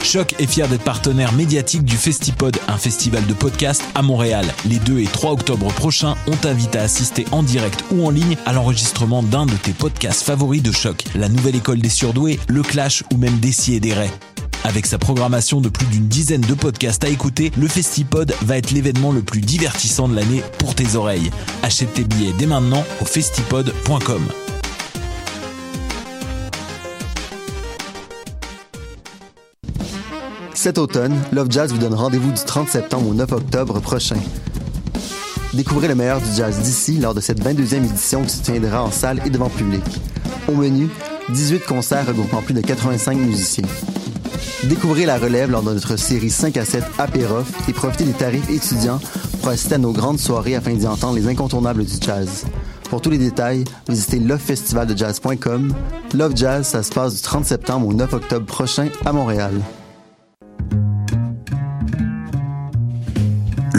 Choc est fier d'être partenaire médiatique du Festipod, un festival de podcast à Montréal. Les 2 et 3 octobre prochains, on t'invite à assister en direct ou en ligne à l'enregistrement d'un de tes podcasts favoris de Choc. La nouvelle école des surdoués, le Clash ou même Dessy et des Raies. Avec sa programmation de plus d'une dizaine de podcasts à écouter, le Festipod va être l'événement le plus divertissant de l'année pour tes oreilles. Achète tes billets dès maintenant au festipod.com. Cet automne, Love Jazz vous donne rendez-vous du 30 septembre au 9 octobre prochain. Découvrez le meilleur du jazz d'ici lors de cette 22e édition qui se tiendra en salle et devant public. Au menu, 18 concerts regroupant plus de 85 musiciens. Découvrez la relève lors de notre série 5 à 7 Apérof et profitez des tarifs étudiants pour assister à nos grandes soirées afin d'y entendre les incontournables du jazz. Pour tous les détails, visitez lovefestivalдejazz.com. Love Jazz, ça se passe du 30 septembre au 9 octobre prochain à Montréal.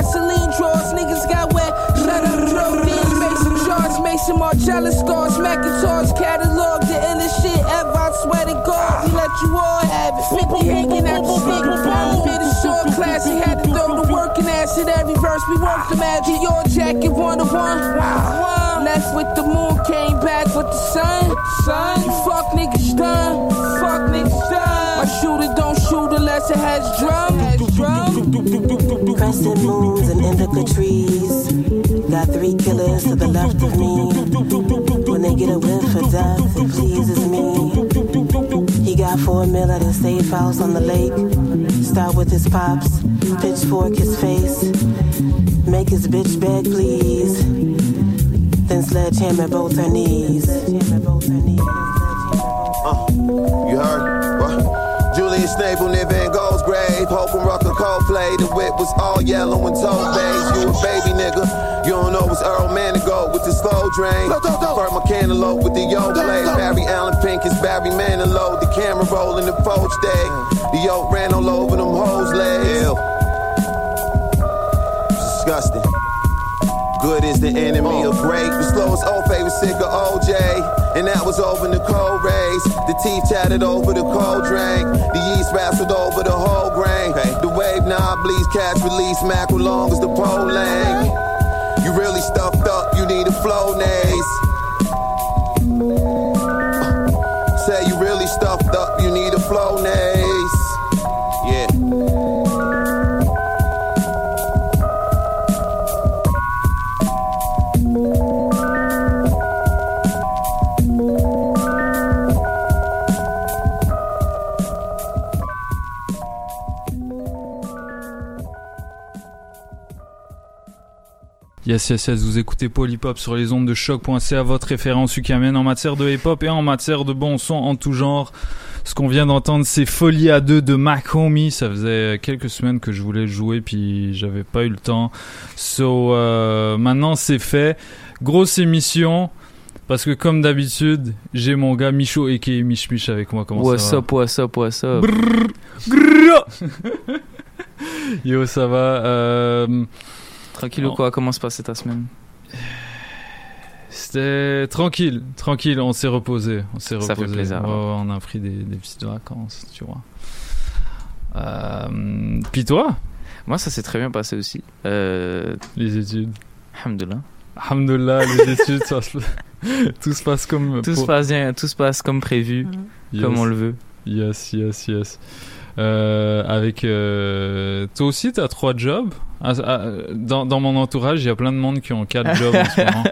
My Celine drawers. Niggas got wet. Shut up, trophies. Mason charts, Mason Marcella scars. Macintosh catalog, the illest shit ever. I swear we let you all have it. Pinky hanging out the stick. Bit of short class. He had to throw the working acid every verse. We worked the magic. Your jacket one to one. Left with the moon, came back with the sun. Sun, fuck niggas done. Fuck niggas done. My shooter don't shoot unless it has drum. Has. Crescent moons and indica trees. Got three killers to the left of me. When they get a whiff of death, it pleases me. He got four mil at his safe house on the lake. Start with his pops, pitchfork his face. Make his bitch beg, please. Then sledgehammer both her knees. Uh, What? Julian Snape will live in Gold's grave. Hope and rock a Coldplay. The whip was all yellow and told beige. You a baby nigga. You don't know it's Earl Manigault with the slow drain. Firm a cantaloupe with the yo play. Barry Allen Pink is Barry Manilow. The camera rolling the poach day. The yoke ran all over them hoes' legs. Disgusting. Good is the enemy of great. The slowest old was sick of OJ. And that was over the cold rays. The teeth chatted over the cold drink. The yeast wrestled over the whole grain. The wave knob bleeds, catch release, mackerel long as the pole length. You really stuffed up, you need a flow naze. Yes, yes, yes, vous écoutez Polypop sur les ondes de choc.ca, votre référence ukamienne en matière de hip-hop et en matière de bon son en tout genre. Ce qu'on vient d'entendre, c'est Folie à deux de Mac Homie. Ça faisait quelques semaines que je voulais le jouer, puis j'avais pas eu le temps. So, euh, maintenant c'est fait. Grosse émission. Parce que comme d'habitude, j'ai mon gars Micho et Mich Mich avec moi. Comment what's ça va up, what's up, what's up? Brrr. Yo, ça va. Euh, Tranquille ou quoi Comment se passait ta semaine C'était tranquille, tranquille. On s'est reposé, on s'est Ça reposé. fait plaisir, Ouais, ouais. ouais, on a pris des, des petites vacances, tu vois. Euh, Puis toi, Moi, ça s'est très bien passé aussi. Euh, les études. Alhamdoulilah. Alhamdulillah, les études, ça se- tout se passe comme Tout se passe bien, tout se passe comme prévu, Yes. comme on le veut. Yes, yes, yes. Euh, avec euh, toi aussi, t'as trois jobs? Ah, ah, dans, dans mon entourage, il y a plein de monde qui ont quatre jobs en ce moment.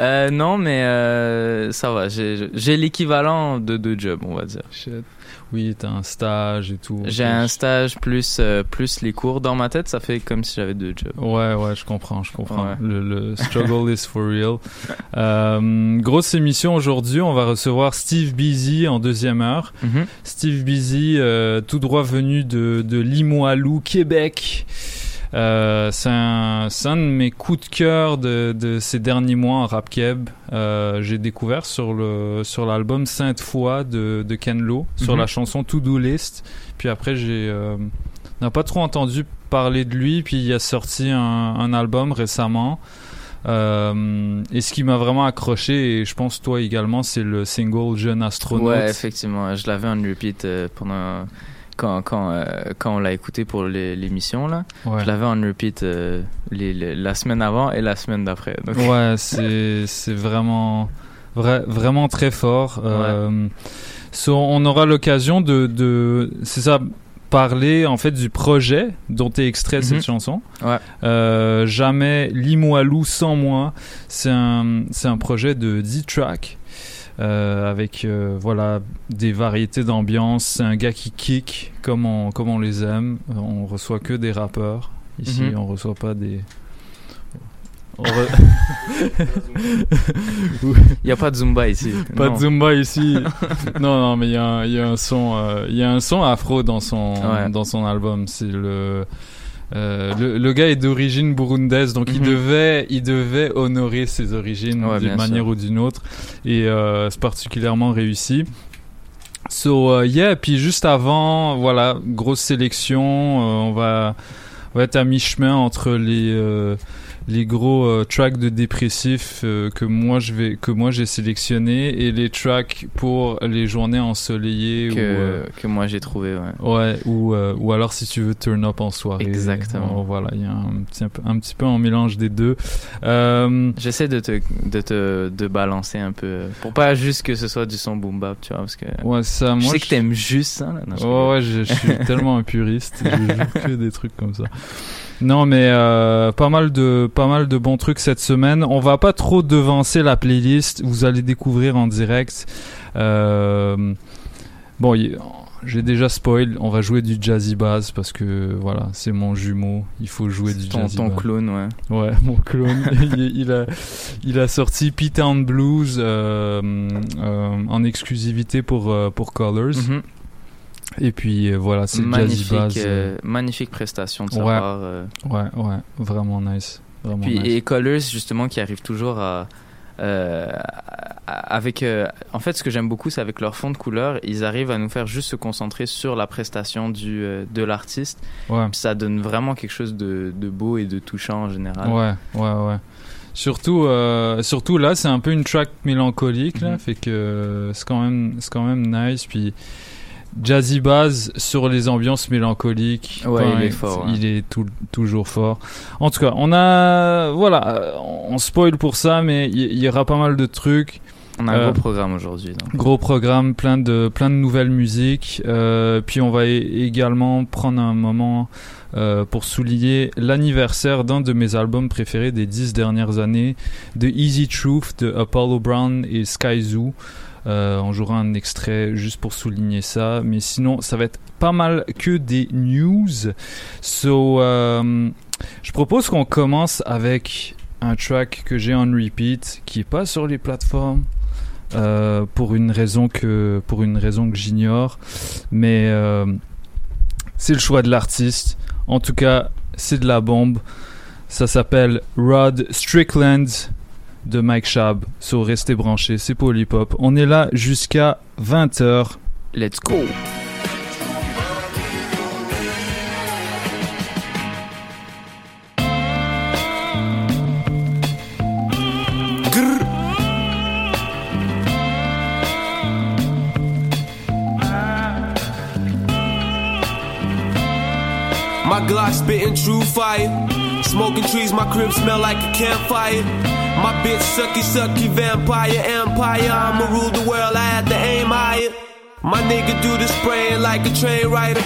Euh, non, mais euh, ça va. J'ai j'ai l'équivalent de deux jobs, on va dire. Shit. Oui, t'as un stage et tout. J'ai un stage plus euh, plus les cours. Dans ma tête, ça fait comme si j'avais deux jobs. Ouais, ouais, je comprends, je comprends. Ouais. Le, le struggle is for real. Euh, grosse émission aujourd'hui. On va recevoir Steve Busy en deuxième heure. Mhm. Steve Busy, euh, tout droit venu de, de Limoilou, Québec. Euh, c'est un, un de mes coups de cœur de, de ces derniers mois en rap keb. Euh, j'ai découvert sur le sur l'album Sainte Foi de, de Ken Lo, sur Mhm. la chanson To Do List. Puis après j'ai euh, n'a pas trop entendu parler de lui. Puis il a sorti un, un album récemment. Euh, et ce qui m'a vraiment accroché, et je pense toi également, c'est le single Jeune astronaute. Ouais, effectivement. Je l'avais en repeat pendant quand quand euh, quand on l'a écouté pour l'émission là. Ouais. Je l'avais en repeat euh, les- les- la semaine avant et la semaine d'après. Donc, Ouais, c'est vraiment vrai, vraiment très fort. Euh, so, on aura l'occasion de de c'est ça parler en fait du projet dont est extrait Mhm. cette chanson. Ouais. Jamais Limoilou sans moi. C'est un c'est un projet de 10 tracks. Euh, avec euh, voilà des variétés d'ambiance, c'est un gars qui kick comme on comme on les aime. On reçoit que des rappeurs ici, Mhm. on reçoit pas des re- Il n'y a pas de Zumba ici. Pas Non. de Zumba ici. non, non, mais il y, a un- il y a un son, euh, il y a un son afro dans son, Ouais. dans son album. C'est le, euh, le, le gars est d'origine burundaise, donc il Mhm. devait, il devait honorer ses origines Ouais, d'une manière sûr. ou d'une autre, et euh, c'est particulièrement réussi. So euh, yeah, puis juste avant, voilà, grosse sélection. euh, on va, on va être à mi-chemin entre les les gros euh, tracks de dépressifs euh, que moi je vais que moi j'ai sélectionné et les tracks pour les journées ensoleillées que, ou euh, que moi j'ai trouvé. Ouais. ouais ou euh, ou alors si tu veux turn up en soirée Exactement. Voilà il y a un petit, un, peu- un petit peu en mélange des deux euh, J'essaie de te, de te de balancer un peu pour pas juste que ce soit du son boom bap, tu vois, parce que ouais ça je moi sais que t'aimes juste ça. Là. Non, Ouais, ouais, je, je suis tellement un puriste. Je joue que des trucs comme ça. Non, mais euh, pas mal de pas mal de bons trucs cette semaine. On va pas trop devancer la playlist. Vous allez découvrir en direct. Euh, bon, j'ai déjà spoil. On va jouer du jazzy bass parce que voilà, c'est mon jumeau. Il faut jouer du ton, jazzy ton bass. clone, ouais. Ouais, mon clone. il, il a, il a sorti P-Town Blues euh, en exclusivité pour, pour Colors. Mhm. Et puis euh, voilà, c'est jazzy magnifique, bass. euh, magnifique prestation de sa Ouais. part. euh. Ouais, ouais, vraiment nice. Vraiment Puis nice. et Colors justement qui arrive toujours à euh, avec euh, en fait ce que j'aime beaucoup c'est avec leur fond de couleur ils arrivent à nous faire juste se concentrer sur la prestation du euh, de l'artiste Ouais. Ça donne vraiment quelque chose de, de beau et de touchant en général Ouais, ouais, ouais. Surtout, euh, surtout là, c'est un peu une track mélancolique, là, Mhm. fait que c'est quand même, c'est quand même nice. Puis Jazzy Bass sur les ambiances mélancoliques. Ouais, Enfin, il est fort, Il est tout- toujours fort. En tout cas, on a, voilà, euh, on spoil pour ça, mais il y, aura pas mal de trucs. On a un Euh, gros programme aujourd'hui. Gros programme, plein de, plein de nouvelles musiques. Euh, puis on va également prendre un moment euh, pour souligner l'anniversaire d'un de mes albums préférés des dix dernières années, de Easy Truth de Apollo Brown et Sky Zoo. Euh, on jouera un extrait juste pour souligner ça, mais sinon ça va être pas mal que des news. So, euh, je propose qu'on commence avec un track que j'ai en repeat qui est pas sur les plateformes euh, pour une raison que pour une raison que j'ignore. Mais c'est le choix de l'artiste. En tout cas c'est de la bombe. Ça s'appelle Rod Strickland de Mike Schaab so restez branchés c'est Polypop on est là jusqu'à 20h let's go My Glock spitting true fire. Smoking trees, my crib smell like a campfire. My bitch sucky sucky vampire empire. I'ma rule the world, I had to aim higher. My nigga do the spraying like a train rider.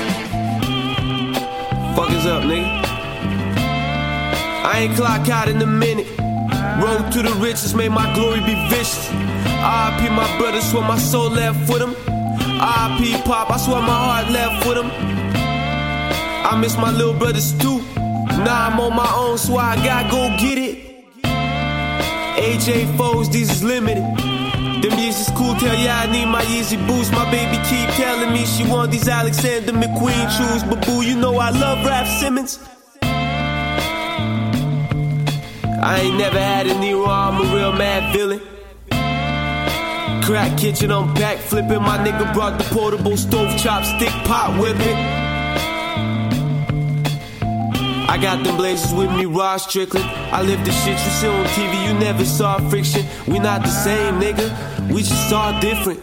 Fuck is up, nigga? I ain't clock out in a minute. Road to the riches, may my glory be vicious. RIP my brother, swear my soul left with him. RIP Pop, I swear my heart left with him. I miss my little brothers too. Now I'm on my own, so I gotta go get it. AJ foes, these is limited. Them years is cool, tell ya I need my easy boost. My baby keep telling me she want these Alexander McQueen shoes. But boo, you know I love Rap Simmons. I ain't never had a Nero, I'm a real mad villain. Crack kitchen, I'm back flipping. My nigga brought the portable stove chopstick pot whipping. I got them blazers with me, Ross Strickland. I live the shit you see on TV, you never saw friction. We not the same, nigga. We just all different.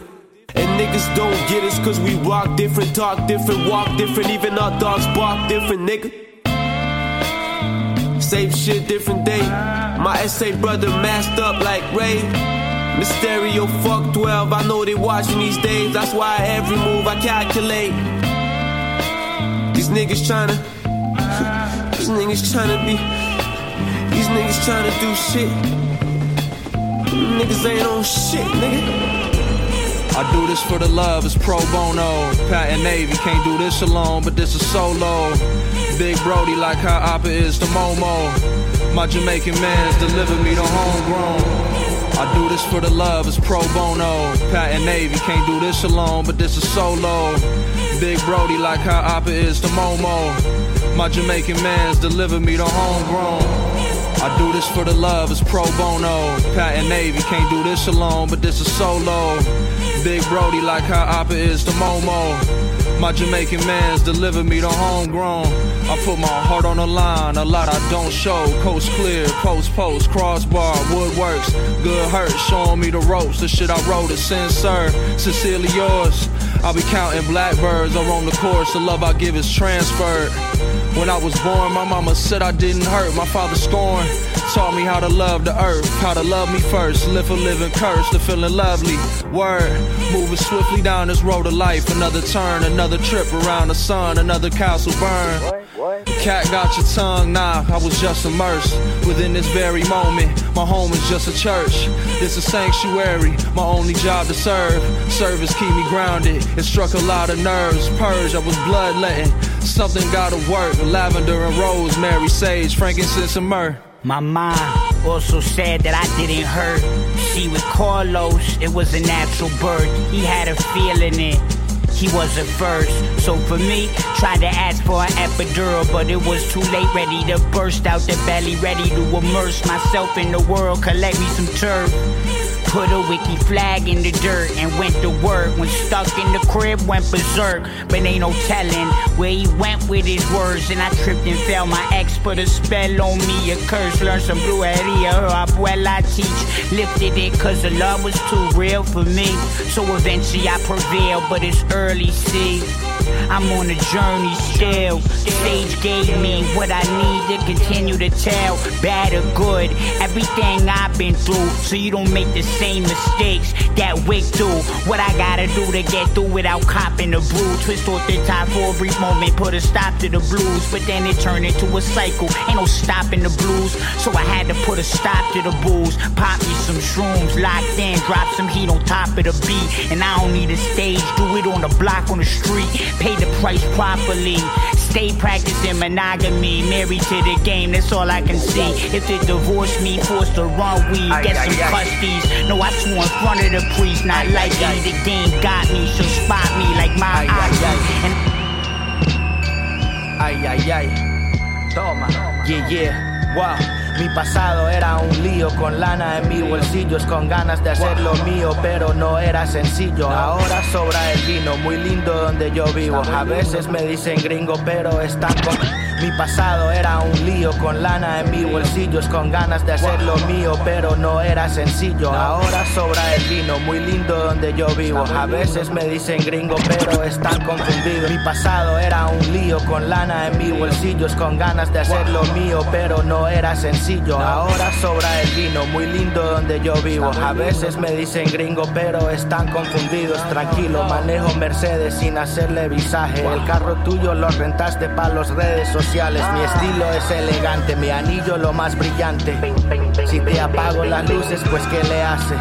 And niggas don't get us cause we rock different, talk different, walk different, even our dogs bark different, nigga. Same shit, different day. My essay brother masked up like Ray. Mysterio, fuck 12. I know they watching these days. That's why every move I calculate. These niggas tryna. These niggas tryna be. These niggas tryna do shit. Niggas ain't on shit, nigga. I do this for the love, it's pro bono. Pat and Navy can't do this alone, but this is solo. Big Brody like how Oppa is to Momo. My Jamaican mans deliver me the homegrown. I do this for the love, it's pro bono. Pat and Navy can't do this alone, but this is solo. Big Brody like how Oppa is to Momo. My Jamaican mans deliver me the homegrown. I do this for the love, it's pro bono. Pat and Navy can't do this alone, but this is solo. Big Brody like how Oppa is to Momo. My Jamaican mans deliver me the homegrown. I put my heart on the line, a lot I don't show. Coast clear, post post, crossbar, woodworks. Good hurt, showing me the ropes. The shit I wrote is sincere, sincerely yours. I'll be counting blackbirds or on the course. The love I give is transferred. When I was born, my mama said I didn't hurt. My father scorned, taught me how to love the earth, how to love me first. Live a living curse to feeling lovely. Word, moving swiftly down this road of life. Another turn, another trip around the sun, another castle burn. Cat got your tongue, nah, I was just immersed within this very moment. My home is just a church, it's a sanctuary. My only job to serve, service keep me grounded. It struck a lot of nerves, purge, I was bloodletting. Something gotta work, lavender and rosemary, sage, frankincense and myrrh. My mom also said that I didn't hurt. See, with Carlos, it was a natural birth. He had a feeling it. He was a first. So for me, tried to ask for an epidural, but it was too late. Ready to burst out the belly, ready to immerse myself in the world, collect me some turf. Put a wiki flag in the dirt and went to work. When stuck in the crib, went berserk. But ain't no telling where he went with his words. And I tripped and fell. My ex put a spell on me, a curse. Learned some brujeria. Her abuela teach. Lifted it cause the love was too real for me. So eventually I prevailed, but it's early, see. I'm on a journey still. Stage gave me what I need to continue to tell. Bad or good, everything I've been through. So you don't make the same mistakes that Wick do. What I gotta do to get through without copping the brew. Twist off the top for a brief moment, put a stop to the blues. But then it turned into a cycle. Ain't no stopping the blues. So I had to put a stop to the booze. Pop me some shrooms, locked in, drop some heat on top of the beat. And I don't need a stage, do it on the block on the street. Pay the price properly. Stay practicing monogamy. Married to the game, that's all I can see. If they divorce me, forced to run weed, get some custies. No, I swore in front of the priest, not like likely. The game got me, so spot me like my eyes. And Ay, ay, ay. Toma. Yeah, yeah. Wow. Mi pasado era un lío con lana en mis bolsillos, con ganas de hacer lo mío, pero no era sencillo. Ahora sobra el vino, muy lindo donde yo vivo. A veces me dicen gringo, pero están con. Mi pasado era un lío con lana en mis bolsillos, con ganas de hacer lo mío, pero no era sencillo. Ahora sobra el vino, muy lindo donde yo vivo. A veces me dicen gringo, pero están confundidos. Mi pasado era un lío con lana en mis bolsillos, con ganas de hacer lo mío, pero no era sencillo. Ahora sobra el vino, muy lindo donde yo vivo. A veces me dicen gringo, pero están confundidos. Tranquilo, manejo Mercedes sin hacerle visaje. El carro tuyo lo rentaste para las redes sociales. Mi estilo es elegante, mi anillo lo más brillante. Si te apago las luces, pues ¿qué le hace?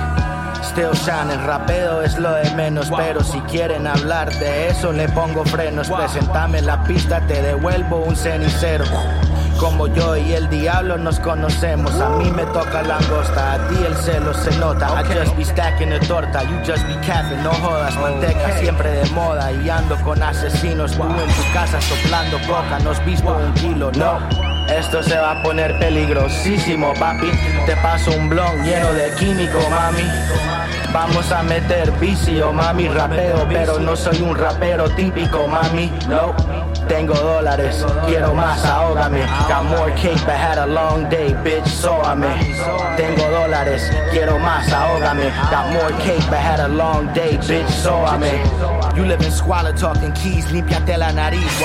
Still shining, rapeo es lo de menos, pero si quieren hablar de eso le pongo frenos. Presentame la pista, te devuelvo un cenicero. Como yo y el diablo nos conocemos. A mí me toca langosta, a ti el celo se nota. I just be stacking the torta, you just be capping, no jodas. Manteca siempre de moda y ando con asesinos. Tú en tu casa soplando coca, nos visto un kilo, no. Esto se va a poner peligrosísimo, papi. Te paso un blog lleno de químico, mami. Vamos a meter vicio, mami. Rapeo, pero no soy un rapero típico, mami. No. Tengo dólares, quiero más, ahógame. Got more cake, but had a long day, bitch, sóame. Tengo dólares, quiero más, ahógame. Got more cake, but had a long day, bitch, sóame. You live in squalor, talking keys, limpiate la nariz.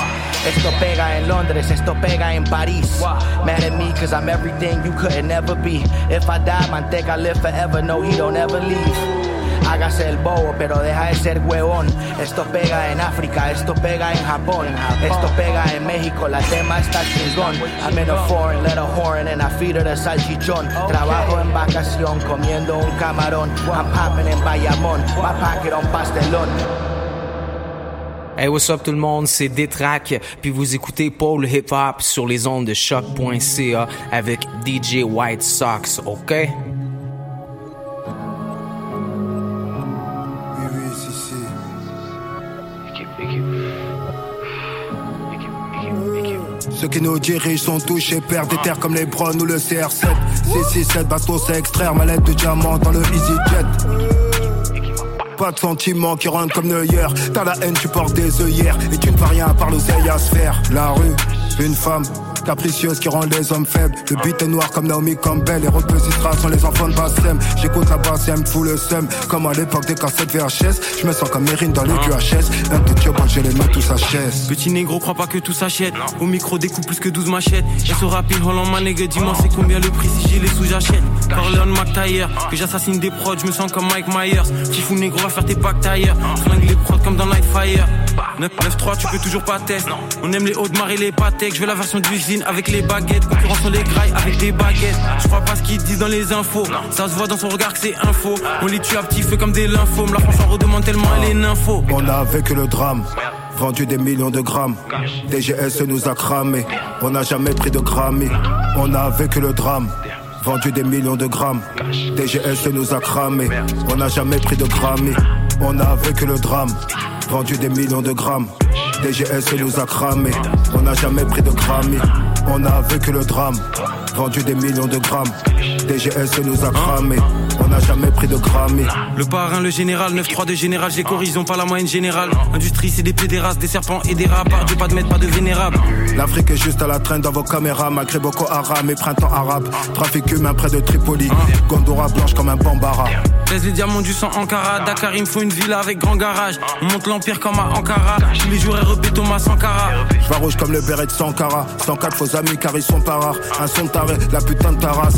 Esto pega en Londres, esto pega en París. Mad at me, cause I'm everything you couldn't ever be. If I die, man, think I live forever, no, he don't ever leave. Hágase el bobo, pero deja de ser huevón. Esto pega en África, esto pega en Japón, esto pega en México. La tema está chingón. I'm in a foreign, let a horn, and I feed her the salchichón. Trabajo en vacación, comiendo un camarón. I'm popping en Bayamón, my pocket on pastelón. Hey, what's up tout le monde, c'est Détrac, puis vous écoutez Paul Hip Hop sur les ondes de choc.ca avec DJ White Sox, ok? Ceux qui nous dirigent sont touchés, perdent des terres comme les Browns ou le CR7. 667, bateau c'est extraire, mallette de diamant dans le EasyJet. Pas de sentiments qui rentrent comme Neuer. T'as la haine, tu portes des œillères. Et tu ne vois rien à part l'oseille à se. La rue, une femme, capricieuse qui rend les hommes faibles. Le beat est noir comme Naomi Campbell. Les Sistra sont les enfants de Bassem. J'écoute la basse et elle me fout le seum. Comme à l'époque des cassettes VHS. Je me sens comme Mérine dans les QHS. Un de Dieu, j'ai les mains tous à chaise. Petit négro, crois pas que tout s'achète. Au micro, découpe plus que 12 machettes. J'ai ce rapide, Holland, ma nègre, dis-moi c'est combien le prix si j'ai les sous, j'achète. Corleone, McTayer, que j'assassine des prods, je me sens comme Mike Myers. Fifou négro, va faire tes packs tailleurs. Flingue les prods comme dans Nightfire. 9-3, tu peux toujours pas tester. On aime les hauts de marée, les pâtés. Je veux la version d'usine avec les baguettes. Concurrence sur les grailles avec des baguettes. Je crois pas ce qu'ils disent dans les infos. Ça se voit dans son regard que c'est info. On les tue à petit feu comme des lymphomes. La France en redemande tellement elle est nympho. On a vécu le drame. Vendu des millions de grammes. DGS nous a cramé. On n'a jamais pris de Grammy. On a vécu le drame. Vendu des millions de grammes. DGS nous a cramé. On n'a jamais pris de Grammy. On a vécu le drame. Vendu des millions de grammes. DGS nous a cramé. On n'a jamais pris de Grammy. On a vécu le drame. Vendu des millions de grammes. DGS nous a cramé. On n'a jamais pris de Grammy. Le parrain, le général, 9-3 de général, j'ai corrigé, pas la moyenne générale. Industrie, c'est des pédérastes, des serpents et des rats. Dieu, pas de maître, pas de vénérable. L'Afrique est juste à la traîne dans vos caméras, malgré Boko Haram et printemps arabe. Trafic humain près de Tripoli, Gondora blanche comme un bambara. Laisse les diamants du sang Ankara. Dakar, il me faut une villa avec grand garage. On monte l'empire comme à Ankara. Tous les jours, REP Thomas Sankara. Je rouge comme le béret de Sankara. 104 faux amis car ils sont pas rares. Un son taré, la putain de Taras.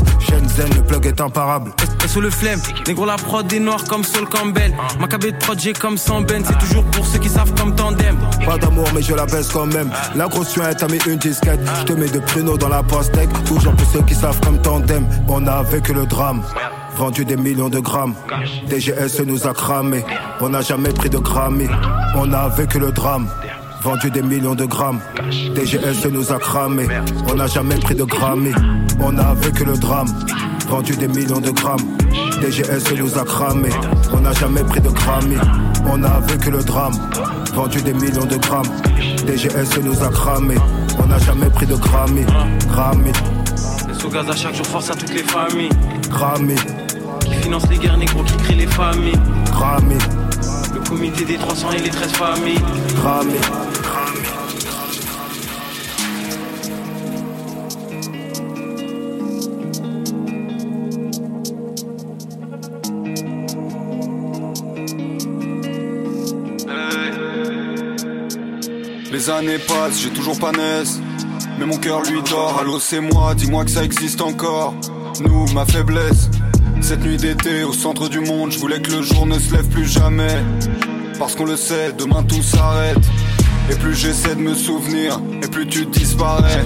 Le plug est imparable. Et sous le flemme, négro la prod des noirs comme Sol Campbell. Ma cabine de prod, j'ai comme 100 Ben. C'est toujours pour ceux qui savent comme tandem. Pas d'amour, mais je la baisse quand même. La grosse t'as mis une disquette. Je te mets de pruneaux dans la pastèque. Toujours pour ceux qui savent comme tandem. On a vécu le drame vendu des millions de grammes. DGS nous a cramé, on n'a jamais pris de Grammy. On a vécu le drame, vendu des millions de grammes. DGS nous a cramé, on n'a jamais pris de Grammy. On a vécu le drame, vendu des millions de grammes. DGS nous a cramé, on n'a jamais pris de Grammy. On a vécu le drame, vendu des millions de grammes. DGS nous a cramé, on n'a jamais pris de Grammy. Grammy. Les sous gaz à chaque jour force à toutes les familles. Grammy finance les guerres négro qui créent les familles. Cramé. Le comité des 300 et les 13 familles. Cramé. J'ai toujours pas naisse. Mais mon cœur lui dort, allô c'est moi, dis-moi que ça existe encore. Nous, ma faiblesse, cette nuit d'été au centre du monde, je voulais que le jour ne se lève plus jamais. Parce qu'on le sait, demain tout s'arrête. Et plus j'essaie de me souvenir, et plus tu disparais.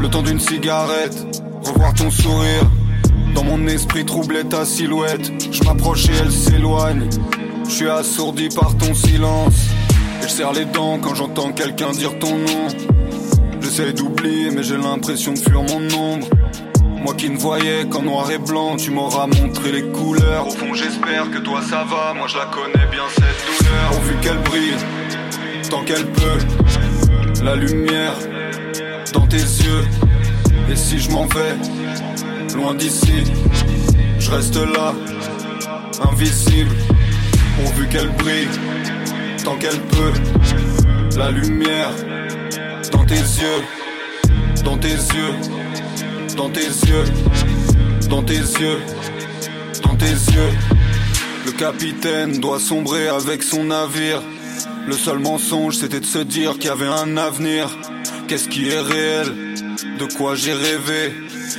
Le temps d'une cigarette, revoir ton sourire. Dans mon esprit troublait ta silhouette. Je m'approche et elle s'éloigne. Je suis assourdi par ton silence. Et je serre les dents quand j'entends quelqu'un dire ton nom. J'essaie d'oublier, mais j'ai l'impression de fuir mon ombre. Moi qui ne voyais qu'en noir et blanc, tu m'auras montré les couleurs. Au fond, j'espère que toi ça va, moi je la connais bien cette douleur. Pourvu qu'elle brille, tant qu'elle peut, la lumière dans tes yeux. Et si je m'en vais, loin d'ici, je reste là, invisible. Pourvu qu'elle brille, tant qu'elle peut, la lumière dans tes yeux, dans tes yeux dans tes yeux, dans tes yeux, dans tes yeux. Le capitaine doit sombrer avec son navire. Le seul mensonge c'était de se dire qu'il y avait un avenir. Qu'est-ce qui est réel? De quoi j'ai rêvé?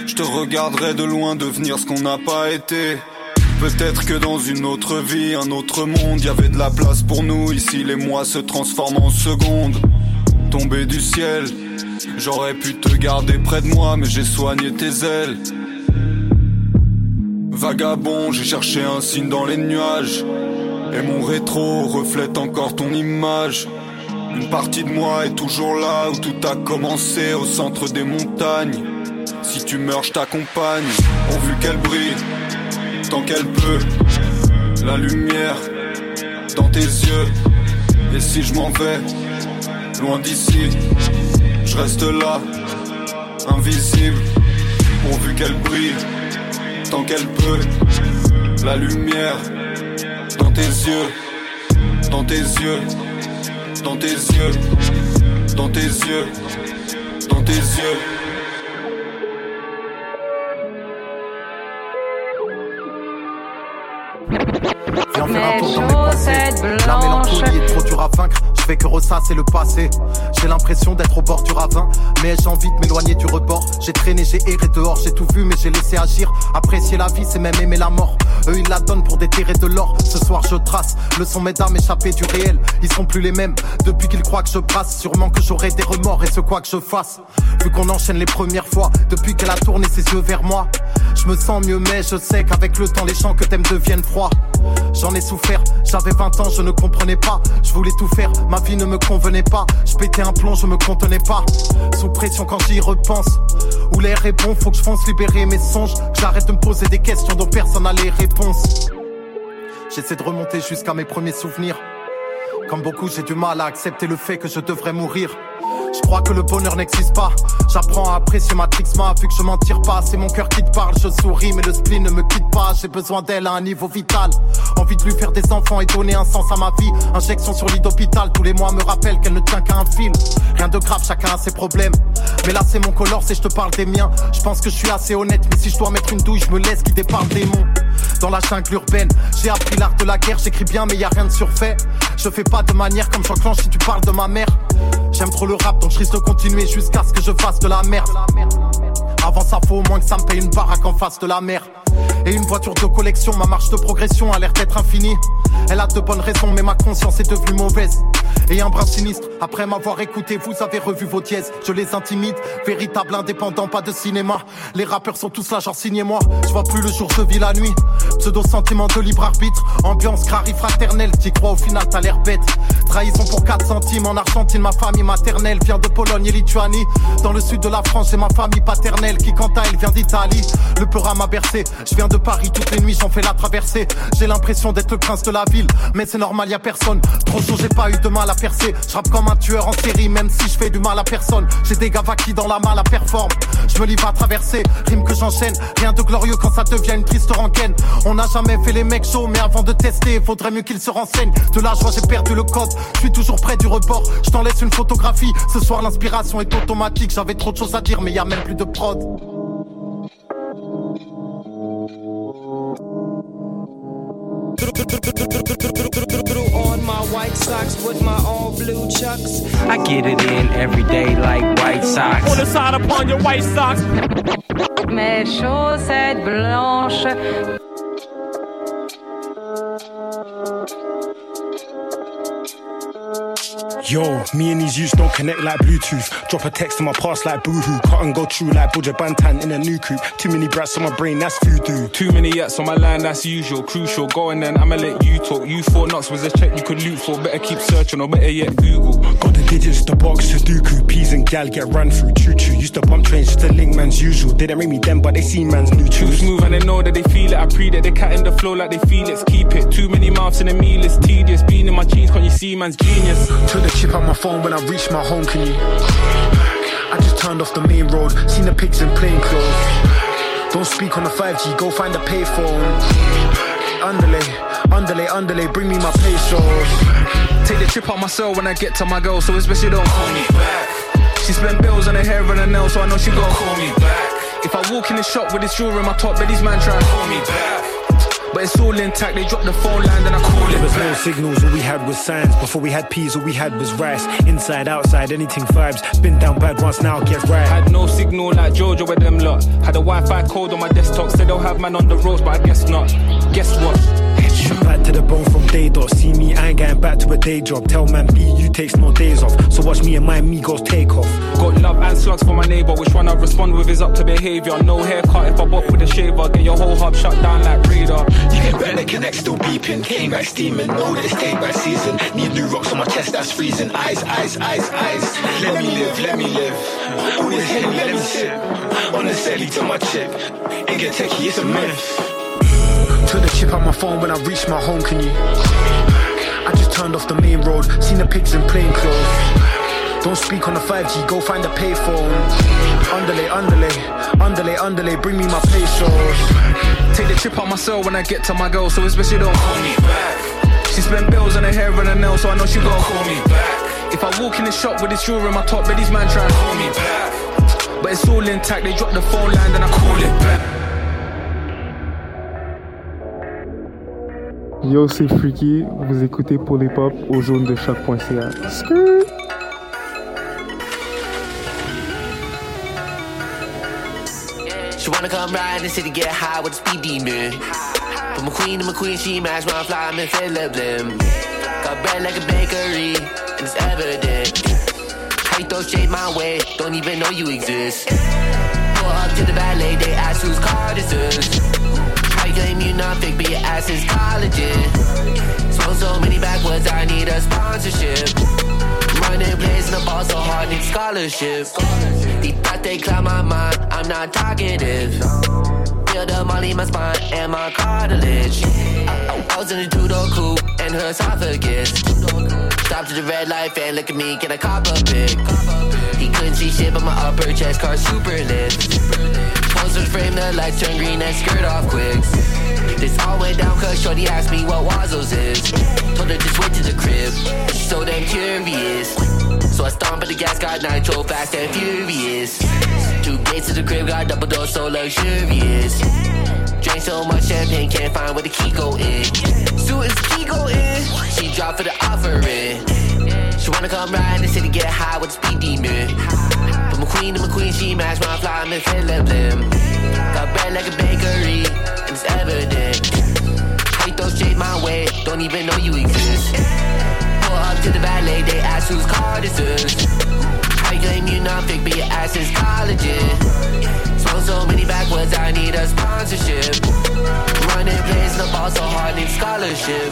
Je te regarderai de loin devenir ce qu'on n'a pas été. Peut-être que dans une autre vie, un autre monde, y avait de la place pour nous. Ici les mois se transforment en secondes. Tomber du ciel, J'aurais pu te garder près de moi, mais j'ai soigné tes ailes. Vagabond, j'ai cherché un signe dans les nuages. Et mon rétro reflète encore ton image. Une partie de moi est toujours là où tout a commencé, au centre des montagnes. Si tu meurs, je t'accompagne, pourvu qu'elle brille, tant qu'elle peut. La lumière dans tes yeux. Et si je m'en vais, loin d'ici, je reste là, invisible, pourvu qu'elle brille, tant qu'elle peut. La lumière dans tes yeux, dans tes yeux, dans tes yeux, dans tes yeux, dans tes yeux. Viens faire un tour dans mes pensées. La mélancolie est trop dure à vaincre fais que ressasser le passé. J'ai l'impression d'être au bord du ravin, mais j'ai envie de m'éloigner du rebord. J'ai traîné, j'ai erré dehors, j'ai tout vu, mais j'ai laissé agir. Apprécier la vie, c'est même aimer la mort. Eux, ils la donnent pour déterrer de l'or. Ce soir, je trace le son d'âmes échappé du réel. Ils sont plus les mêmes depuis qu'ils croient que je brasse. Sûrement que j'aurai des remords et ce quoi que je fasse. Vu qu'on enchaîne les premières fois, depuis qu'elle a tourné ses yeux vers moi. Je me sens mieux, mais je sais qu'avec le temps, les gens que t'aimes deviennent froids. J'en ai souffert, j'avais 20 ans, je ne comprenais pas. Je voulais tout faire, ma vie ne me convenait pas. Je pétais un plomb, je me contenais pas. Sous pression quand j'y repense. Où l'air est bon, faut que je fonce libérer mes songes. J'arrête de me poser des questions dont personne n'a les réponses. J'essaie de remonter jusqu'à mes premiers souvenirs. Comme beaucoup, j'ai du mal à accepter le fait que je devrais mourir. Je crois que le bonheur n'existe pas. J'apprends à apprécier ma trixma, vu que je m'en tire pas. C'est mon cœur qui te parle, je souris, mais le spleen ne me quitte pas. J'ai besoin d'elle à un niveau vital. Envie de lui faire des enfants et donner un sens à ma vie. Injection sur lit d'hôpital, tous les mois me rappellent qu'elle ne tient qu'à un fil. Rien de grave, chacun a ses problèmes. Mais là, c'est mon color, c'est je te parle des miens. Je pense que je suis assez honnête, mais si je dois mettre une douille, je me laisse qui déparle des mots. Dans la jungle urbaine, j'ai appris l'art de la guerre, j'écris bien, mais y a rien de surfait. Je fais pas de manière comme j'enclenche si tu parles de ma mère. J'aime trop le rap, donc je risque de continuer jusqu'à ce que je fasse de la merde. Avant ça, faut au moins que ça me paye une baraque en face de la mer. Et une voiture de collection, ma marche de progression a l'air d'être infinie. Elle a de bonnes raisons, mais ma conscience est devenue mauvaise. Et un brin sinistre, après m'avoir écouté, vous avez revu vos dièses. Je les intimide, véritable indépendant, pas de cinéma. Les rappeurs sont tous là, genre signez-moi. Je vois plus le jour, je vis la nuit. Pseudo sentiment de libre arbitre, ambiance crari fraternelle. T'y crois au final, t'as l'air bête. Trahison pour 4 centimes en Argentine, ma famille maternelle vient de Pologne et Lituanie. Dans le sud de la France, j'ai ma famille paternelle qui, quant à elle, vient d'Italie. Le peur m'a bercé, je viens de Paris toutes les nuits, j'en fais la traversée. J'ai l'impression d'être le prince de la ville, mais c'est normal, y a personne. Trop chaud, j'ai pas eu de mal à percer. Je comme un tueur en série, même si je fais du mal à personne. J'ai des gavas qui dans la main la performe. Je me livre à traverser, rime que j'enchaîne. Rien de glorieux quand ça devient une triste rengaine. On n'a jamais fait les mecs chauds, mais avant de tester, faudrait mieux qu'ils se renseignent. De là, je j'ai perdu le code. Je suis toujours près du report. Je t'en laisse une photographie. Ce soir, l'inspiration est automatique. J'avais trop de choses à dire, mais y a même plus de prod. Socks with my all blue chucks. I get it in every day like white socks. On the side upon your white socks. Mes chaussettes blanches. Yo, me and these youths don't connect like Bluetooth. Drop a text to my past like boohoo. Cut and go true like Buja Bantan in a new coupe. Too many brats on my brain, that's voodoo. Too many yaks on my line, that's usual. Crucial, go on then, I'ma let you talk. You thought Knox was a check you could loot for. Better keep searching or better yet Google. The digits, the box, to Sudoku. Peas and gal get run through. Choo choo. Used to bump trains just to link man's usual. They didn't make me them, but they see man's new Too smooth and they know that they feel it. I pre that they cat in the flow like they feel it. Keep it. Too many mouths in a meal, it's tedious. Being in my jeans, can't you see man's genius? Took the chip out my phone when I reached my home, can you? I just turned off the main road, seen the pigs in plain clothes. Don't speak on the 5G, go find a payphone. Underlay, underlay, underlay, bring me my pesos. Take the trip out my cell when I get to my girl, so especially don't call me back. She spent bills on her hair and her nails, so I know she gon' call me back. If I walk in the shop with this jewelry in my top, but these man try and call me back. But it's all intact, they drop the phone line, then I call There it was no signals, all we had was signs. Before we had peas, all we had was rice. Inside, outside, anything vibes. Been down bad once, now get right. Had no signal like Jojo with them lot. Had a Wi-Fi code on my desktop, said they'll have man on the roads, but I guess not. Guess what? Back to the bone from day dot. See me, I ain't going back to a day job. Tell man B, you takes no days off. So watch me and my amigos take off. Got love and slugs for my neighbor, which one I respond with is up to behavior. No haircut if I bop with a shaver, get your whole hub shut down like radar. You get better connect, still beeping. Came back steaming, know that it's take back season. Need new rocks on my chest, that's freezing. Eyes, eyes, eyes, eyes. Let me live, let me live. All this hate, let me sip. On the celly to my chip. Ain't get techie, it's a myth. Took the chip out my phone when I reached my home, can you? I just turned off the main road, seen the pigs in plain clothes. Don't speak on the 5G, go find a payphone. Underlay, underlay, underlay, underlay, bring me my pesos. Take the chip out my cell when I get to my girl, so especially don't call me back. She spent bills on her hair and her nails, so I know she gon' call me back. If I walk in the shop with this jewelry in my top, but these man try and call me back. But it's all intact, they drop the phone line, then I call it back. Yo, c'est Freaky, vous écoutez pour les pop au jaune de choc.ca. She wanna come ride in the city, get high with a speed demon. From a queen to my queen, she match my fly, I'm Philip Lim. Got bread like a bakery, and it's evident. You throw shade my way, don't even know you exist. Pull up to the valet, they ask whose car this is. You claim you not fake, but your ass is collagen. Smoke so many backwards, I need a sponsorship. Running plays in the ball so hard, need scholarship. He thought they cloud my mind, I'm not talkative. Feel the molly in my spine and my cartilage. I was in a two-door coupe and her esophagus. Stop to the red light, and look at me, can I cop a pic? He couldn't see shit, but my upper chest car super lit. Close frame, the lights turn green and skirt off quick. This all went down cause Shorty asked me what Wazos is. Told her just wait to the crib. She's so damn curious. So I stomp at the gas, got nitro fast and furious. Two gates to the crib, got double door, so luxurious. Drink so much champagne, can't find where the key go in. Suit is key go in. She dropped for the offering. She wanna come ride in the city, get high with the speed demon. But my queen and my queen, she match my fly, I'm in Philip Lim. Got bread like a bakery, and it's evident. Hate those shit my way, don't even know you exist. Up to the valet, they ask whose car this is. I claim you not fake, but your ass is collagen. Smoke so many backwards, I need a sponsorship. Running plays, the ball so hard, need scholarship.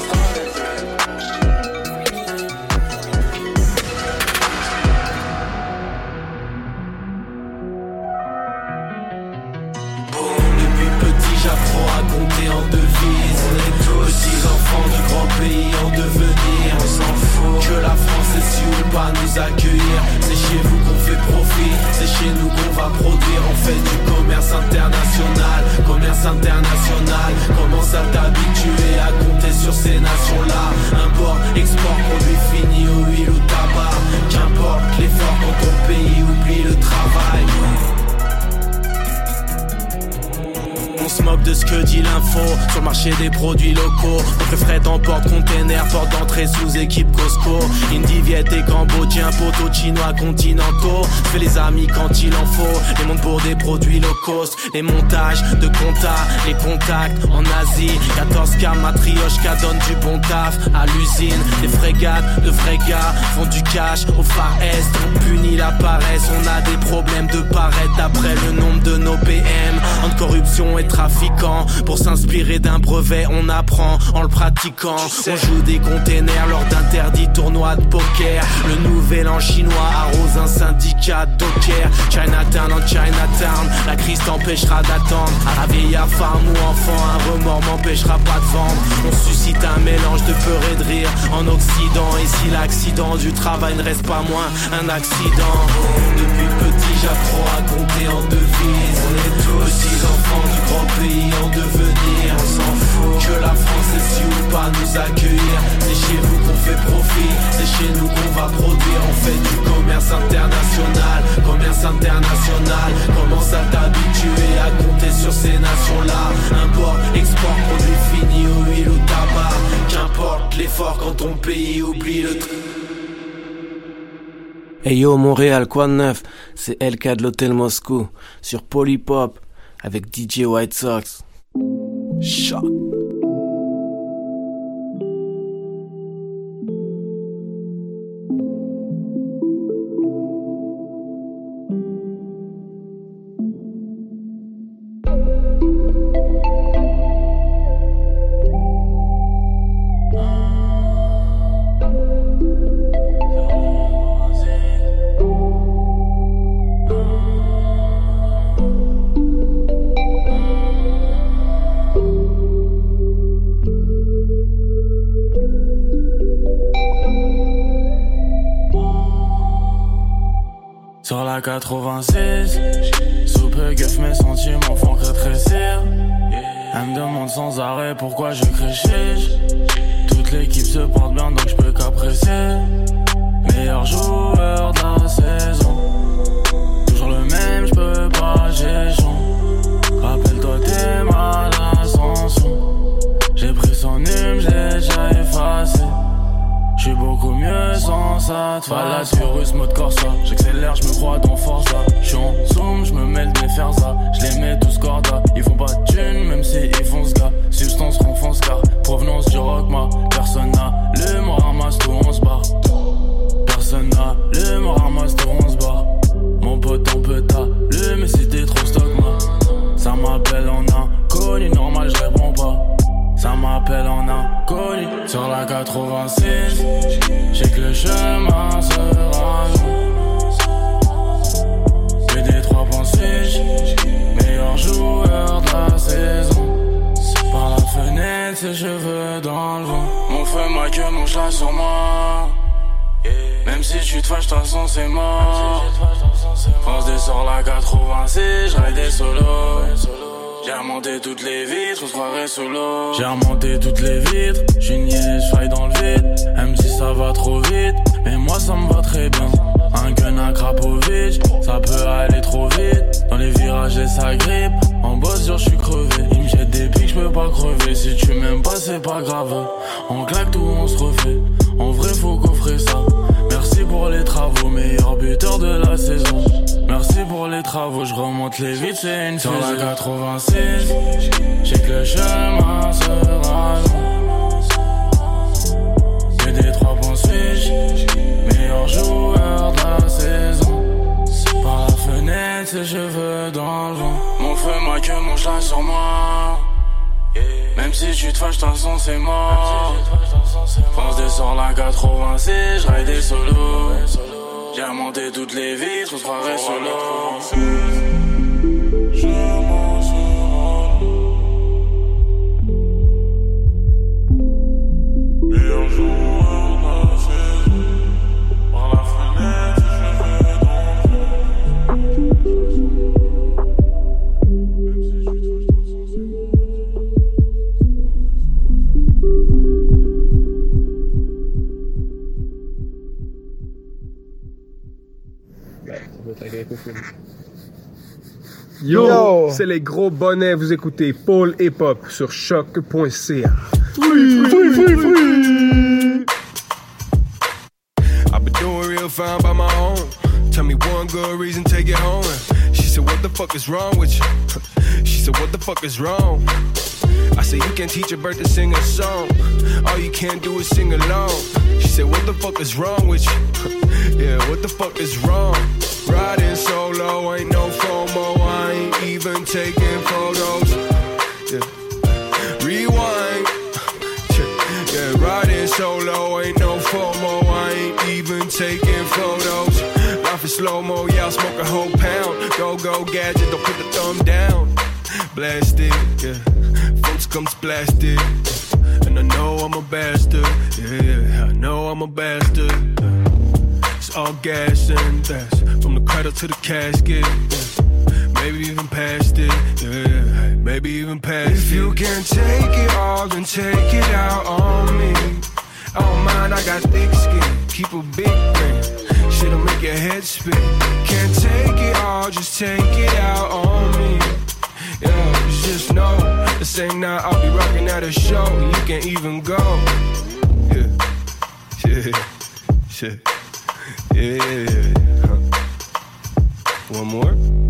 En devises On est tous petits enfants du grand pays en devenir que la France est si ou pas nous accueillir. C'est chez vous qu'on fait profit. C'est chez nous qu'on va produire. On fait du commerce international. Commerce international. Commence à t'habituer à compter sur ces nations-là. Import, export, produit fini ou huile ou tabac. Qu'importe l'effort quand ton pays oublie le travail On se moque de ce que dit l'info. Sur le marché des produits locaux. Notre fret en porte-container Porte d'entrée sous équipe Costco. Indie, Viet et Cambodgien Poteaux chinois continentaux. Fais les amis quand il en faut. Les mondes pour des produits low cost. Les montages de compta Les contacts en Asie. 14K matrioshka donne du bon taf À l'usine. Des frégates de gars Font du cash au Far Est. On punit la paresse On a des problèmes de paraître D'après le nombre de nos PM Entre corruption et trafiquants Pour s'inspirer d'un brevet on apprend en le pratiquant. On joue des containers lors d'interdits tournois de poker. Le nouvel an chinois arrose un syndicat docker. Chinatown en Chinatown La crise t'empêchera d'attendre. À la vieille femme ou enfant Un remords m'empêchera pas de vendre. On suscite un mélange de peur et de rire. En Occident Et si l'accident du travail ne reste pas moins un accident. Depuis petit j'apprends à compter en devises On est tous petits enfants du grand pays en devenir. On s'en fout que la France est si ou pas nous accueillir. C'est chez vous qu'on fait profit C'est chez nous qu'on va produire. On fait du commerce international Commerce international. Commence à t'habituer à compter sur ces nations-là. Import, export, produit fini ou huile ou tabac. Qu'importe l'effort quand ton pays oublie le truc Hey yo Montréal, quoi de neuf? C'est LK de l'hôtel Moscou sur Polypop avec DJ White Sox. Choc. La 86, sous peu gueuf mes sentiments font rétrécir. Elle me demande sans arrêt pourquoi je crie chiche. Toute l'équipe se porte bien donc je peux qu'apprécier. Meilleur joueur de la saison. Toujours le même, je peux pas, chaud. Rappelle-toi t'es mal à. J'ai pris son hume, j'ai déjà effacé. J'suis beaucoup mieux sans ça. Voilà, sur russe mode Corsa. J'accélère, j'me crois dans Forza. J'suis en zoom, j'me mêle des Ferza. J'les mets tous corda. Ils font pas de thunes, même si ils font ce gars. Substance renfonce car provenance du rock, ma personne n'a le mot ramasse tout on se barre. Personne n'a le mot ramasse tout on se barre. Mon pote, on peut le mais si t'es trop stock, ma. Ça m'appelle en inconnu, normal, je réponds pas. Ça m'appelle en inconnu Sur la 86 J'ai que le chemin sera long. Des 3.6 Meilleur joueur de la saison. Par la fenêtre ses cheveux dans le vent. Mon feu, ma queue, mon chat sur moi. Tu te fâches, de toute façon c'est mort. France descend la 86, je des solos. J'ai remonté toutes les vitres, on se croirait sous. J'ai remonté toutes les vitres, j'suis niais, j'faille dans le vide. Elle me dit ça va trop vite, mais moi ça me va très bien. Un gun à Krapovic, ça peut aller trop vite. Dans les virages et ça grippe, en boss je suis crevé. Il me jette des pics, j'peux pas crever. Si tu m'aimes pas, c'est pas grave. On claque tout, on se refait. En vrai, faut coffrer ça. Merci pour les travaux, meilleur buteur de la saison. Merci pour les travaux, je remonte les vides, c'est une Sur la 86, j'ai que le chemin sera long. J'ai des trois switch, meilleur joueur de la saison. Par la fenêtre, ses cheveux dans le vent. Mon feu, moi que mon chat sur moi. Même si tu te fâches, de toute façon c'est mort. Fonce descend la 86, je des solos. J'ai remonté toutes les vitres, on se croirait solo. Yo, c'est les gros bonnets, vous écoutez Paul Hip Hop sur choc.ca. Free, free, free, free. I've been doing real fine by my own. Tell me one good reason, take it home. She said, What the fuck is wrong with you? She said, What the fuck is wrong? I said, You can teach a bird to sing a song. All you can do is sing along. She said, What the fuck is wrong with you? yeah, what the fuck is wrong? Riding solo, ain't no FOMO, I even taking photos. Yeah. Rewind. Yeah, riding solo, ain't no FOMO, I ain't even taking photos. Life is slow mo, yeah, I smoke a whole pound. Go, go, gadget, don't put the thumb down. Blast it, yeah. Folks comes blasted. And I know I'm a bastard, yeah, yeah. I know I'm a bastard. It's all gas and that's from the cradle to the casket. Yeah. Maybe even past it. Yeah, maybe even past if it. If you can take it all, then take it out on me. Oh man, I got thick skin. Keep a big grin. Shit'll make your head spin. Can't take it all, just take it out on me. Yeah, just know the same night I'll be rocking at a show. You can even go. Yeah, yeah, yeah. Yeah. One more?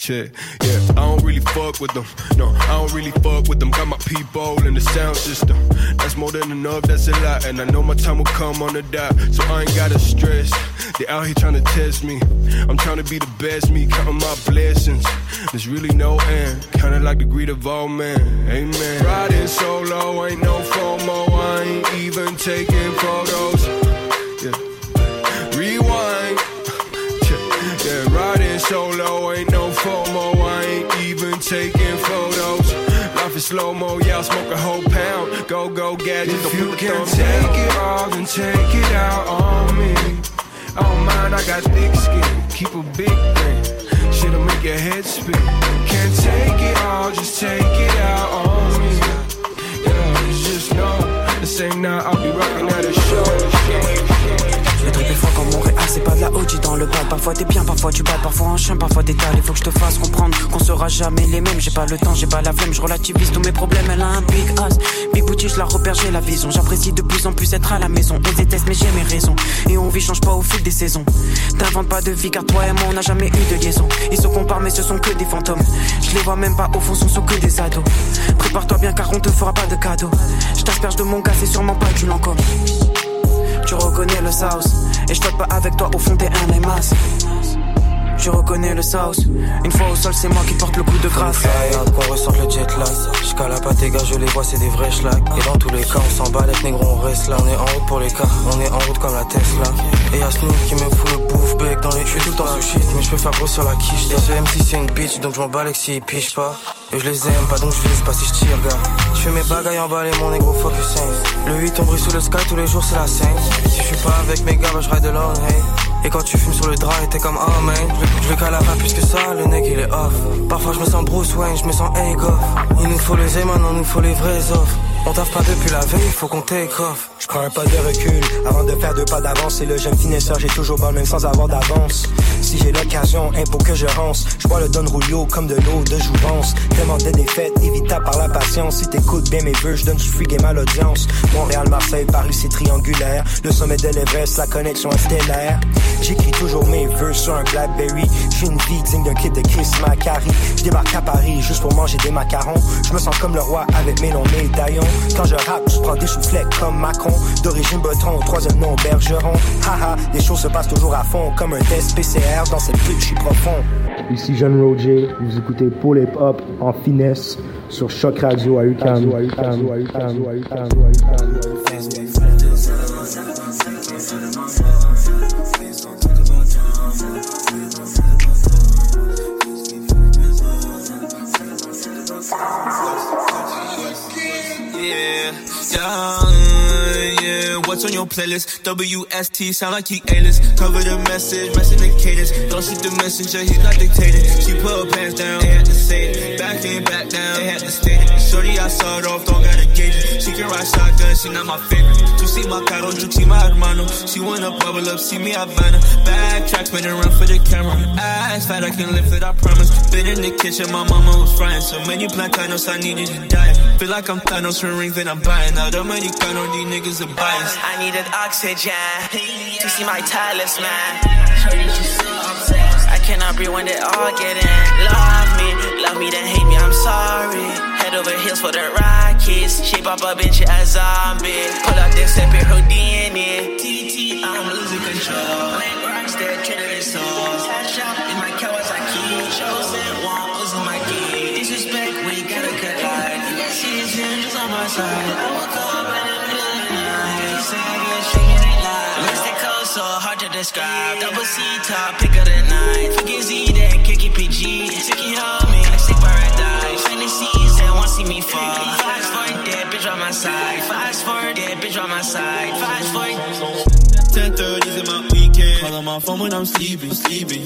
Check. Yeah, I don't really fuck with them. No, I don't really fuck with them. Got my people in the sound system. That's more than enough, that's a lot. And I know my time will come on the dot. So I ain't gotta stress. They out here trying to test me. I'm trying to be the best me, counting my blessings. There's really no end. Kinda like the greed of all men. Amen. Riding solo, ain't no FOMO. I ain't even taking photos. Yeah. Rewind. Yeah, riding solo, ain't no taking photos. Life is slow mo, yeah, I smoke a whole pound. Go, go, gadget, if you can take it all, then take it out on me. Oh mind, I got thick skin, keep a big thing. Shit'll make your head spin. Can't take it all, just take it out on me. Yeah, just know the same night I'll be rocking at a show. C'est pas de la OG dans le bal. Parfois t'es bien, parfois tu bats, parfois un chien, parfois t'es Il faut que je te fasse comprendre qu'on sera jamais les mêmes. J'ai pas le temps, j'ai pas la flemme, je relativise tous mes problèmes. Elle a un big ass, big booty, je la repère, j'ai la vision. J'apprécie de plus en plus être à la maison. Elle déteste, mais j'ai mes raisons. Et on vit, change pas au fil des saisons. T'inventes pas de vie car toi et moi on n'a jamais eu de liaison. Ils se comparent, mais ce sont que des fantômes. Je les vois même pas au fond, ce sont que des ados. Prépare-toi bien car on te fera pas de cadeau. Je t'asperge de mon gars, c'est sûrement pas du Lancôme. Tu reconnais le sauce Et je pas avec toi au fond des un tu reconnais le sauce Une fois au sol, c'est moi qui porte le coup de grâce. Regarde qu'on ressort le jet lag. J'cala pas tes gars, je les vois, c'est des vrais schlags. Et dans tous les cas, on s'en bat, les négro, on reste là. On est en route pour les cas, on est en route comme la Tesla. Et y'a Snoop qui me fout le bouffe bec dans les Je tout le temps sous shit, mais je peux faire gros sur la quiche. Et ce MC, c'est une bitch, donc je m'en bats les s'il piche pas. Et je les aime pas, donc je vise pas si je tire, gars. Je fais mes bagailles en balai, mon négro focus Le 8, on brille sous le sky, tous les jours, c'est la scène. Si je suis pas avec mes gars, bah, je de l'or, hey. Et quand tu fumes sur le drap, t'es comme oh man. Je le cale pas plus que ça, le nec il est off. Parfois je me sens Bruce Wayne, je me sens Goff Il nous faut les Zeman, il nous faut les vrais offres on taffe pas depuis la veille, faut qu'on take off. Je prends un pas de recul avant de faire deux pas d'avance. Et le jeune finesseur, j'ai toujours bon même sans avoir d'avance. Si j'ai l'occasion, impôt que je rance. Je bois le Don Julio comme de l'eau de jouvence. Tellement de défaites, évitable par la patience. Si t'écoutes bien mes vœux, je donne du free game à l'audience. Montréal, Marseille, Paris, c'est triangulaire. Le sommet de l'Everest, la connexion stellaire. J'écris toujours mes vœux sur un Blackberry. J'ai une vie digne d'un kit de Chris Macari. Je débarque à Paris juste pour manger des macarons. Je me sens comme le roi avec mes longs médaillons. Quand je rappe, je prends des soufflets comme Macron. D'origine Breton, troisième nom Bergeron. Haha, les choses se passent toujours à fond, comme un test PCR dans cette pute, je suis profond. Ici Jeanne Roger, vous écoutez Paul Hip Hop en finesse sur Choc Radio à UQAM. Yeah, yeah. What's on your playlist? WST, sound like he A-list. Cover the message, messing the cadence. Don't shoot the messenger, he's not dictating. She put her pants down, they had to say it. Back in, back down, they had to state it. Shorty, I saw it off, don't gotta gauge it. She can ride shotgun, she not my favorite. To see my caro, you see my hermano. She wanna bubble up, see me Havana. Backtrack, spin around for the camera. Ass fat, I can lift it, I promise. Been in the kitchen, my mama was frying. So many plantanos, I needed to die. Feel like I'm Thanos for rings that I'm buying. Now the money count on these niggas are biased. I needed oxygen to see my talisman. I cannot breathe when they all get in. Love me, love me, then hate me, I'm sorry. Head over heels for the Rockies. Shape up a bitch as a zombie. Pull out this separate Houdini. TT, I'm losing control. Rockstar, Trinity Souls. Seasons on my side. I woke up in the middle of the night. Say I get shaking it live. Lipstick cold, so hard to describe. Double C top, pick of the night. Forget Z, then kick it PG. Sticky hold me, paradise. Fantasies and want see me fall. Fast forward, dead bitch on my side. Fast forward, dead bitch on my side. On my phone when I'm sleeping, sleeping.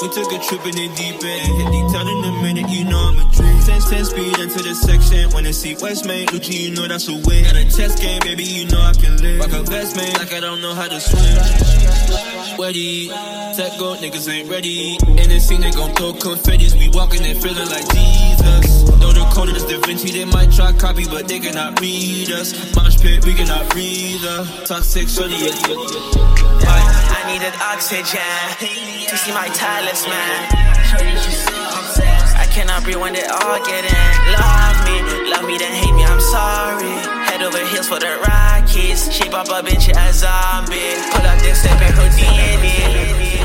We took a trip in the deep end. Hit the town in a minute, you know I'm a dream. 10, 10 speed into the section. When they see West Main, Lucci, you know that's a win. Got a chest game, baby, you know I can live. Rock a vest, man, like I don't know how to swim. Sweaty, tech go, niggas ain't ready. In the scene, they gon' throw confettis. We walking and feeling like Jesus. Know the code is Da Vinci, they might try copy, but they cannot read us. Mosh pit, we cannot breathe. Uh. Toxic, shorty, yeah, yeah. I needed oxygen to see my talisman. I cannot breathe when they all get in. Love me, love me, then hate me, I'm sorry. Head over heels for the Rockies. Shape up a bitch a zombie. Pull up this step and.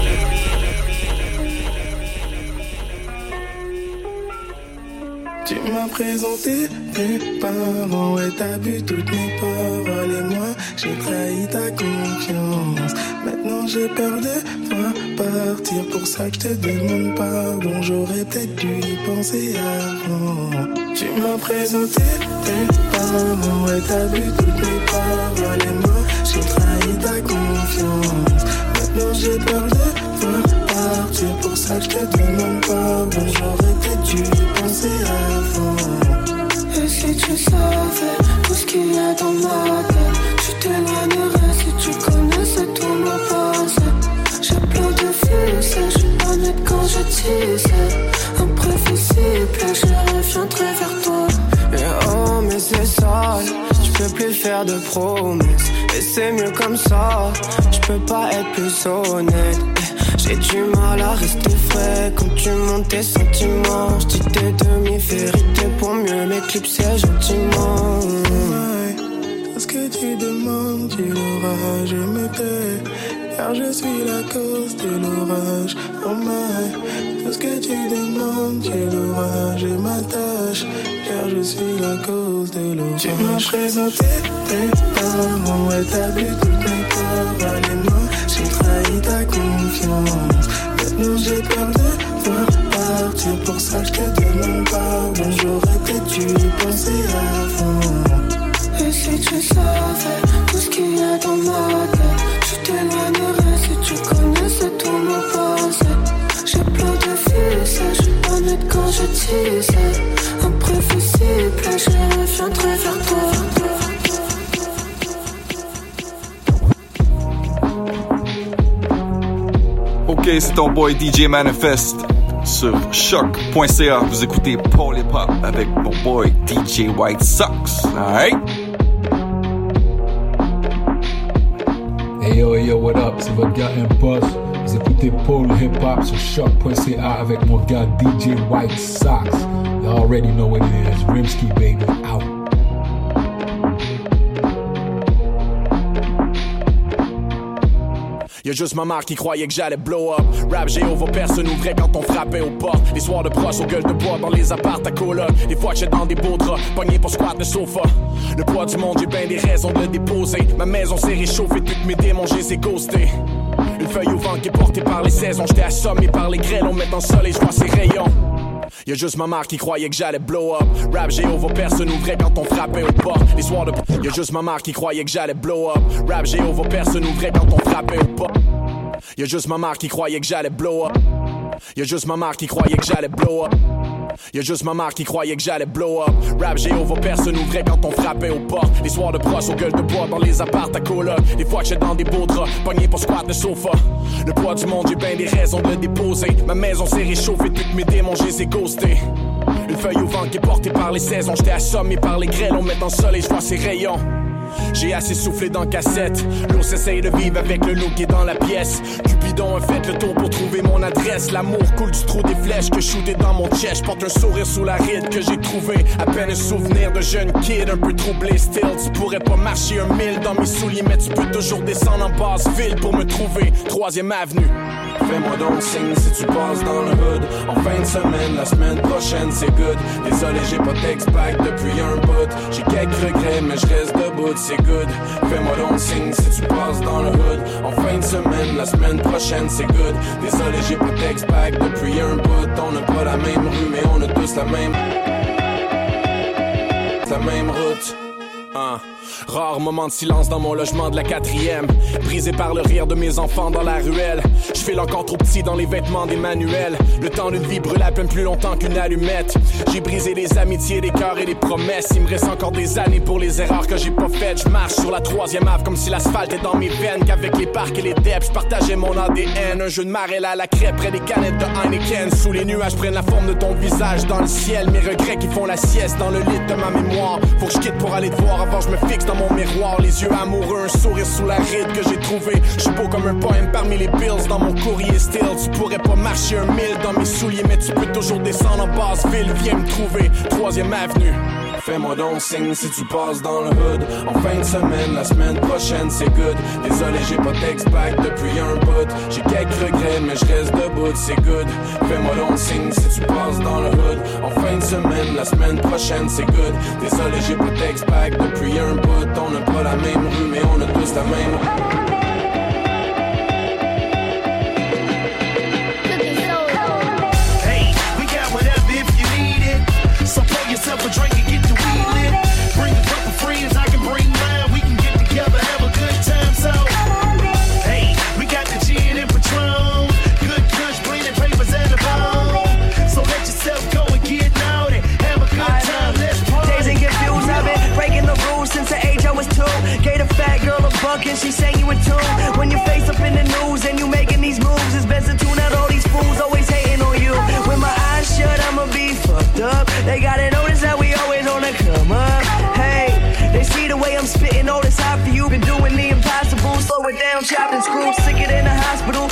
Tu m'as présenté tes parents, ouais t'as bu toutes mes paroles et moi j'ai trahi ta confiance. Maintenant j'ai peur de toi partir, pour ça que je te demande pardon, j'aurais peut-être dû y penser avant. Tu m'as présenté tes parents, ouais t'as bu toutes mes paroles et moi j'ai trahi ta confiance. Maintenant j'ai peur de toi partir, pour ça que je te demande pardon, j'aurais peut-être dû penser avant. Et si tu savais tout ce qu'il y a dans ma tête, tu t'éloignerais si tu connaissais tout mon passé. J'ai plein de fils et je suis pas nette quand je disais. Imprévisible, je reviendrai vers toi. Et oh, mais c'est sale, je peux plus faire de promesses. Et c'est mieux comme ça, je peux pas être plus honnête. J'ai du mal à rester frais quand tu montes tes sentiments. Je dis tes demi-vérités pour mieux m'éclipser gentiment. Ce que tu demandes, tu l'auras, je me. Car je suis la cause de l'orage. Oh my, tout ce que tu demandes, tu l'auras, je m'attache. Car je suis la cause de l'orage. Tu m'as présenté tes parents, bu toutes mes paroles et moi, j'ai trahi ta confiance. Maintenant j'ai peur de voir partir, pour ça je te demande pardon. J'aurais peut-être dû y penser avant si tu savais tout ce qu'il y a dans ma tête. Tu t'éloignerais si tu connaissais tout mon passé. J'ai plein de ficelles, je suis pas quand je tissais. Imprévisible, je reviendrai vers toi. Ok, c'est ton boy DJ Manifest sur choc.ca. Vous écoutez Paul Hip Hop avec mon boy DJ White Sox. Alright? Yo, yo, what up? C'est votre gars Impost. Vous écoutez Paul Hip Hop sur choc.ca avec mon gars DJ White Sox. You already know what it is. Rimsky, baby. Out. Y'a juste ma mère qui croyait que j'allais blow up. Rap Jéhovah, personne ouvrait quand on frappait aux portes. Les soirs de brosse aux gueules de bois dans les appartes à coloc. Des fois j'étais dans des beaux draps, pogné pour squat de sofa. Le poids du monde, j'ai bien des raisons de le déposer. Ma maison s'est réchauffée depuis mes démons, j'ai les ghostés. Une feuille au vent qui est portée par les saisons. J'étais assommé par les grêles, on met en soleil, je vois ses rayons. Y'a juste ma mère qui croyait que j'allais blow up. Rap Jéhovah, personne ouvrait quand on frappait aux portes. Les soirs de. Y'a juste ma mère qui croyait que j'allais blow up. Rap Jéhovah, personne ouvrait quand on frappait aux portes. Y'a juste ma mère qui croyait que j'allais blow up. Y'a juste ma mère qui croyait que j'allais blow up. Y'a juste ma mère qui croyait que j'allais blow up. Rap Jéhovah, personne ouvrait quand on frappait aux portes. Les soirs de brosse aux gueules de bois dans les appartes à coloc. Des fois que j'étais dans des beaux draps, pogné pour squat de sofa. Le poids du monde, j'ai bien des raisons de le déposer. Ma maison s'est réchauffée que mes démons, j'ai ghostés. Une feuille au vent qui est portée par les saisons. J'étais assommé par les grêles, on met en soleil, je vois ses rayons. J'ai assez soufflé dans cassette. L'eau s'essaye de vivre avec le loup qui est dans la pièce. Cupidon a fait le tour pour trouver mon adresse. L'amour coule du trou des flèches que shooté dans mon chest. Porte un sourire sous la ride que j'ai trouvé. À peine un souvenir de jeune kid un peu troublé. Still, tu pourrais pas marcher un mille dans mes souliers, mais tu peux toujours descendre en basse ville pour me trouver. Troisième avenue. Fais-moi donc signe si tu passes dans le hood. En fin de semaine, la semaine prochaine, c'est good. Désolé, j'ai pas d'ex-pack depuis un bout. J'ai quelques regrets, mais je reste debout, c'est good. Fais-moi donc signe si tu passes dans le hood. En fin de semaine, la semaine prochaine, c'est good. Désolé, j'ai pas d'ex-pack depuis un bout. On n'a pas la même rue, mais on a tous la même. La même route. Hein. Rare moment de silence dans mon logement de la quatrième. Brisé par le rire de mes enfants dans la ruelle. Je fais encore trop petit dans les vêtements des manuels. Le temps d'une vie brûle à peine plus longtemps qu'une allumette. J'ai brisé les amitiés, les cœurs et les promesses. Il me reste encore des années pour les erreurs que j'ai pas faites. Je marche sur la troisième ave comme si l'asphalte est dans mes veines. Qu'avec les parcs et les depths, je partageais mon ADN. Un jeu de marée à la crêpe près des canettes de Heineken. Sous les nuages prennent la forme de ton visage dans le ciel. Mes regrets qui font la sieste dans le lit de ma mémoire. Faut que je quitte pour aller te voir avant je me dans mon miroir. Les yeux amoureux, un sourire sous la ride que j'ai trouvé. Je suis beau comme un poème parmi les bills dans mon courrier still. Tu pourrais pas marcher un mille dans mes souliers, mais tu peux toujours descendre en basse ville. Viens me trouver, troisième avenue. Fais-moi donc signe si tu passes dans le hood. En fin de semaine, la semaine prochaine, c'est good. Désolé, j'ai pas d'ex-pack depuis un bout. J'ai quelques regrets, mais je reste debout, c'est good. Fais-moi donc signe si tu passes dans le hood. En fin de semaine, la semaine prochaine, c'est good. Désolé, j'ai pas d'ex-pack depuis un bout. On n'a pas la même rue, mais on a tous la même. Two. Gave a fat girl a buck and she sang you a tune. When your face up in the news and you making these moves, it's best to tune out all these fools always hating on you. When my eyes shut, I'ma be fucked up. They gotta notice that we always on the come up. Hey, they see the way I'm spitting all this hot for you. Been doing the impossible, slow it down, chopped and screwed. Sicker than a hospital,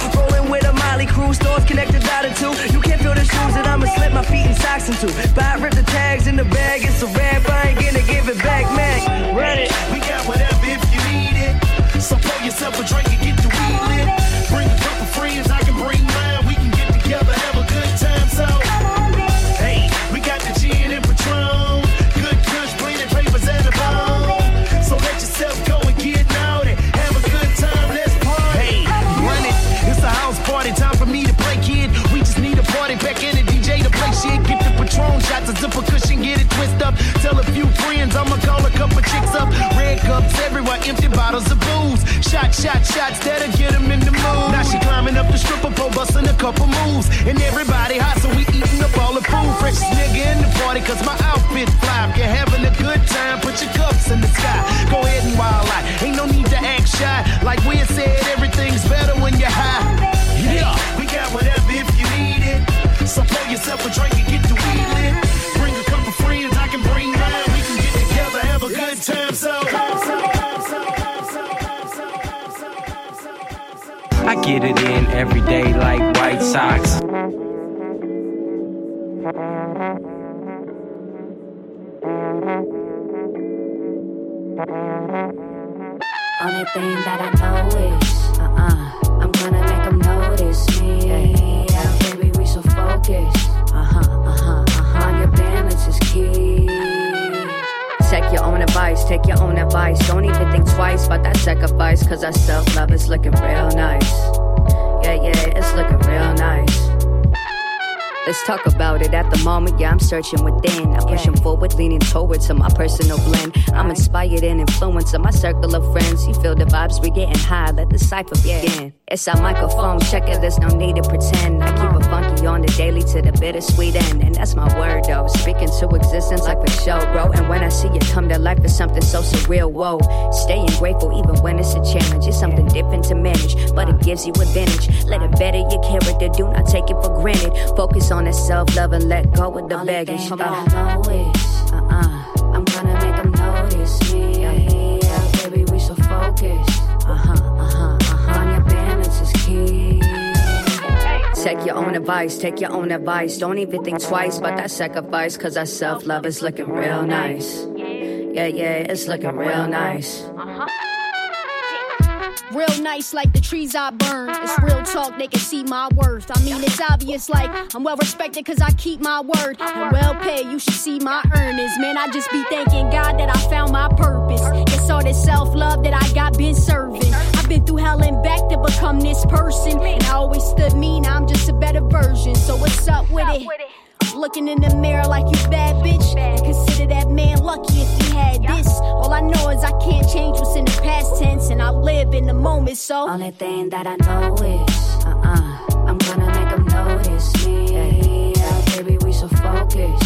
Stores connected, dotted too. You can't feel the shoes that I'ma slip my feet and socks into. Buy, rip the tags in the bag, it's a rap. I ain't gonna give it back, man. Run it. We got whatever if you need it. So pour yourself a drink and get the weed lit. Bring a couple friends, I can bring mine. We can get together, have a good time. So, cups everywhere, empty bottles of booze. Shot, shot, shots that'll get them in the mood. Now she climbing up the stripper pole, busting a couple moves. And everybody hot, so we eating up all the food. Freshest nigga in the party, cause my outfit fly. If you're having a good time, put your cups in the sky. Go ahead and wild out. Ain't no need to act shy. Like we said, get it in every day like White Sox. Only thing that I know is, uh-uh, I'm gonna make them notice me. Yeah, baby, we so focused. Uh-huh, uh-huh, uh-huh. On your balance is key. Take your own advice, take your own advice. Don't even think twice about that sacrifice, cause our self love is looking real nice. Yeah, yeah, it's looking real nice. Let's talk about it at the moment. Yeah, I'm searching within. I'm pushing forward, leaning towards to my personal blend. I'm inspired and influenced of my circle of friends. You feel the vibes, we're getting high. Let the cipher begin. It's our microphone check it, there's no need to pretend. I keep on the daily to the bittersweet end. And that's my word though. Speaking to existence like a show, bro. And when I see you come to life, it's something so surreal. Whoa. Staying grateful even when it's a challenge. It's something different to manage, but it gives you advantage. Let it better your character, do not take it for granted. Focus on that self love and let go of the Only baggage. thing that I know is, uh-uh, I'm Take your own advice, take your own advice. Don't even think twice about that sacrifice, cause that self love is looking real nice. Yeah, yeah, it's looking real nice. Real nice like the trees I burn. It's real talk, they can see my worth. I mean, it's obvious like I'm well respected cause I keep my word. And well paid, you should see my earnings. Man, I just be thanking God that I found my purpose. It's all this self love that I got been serving. I've been through hell and back to become this person. And I always stood me, now I'm just a better version. So what's up with it? Looking in the mirror like you bad bitch. And consider that man lucky if he had this. All I know is I can't change what's in the past tense. And I live in the moment, so. Only thing that I know is, uh-uh, I'm gonna make them notice me. Yeah, baby, we so focused.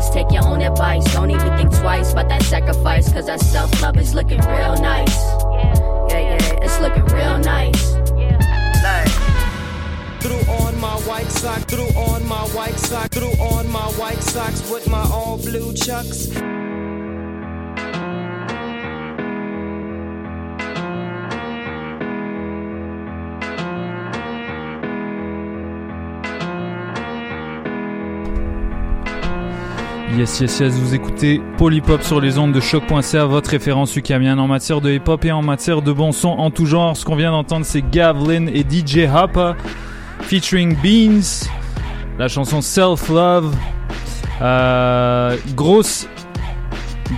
Take your own advice. Don't even think twice about that sacrifice, cause our self love is looking real nice. Yeah, yeah, it's looking real nice. Threw on my white sock, threw on my white sock, threw on my white socks with my all blue chucks. Yes, yes, yes, vous écoutez Polypop sur les ondes de choc.ca, votre référence ukamienne en matière de hip-hop et en matière de bon son en tout genre. Ce qu'on vient d'entendre, c'est Gavlin et DJ Hoppa featuring Beans, la chanson Self Love. Euh, grosse,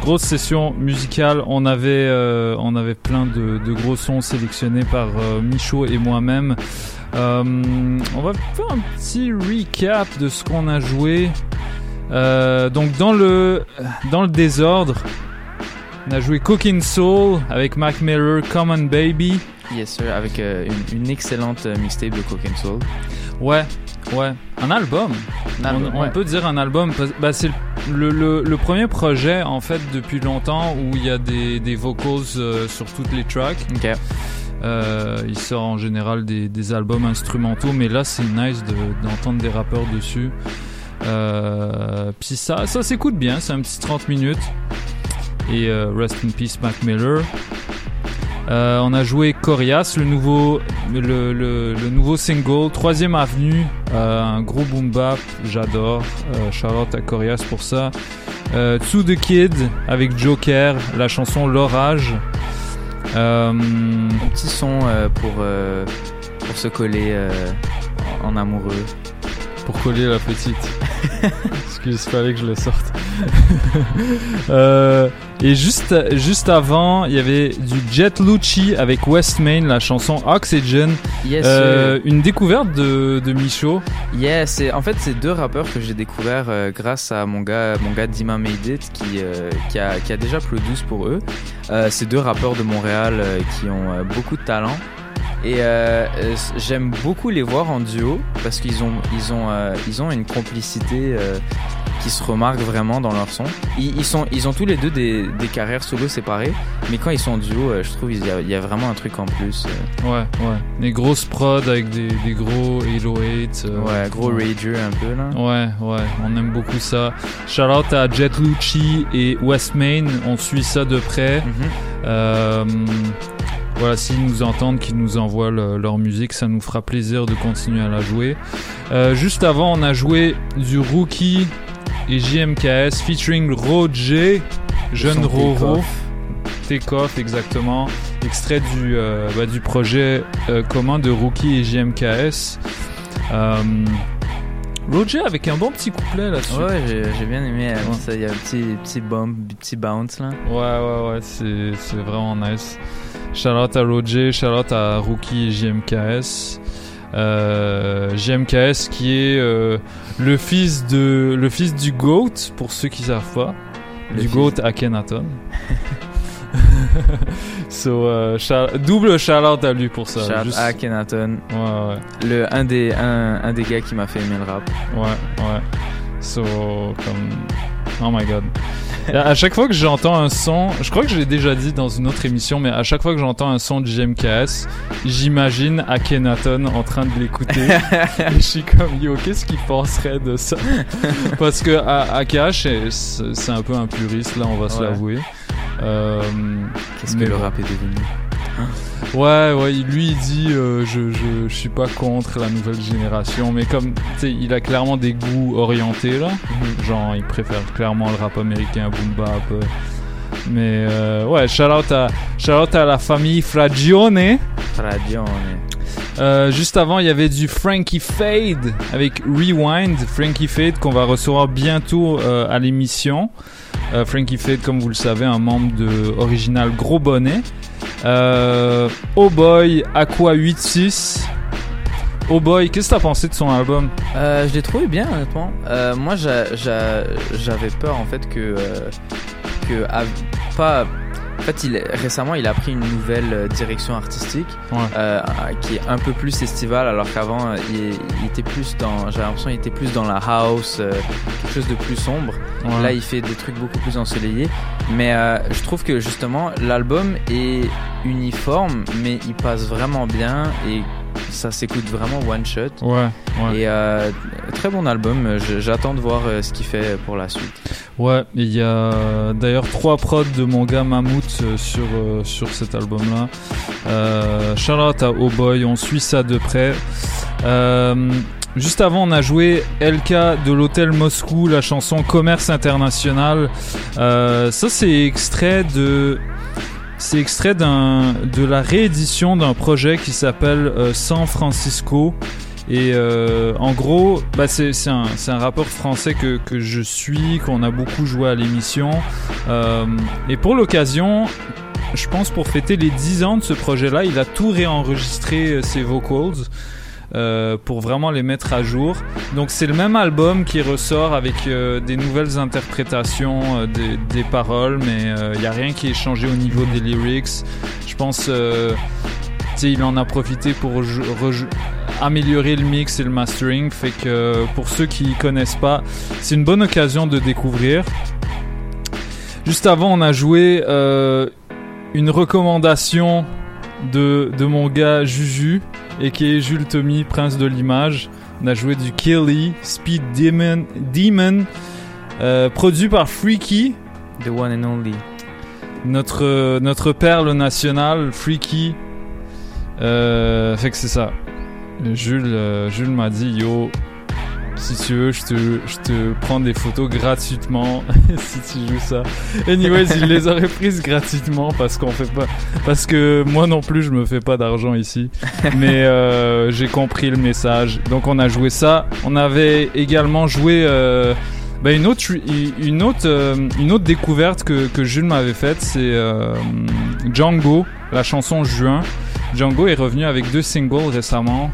grosse session musicale. On avait, euh, on avait plein de, de gros sons sélectionnés par euh, Michaud et moi-même. Euh, on va faire un petit recap de ce qu'on a joué. Euh, donc dans le dans le désordre, on a joué Cooking Soul avec Mac Miller, Common Baby. Yes sir, avec euh, une, une excellente euh, mixtape de and Soul. Ouais, ouais, un album. Un album, on, peut dire un album. Bah, c'est le, le, le premier projet en fait depuis longtemps où il y a des, des vocals euh, sur toutes les tracks. Euh, il sort en général des, des albums instrumentaux, mais là c'est nice de- d'entendre des rappeurs dessus. Euh, Puis ça, ça s'écoute bien, c'est un petit 30 minutes. Et euh, Rest in Peace Mac Miller. Euh, on a joué Corias, le nouveau, le, le, le nouveau single, Troisième Avenue, un gros boom bap, j'adore. Out à Corias pour ça. To the Kid avec Joker, la chanson L'Orage. Un petit son pour, pour se coller en amoureux. Pour coller la petite. Excuse, fallait que je le sorte. Euh, et juste, juste avant, il y avait du Jet Lucci avec West Main, la chanson Oxygen. Yes, Euh, une découverte de, de Michaud. C'est en fait c'est deux rappeurs que j'ai découvert euh, grâce à mon gars mon gars Dima Made It qui qui a qui a déjà produit pour eux. C'est deux rappeurs de Montréal qui ont beaucoup de talent. Et euh, j'aime beaucoup les voir en duo parce qu'ils ont ils ont euh, ils ont une complicité euh, qui se remarquent vraiment dans leur son. Ils, ils sont, ils ont tous les deux des, des carrières solo séparées, mais quand ils sont en duo, je trouve il y, a, il y a vraiment un truc en plus. Ouais, ouais. Des grosses prods avec des, des gros 808. euh, Ouais, gros rager un peu là. Ouais, ouais, on aime beaucoup ça. Shout out à Jet Lucci et West Main, on suit ça de près. Euh, voilà, s'ils nous entendent, qu'ils nous envoient le- leur musique, ça nous fera plaisir de continuer à la jouer. Euh, juste avant, on a joué du Rookie et JMKS featuring Roger, jeune Roro. Takeoff. Takeoff, exactement. Extrait du, euh, bah, du projet euh, commun de Rookie et JMKS. Roger avec un bon petit couplet là-dessus. Ouais, j'ai bien aimé. euh, ça, Il y a un petit, petit bump, petit bounce là. Ouais, ouais, ouais, c'est, c'est vraiment nice. Out à Roger, out à Rookie et JMKS. Euh, JMKS qui est euh, le fils de le fils du GOAT pour ceux qui savent pas Le du fils- GOAT Akhenaton so euh, shout- double shout out à lui pour ça Shout Juste- à Kenaton. ouais ouais Le, un, des, un, un des gars qui m'a fait aimer le rap. Ouais, ouais. So, comme. Oh my god. À chaque fois que j'entends un son, je crois que je l'ai déjà dit dans une autre émission, mais à chaque fois que j'entends un son de JMKS, j'imagine Akhenaton en train de l'écouter. et je suis comme, yo, qu'est-ce qu'il penserait de ça? Parce que AKH, c'est- un peu un puriste, là, on va se l'avouer. Euh, Qu'est-ce que le rap est devenu Ouais, ouais, il- lui il dit euh, je, je, je suis pas contre la nouvelle génération, mais comme tu sais, il a clairement des goûts orientés là. Genre, il préfère clairement le rap américain, boom bap. euh. Mais euh, ouais, shout out, à, shout out à la famille Fragione. Fragione. Euh, juste avant, il y avait du Frankie Fade avec Rewind. Frankie Fade qu'on va recevoir bientôt euh, à l'émission. Euh, Frankie Fade, comme vous le savez, un membre de Original Gros Bonnet. Oh Boy, Aqua 86. Oh Boy, qu'est-ce que t'as pensé de son album? Je l'ai trouvé bien honnêtement. Moi j'a- j'a- j'avais peur en fait que que en fait il récemment il a pris une nouvelle euh, direction artistique Ouais. euh, qui est un peu plus estivale alors qu'avant euh, il, il était plus dans j'ai l'impression il était plus dans la house euh, quelque chose de plus sombre. Ouais. Là il fait des trucs beaucoup plus ensoleillés mais euh, je trouve que justement l'album est uniforme mais il passe vraiment bien et ça s'écoute vraiment one shot. Ouais, ouais. Et euh, très bon album. J'attends de voir euh, ce qu'il fait pour la suite. Ouais, il y a d'ailleurs trois prods de mon gars Mammouth euh, sur, sur cet album-là. Euh, out à Oh Boy, on suit ça de près. Euh, juste avant, on a joué LK de l'hôtel Moscou, la chanson Commerce International. Euh, ça, c'est extrait de. C'est extrait de la réédition d'un projet qui s'appelle euh, San Francisco. Et euh, en gros, bah c'est, un, un rappeur français que, je suis, qu'on a beaucoup joué à l'émission. Euh, et pour l'occasion, je pense pour fêter les 10 ans de ce projet-là, il a tout réenregistré ses vocals. Euh, pour vraiment les mettre à jour. Donc c'est le même album qui ressort avec euh, des nouvelles interprétations euh, des, paroles, mais il n'y a rien qui est changé au niveau des lyrics. Je pense, il en a profité pour améliorer le mix et le mastering. Fait que pour ceux qui connaissent pas, c'est une bonne occasion de découvrir. Juste avant, on a joué une recommandation de, de mon gars Juju, et qui est Jules Tommy, prince de l'image. On a joué du Killy, Speed Demon, Demon euh, produit par Freaky. The one and only. Notre, notre perle nationale, Freaky. Euh, fait que c'est ça. Jules, euh, Jules m'a dit Yo, si tu veux, je te, je te prends des photos gratuitement si tu joues ça. Anyways, il les aurait prises gratuitement parce qu'on fait pas, parce que moi non plus je me fais pas d'argent ici. Mais euh, j'ai compris le message. Donc on a joué ça. On avait également joué euh, bah, une autre, une autre, euh, une autre découverte que, que Jules m'avait faite, c'est Django, la chanson Juin. Django est revenu avec deux singles récemment.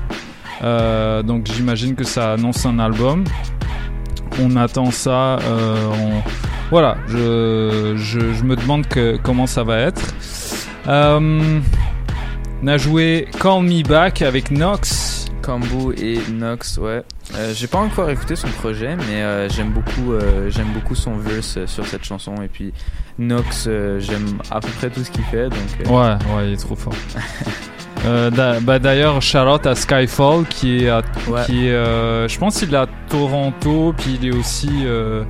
Euh, donc j'imagine que ça annonce un album. On attend ça. euh, on- Voilà, je, je, je me demande que, comment ça va être. Euh, on a joué Call Me Back avec Nox Cambo et Nox, ouais. J'ai pas encore écouté son projet, mais j'aime beaucoup, j'aime beaucoup son verse sur cette chanson. Et puis Nox, j'aime à peu près tout ce qu'il fait. Donc, Ouais, ouais, il est trop fort. Euh, bah d'ailleurs, Charlotte à Skyfall qui est, à, Ouais. qui est, euh, je pense qu'il est à Toronto, puis il est aussi euh,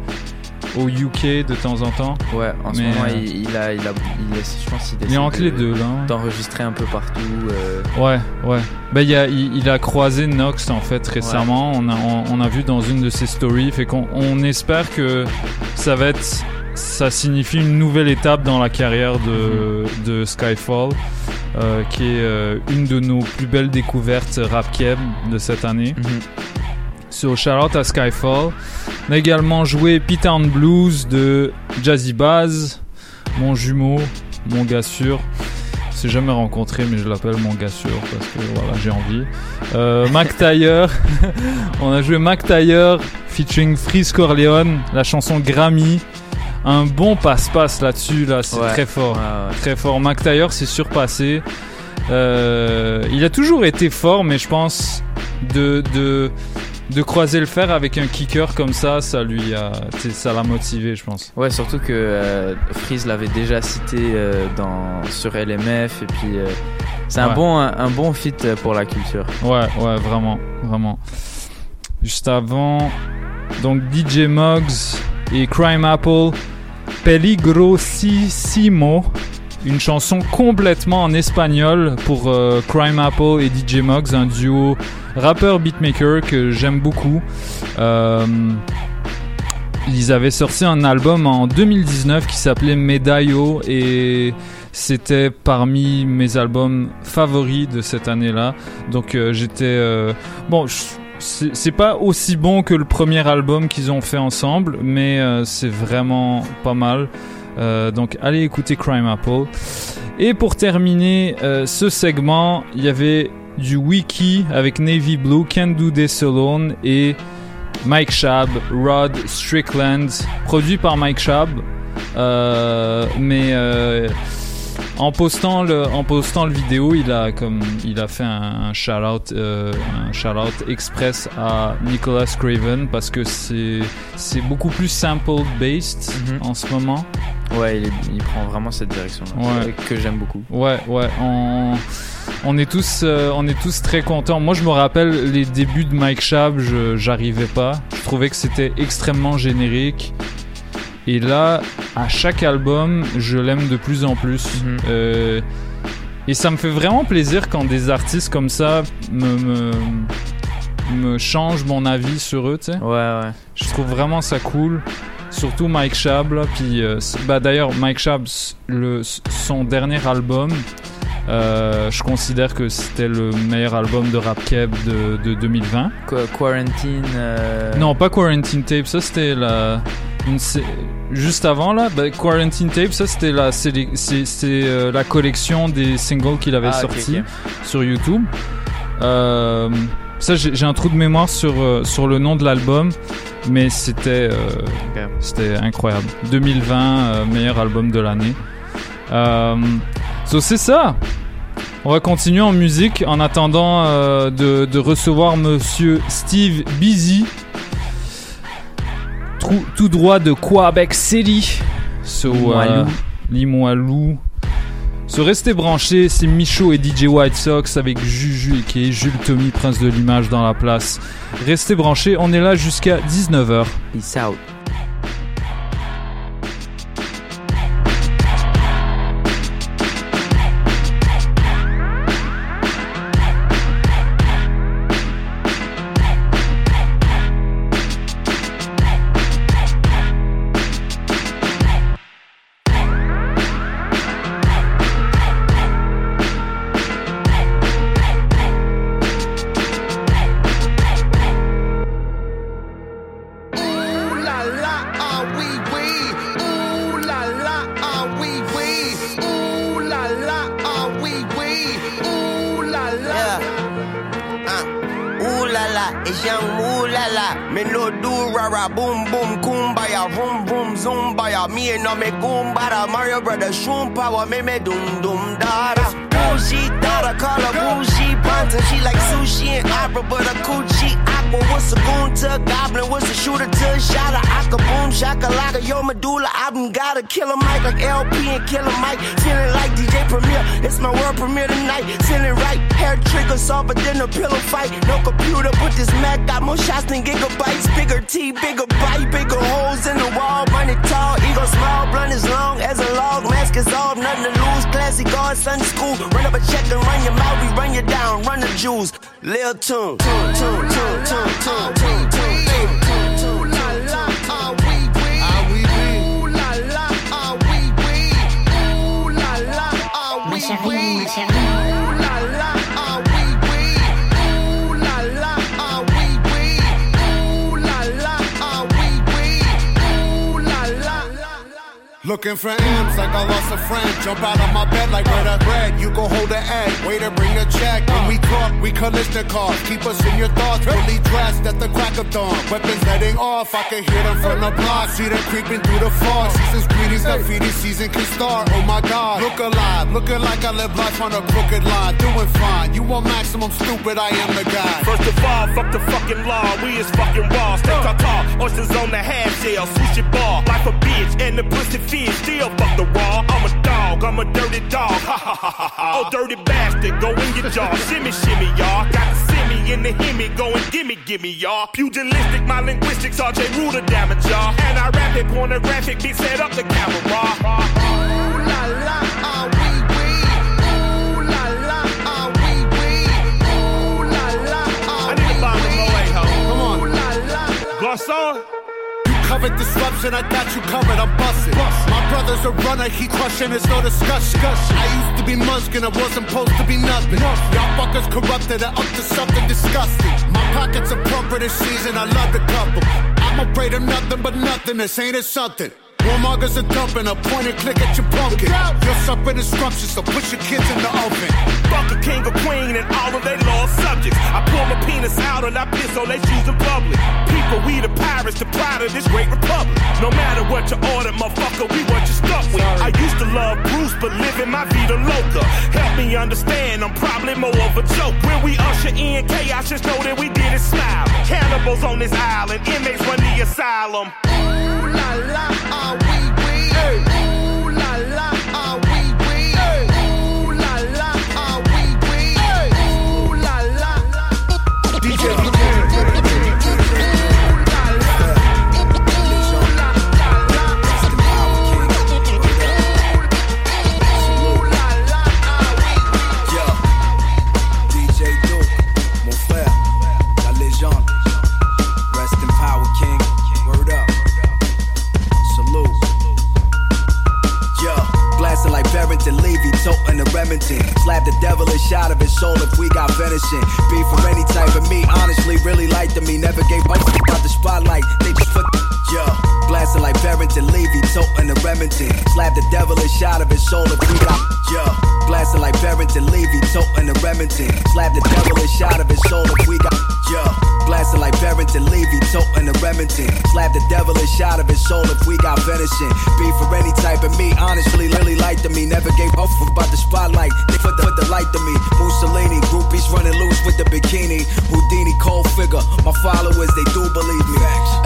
au UK de temps en temps. Ouais, en ce Mais, moment, il, il a, il a, il a- je pense qu'il Il est entre les deux, là, ouais. D'enregistrer un peu partout. Ouais, ouais. Ben, il, a, il, il a croisé Nox en fait récemment. On, a, on, on a vu dans une de ses stories. Fait qu'on on espère que ça va être. Ça signifie une nouvelle étape dans la carrière de, de Skyfall, euh, qui est euh, une de nos plus belles découvertes rap keb de cette année. Sur Charlotte à Skyfall. On a également joué P-Town Blues de Jazzy Baz, mon jumeau, mon gars sûr. S'est jamais rencontré, mais je l'appelle mon gars sûr parce que voilà, j'ai envie. Euh, Mac Taylor, on a joué Mac Taylor featuring Freeze Corleone, la chanson Grammy. Un bon passe-passe là-dessus, là, c'est Ouais. très fort. Ouais. Très fort. Mac Taylor s'est surpassé. Euh, il a toujours été fort, mais je pense de, de, de croiser le fer avec un kicker comme ça, ça lui a, ça l'a motivé, je pense. Ouais, surtout que euh, Freeze l'avait déjà cité euh, dans, sur LMF et puis c'est un Ouais. bon un, un bon fit pour la culture. Ouais, ouais, vraiment, vraiment. Juste avant, donc DJ Muggs et Crime Apple, Peligrosissimo, une chanson complètement en espagnol pour euh, Crime Apple et DJ Muggs, un duo rappeur beatmaker que j'aime beaucoup. Euh, ils avaient sorti un album en 2019 qui s'appelait Medallo et c'était parmi mes albums favoris de cette année-là. Donc euh, j'étais bon. C'est pas aussi bon que le premier album qu'ils ont fait ensemble, mais euh, c'est vraiment pas mal. Euh, donc allez écouter Crime Apple. Et pour terminer euh, ce segment, il y avait du wiki avec Navy Blue, Can Do This Alone et Mike Shab, Rod Strickland, produit par Mike Shab. Mais en postant le en postant le vidéo, il a comme il a fait un, un shout out un shout out express à Nicholas Craven parce que c'est c'est beaucoup plus sample based en ce moment. Ouais, il, prend vraiment cette direction Ouais. que j'aime beaucoup. Ouais, ouais, on, on est tous, euh, on est tous très contents. Moi, je me rappelle les débuts de Mike Shab, je j'arrivais pas. Je trouvais que c'était extrêmement générique. Et là, à chaque album, je l'aime de plus en plus. Euh, et ça me fait vraiment plaisir quand des artistes comme ça me, me, me changent mon avis sur eux, tu sais. Ouais, ouais. Je trouve vraiment ça cool. Surtout Mike Shab, là. Puis, euh, bah, d'ailleurs, Mike Shab, le, son dernier album, euh, je considère que c'était le meilleur album de rap keb de, de 2020. Qu- Quarantine. euh, Non, pas Quarantine Tape, ça c'était la. Une, juste avant là, bah, Quarantine Tape, ça c'était la, c'est euh, la collection des singles qu'il avait Ah, sortis sur YouTube. Euh, ça, j'ai un trou de mémoire sur, euh, sur le nom de l'album, mais c'était euh, c'était incroyable. 2020, euh, meilleur album de l'année. So, c'est ça. On va continuer en musique en attendant de, de recevoir monsieur Steve Busy, trou- tout droit de Quebec City. So, Limoilou. euh, Limoilou. Se rester branché, c'est Michaud et DJ White Sox avec Juju qui est Jules Tommy, prince de l'image dans la place. Restez branchés, on est là jusqu'à 19h. Peace out. Jump out of my bed like where that bread. You go hold the egg. Waiter, bring the check. When we talk, we cars. Keep us in your thoughts. Fully dressed at the crack of dawn. Weapons heading off. I can hear them from the block. See them creeping through the fog. Season's greetings, graffiti season can start. Oh my god. Look alive. Looking like I live life on a crooked line. Doing fine. You want maximum stupid? I am the guy. First of all, fuck the fucking law. We is fucking raw. Stay our car. Oysters on the half shell. Sushi bar. Life a bitch. And the pussy fish. Still fuck the raw. I'm a dog. I'm a dirty dog. Oh, dirty bastard. Go in your jaw. Shimmy, shimmy, y'all. Got the simmy in the himmy. Go and gimme, gimme, y'all. Pugilistic, my linguistics. RJ Ruler damage, y'all. And I rap it pornographic. Be set up the camera. Covered disruption, I got you covered, I'm busted. My brother's a runner, he crushing, it's no discussion. I used to be Muskin, I wasn't supposed to be nothing. Y'all fuckers corrupted, and up to something disgusting. My pockets are plumper this season, I love the couple. I'm afraid of nothing but nothing, this ain't it something. Warmongers are dumping, a point and click at your pumpkin. You're suffering instructions, so push your kids in the oven. Fuck a king or queen and all of their lost subjects. I pull my penis out and I piss on their shoes in public. People, we the pirates, the pride of this great republic. No matter what you order, motherfucker, we what you stuck with. I used to love Bruce, but living my vida loca. Help me understand, I'm probably more of a joke. When we usher in chaos, just know that we did it smile. Cannibals on this island, inmates run the asylum. Ooh la la, I devilish out of his soul if we got venison. Beef for any type of meat, honestly, really liked to me. Never gave up about the spotlight. They just put. Yo, blasting like Barrington Levy, toting the Remington. Slap the devilish out of his soul if we got. Yo, blasting like Barrington Levy, toting the Remington. Slap the devilish out of his soul if we got. Yo, blasting like Barrington Levy, toting the Remington. Slap the devilish out of his soul if we got venison. Beef for any type of meat, honestly, really liked to me. Never gave up about the spotlight. They put the, put the light to me. Mussolini, groupies running loose with the bikini. Houdini, cold figure. My followers, they do believe me.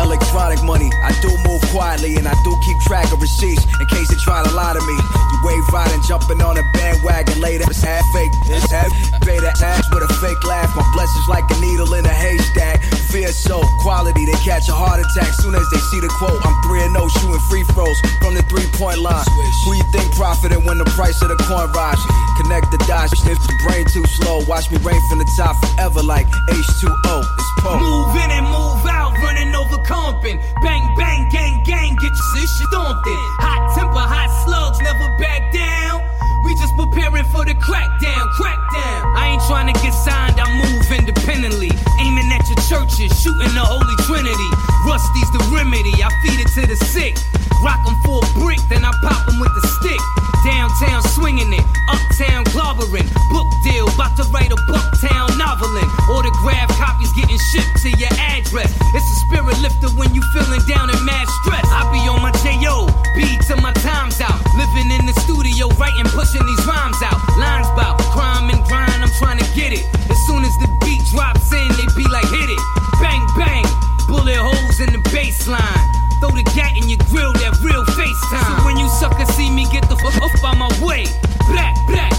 Electronic money, I do move quietly and I do keep track of receipts in case they try to lie to me. You wave riding, jumping on a bandwagon later. It's half fake, it's half fake ass with a fake laugh. My blessings like a needle in a haystack. Fear so quality, they catch a heart attack soon as they see the quote. I'm 3 and 0 shooting free throws from the three point line. Who you think profited when the price of the coin rise? Connect the dots, if the brain too slow. Watch me rain from the top forever like H2O. It's Poe. Move in and move out, running over comping. Bang, bang, gang, gang, get your shit stomped in. Hot temper, hot slugs, never back down. We just preparing for the crackdown, crackdown. I ain't trying to get signed, I move independently. Aiming at your churches, shooting the Holy Trinity. Rusty's the remedy, I feed it to the sick. Rock 'em for a brick, then I pop 'em with the stick. Downtown swinging it, uptown clobbering. Book deal, about to write a Bucktown novelin'. Autograph copies getting shipped to your address. It's a spirit lifter when you feeling down in mad stress. I be on my J.O., B to my times out. Living in the studio, writing, pushing these rhymes out. Lines bout crime and grind, I'm trying to get it. As soon as the beat drops in, they be like, hit it. Bang, bang, bullet holes in the baseline. Throw the gat in your grill, that real FaceTime. So when you suckers see me, get the fuck up on my way. Black, black,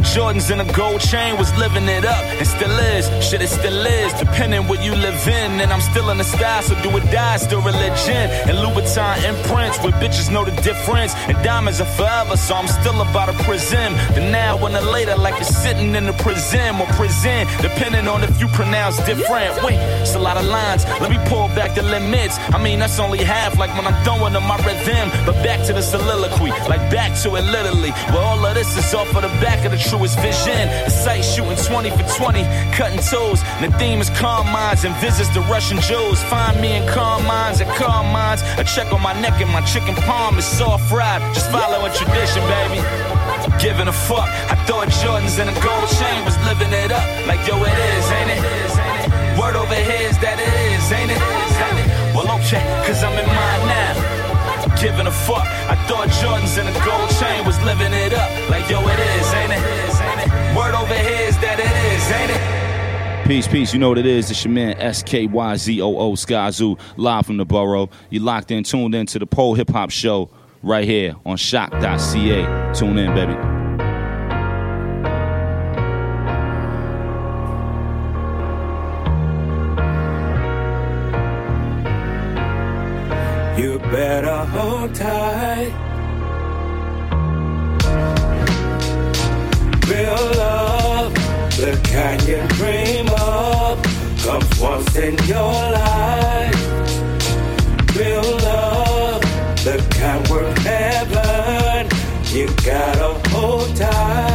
Jordans in a gold chain was living it up. And still is. Shit, it still is. Depending what you live in. And I'm still in the style, so do or die. Still religion. And Louboutin imprints where bitches know the difference. And diamonds are forever, so I'm still about to prison. The now and the later, like you're sitting in the prison or prison. Depending on if you pronounce different. Wait, it's a lot of lines. Let me pull back the limits. I mean, that's only half, like when I'm throwing them my rhythm. But back to the soliloquy, like back to it literally. Where all of this is off of the back of the truest vision. The sight shooting 20 for 20, cutting toes. The theme is calm minds and visits to Russian Joes. Find me in calm minds and calm minds. A check on my neck and my chicken palm is soft fried. Just following tradition, baby. Giving a fuck. I thought Jordans and a gold chain was living it up. Like, yo, it is, ain't it? Word over here is that it is, ain't it? Well, okay, cause I'm in mine now giving a fuck. I thought Jordans and a gold chain was living it up. Like, yo, it is, ain't it? Word over here is that it is, ain't it? Peace, peace. You know what it is. It's your man SKYZOO Skyzoo, live from the borough. You locked in, tuned in to the Pole Hip Hop Show right here on shock.ca. Tune in, baby. Better hold tight. Real love, the kind you dream of, comes once in your life. Real love, the kind worth heaven, you gotta hold tight.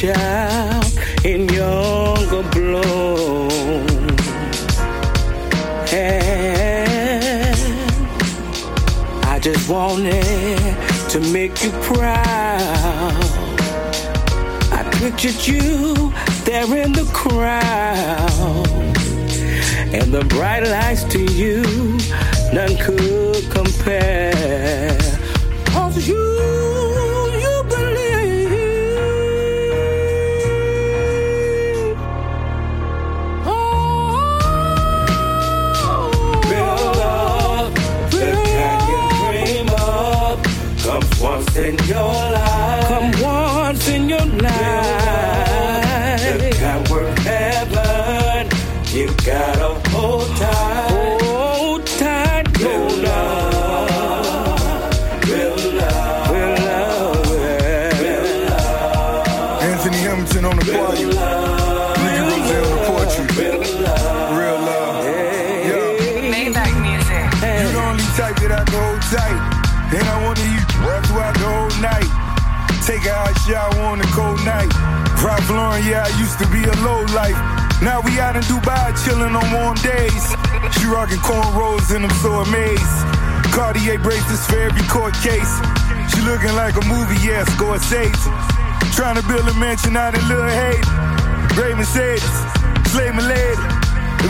Child in younger bloom. And I just wanted to make you proud. I pictured you there in the crowd, and the bright lights to you, none could compare. In your life. Come once in your life. The kind work heaven, you gotta Shower on a cold night. Ralph Lauren, yeah, I used to be a low life. Now we out in Dubai chilling on warm days. She rocking cornrows and I'm so amazed. Cartier bracelets for every court case. She looking like a movie, yeah, Scorsese. Trying to build a mansion out in Little Haiti. Gray Mercedes, Slay Milady,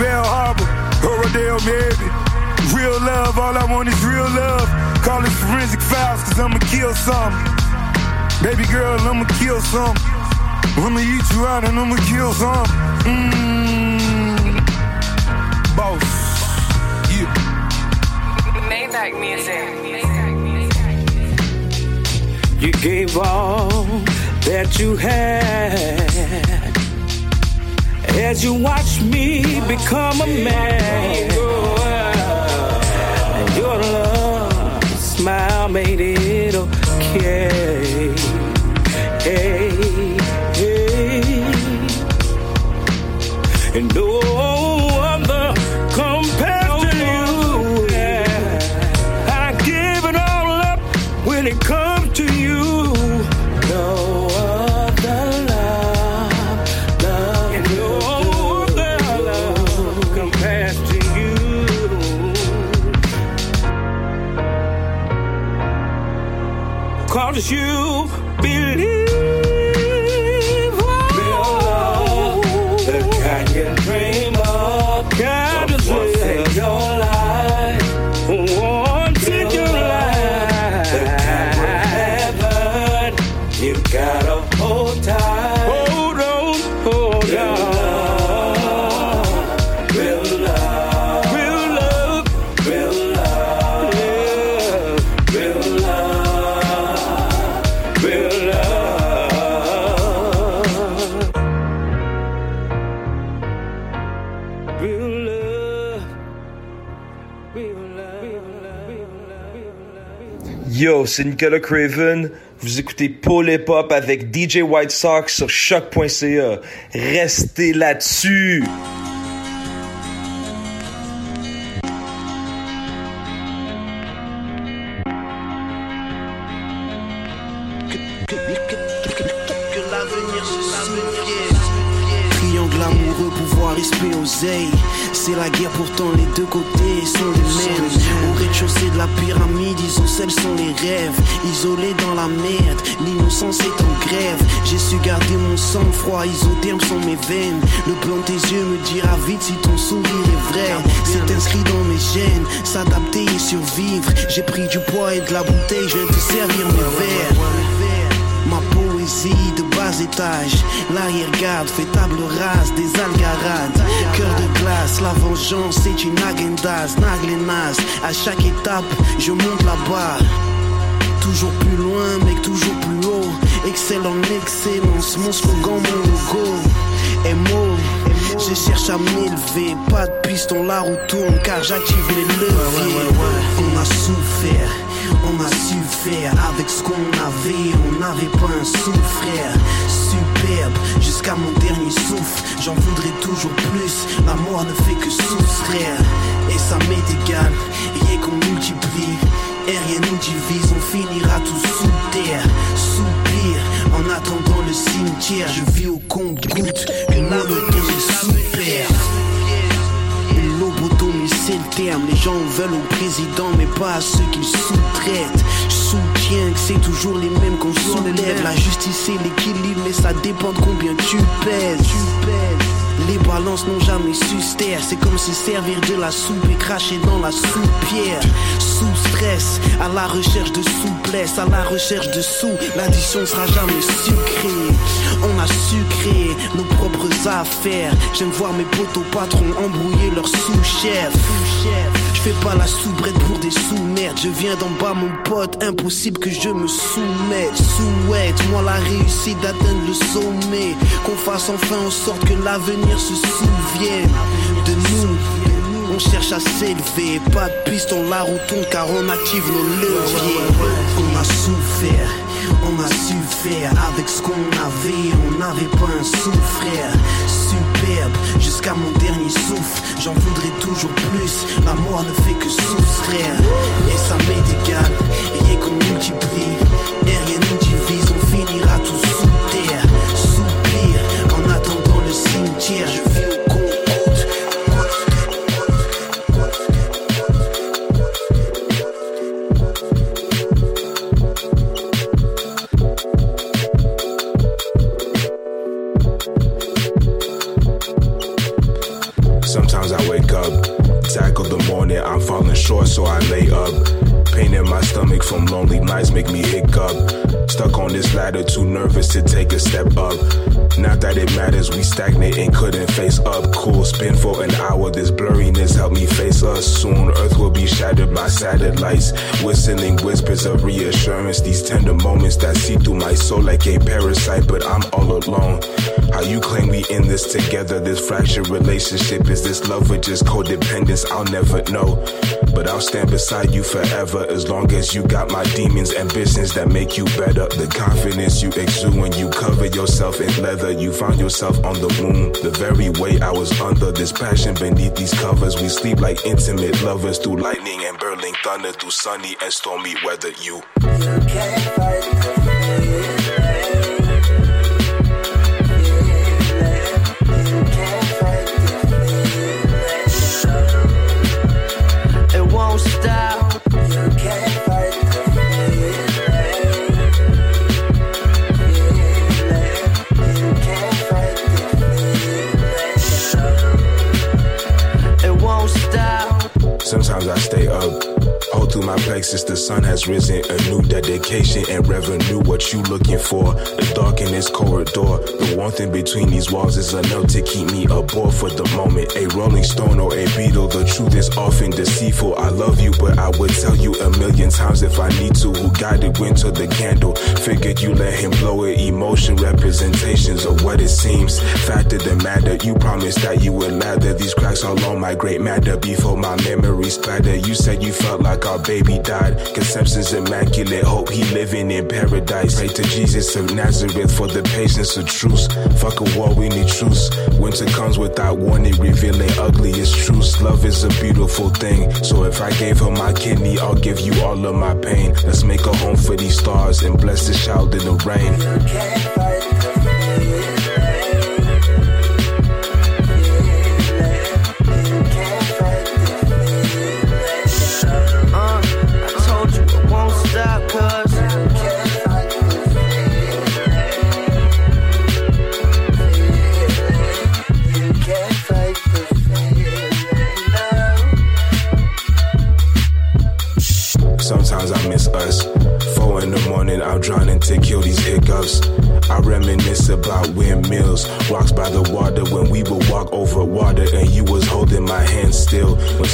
Bell Harbor, Rodeo baby. Real love, all I want is real love. Call it forensic files, cause I'ma kill some. Baby girl, I'ma kill some. I'ma eat you out and I'ma kill some. Mmm. Boss. Yeah. Maybach music. You gave all that you had as you watch me become a man. And your love smile made it okay. C'est Nicolas Craven. Vous écoutez Paul Hip Hop avec DJ White Sox sur choc.ca. Restez là-dessus. Triangle amoureux, pouvoir esprit oseille. C'est la guerre, pourtant les deux côtés sont les mêmes. Rez-de-chaussée de la pyramide, ils ont celles sont les rêves. Isolés dans la merde, l'innocence est en grève. J'ai su garder mon sang-froid, isotherme sont mes veines. Le blanc de tes yeux me dira vite si ton sourire est vrai. C'est inscrit dans mes gènes, s'adapter et survivre. J'ai pris du poids et de la bouteille, je viens te servir mes verres. De bas étage, l'arrière-garde fait table rase des algarades. Cœur de glace, la vengeance c'est une agendas, naglenas. À chaque étape, je monte la barre. Toujours plus loin, mec, toujours plus haut. Excellent excellence, mon slogan, mon logo. MO, je cherche à m'élever. Pas de piston, la roue tourne car j'active les leviers. On a souffert, on a su faire avec ce qu'on avait. On n'avait pas un sou, frère. Superbe, jusqu'à mon dernier souffle. J'en voudrais toujours plus. La mort ne fait que soustraire. Et ça m'est égal, rien qu'on multiplie. Et rien nous divise, on finira tous sous terre. Soupir, en attendant le cimetière, je vis au compte-goutte. Que l'âme est. C'est le terme. Les gens veulent au président, mais pas à ceux qu'ils sous-traitent. Je soutiens que c'est toujours les mêmes qu'on soulève. La justice et l'équilibre, mais ça dépend de combien tu pèses. Tu pèses. Les balances n'ont jamais su. C'est comme se servir de la soupe et cracher dans la soupière. Sous stress, à la recherche de souplesse, à la recherche de sous. L'addition sera jamais sucrée. On a sucré nos propres affaires. J'aime voir mes potos patrons embrouiller leurs sous-chefs. Fais pas la soubrette pour des sous-merdes. Je viens d'en bas, mon pote. Impossible que je me soumette. Souhaite, moi la réussite d'atteindre le sommet. Qu'on fasse enfin en sorte que l'avenir se souvienne de nous. On cherche à s'élever, pas de piste, on la roue tourne car on active nos leviers. On a souffert, on a su faire avec ce qu'on avait, on n'avait pas un sou frère. Superbe, jusqu'à mon dernier souffle, j'en voudrais toujours plus. La mort ne fait que soustraire, et ça m'est égal, rien qu'on multiplie, et rien nous divise, to take a step up. Not that it matters, we stagnate and couldn't face up. Cool, spin for an hour, this blurriness help me face us. Soon, Earth will be shattered by satellites. Whistling whispers of reassurance, these tender moments that see through my soul like a parasite, but I'm all alone. How you claim we in this together, this fractured relationship, is this love or just codependence? I'll never know. But I'll stand beside you forever as long as you got my demons, ambitions that make you better. The confidence you exude when you cover yourself in leather. You found yourself on the moon, the very way I was under. This passion beneath these covers. We sleep like intimate lovers through lightning and burning thunder, through sunny and stormy weather. You. You can't fight my plexus, the sun has risen. A new dedication and revenue. What you looking for? The dark in this corridor. The warmth in between these walls is enough to keep me aboard for the moment. A rolling stone or a beetle. The truth is often deceitful. I love you, but I would tell you a million times if I need to. Who guided wind to the candle? Figured you let him blow it. Emotion representations of what it seems. Fact of the matter, you promised that you would lather these cracks all my great matter before my memories splatter. You said you felt like our baby died. Conception's immaculate. Hope he living in paradise. Pray to Jesus of Nazareth for the patience of truce. Fuck a war, we need truce. Winter comes without warning, revealing ugliest truths. Love is a beautiful thing. So if I gave her my kidney, I'll give you all of my pain. Let's make a home for these stars and bless the child in the rain.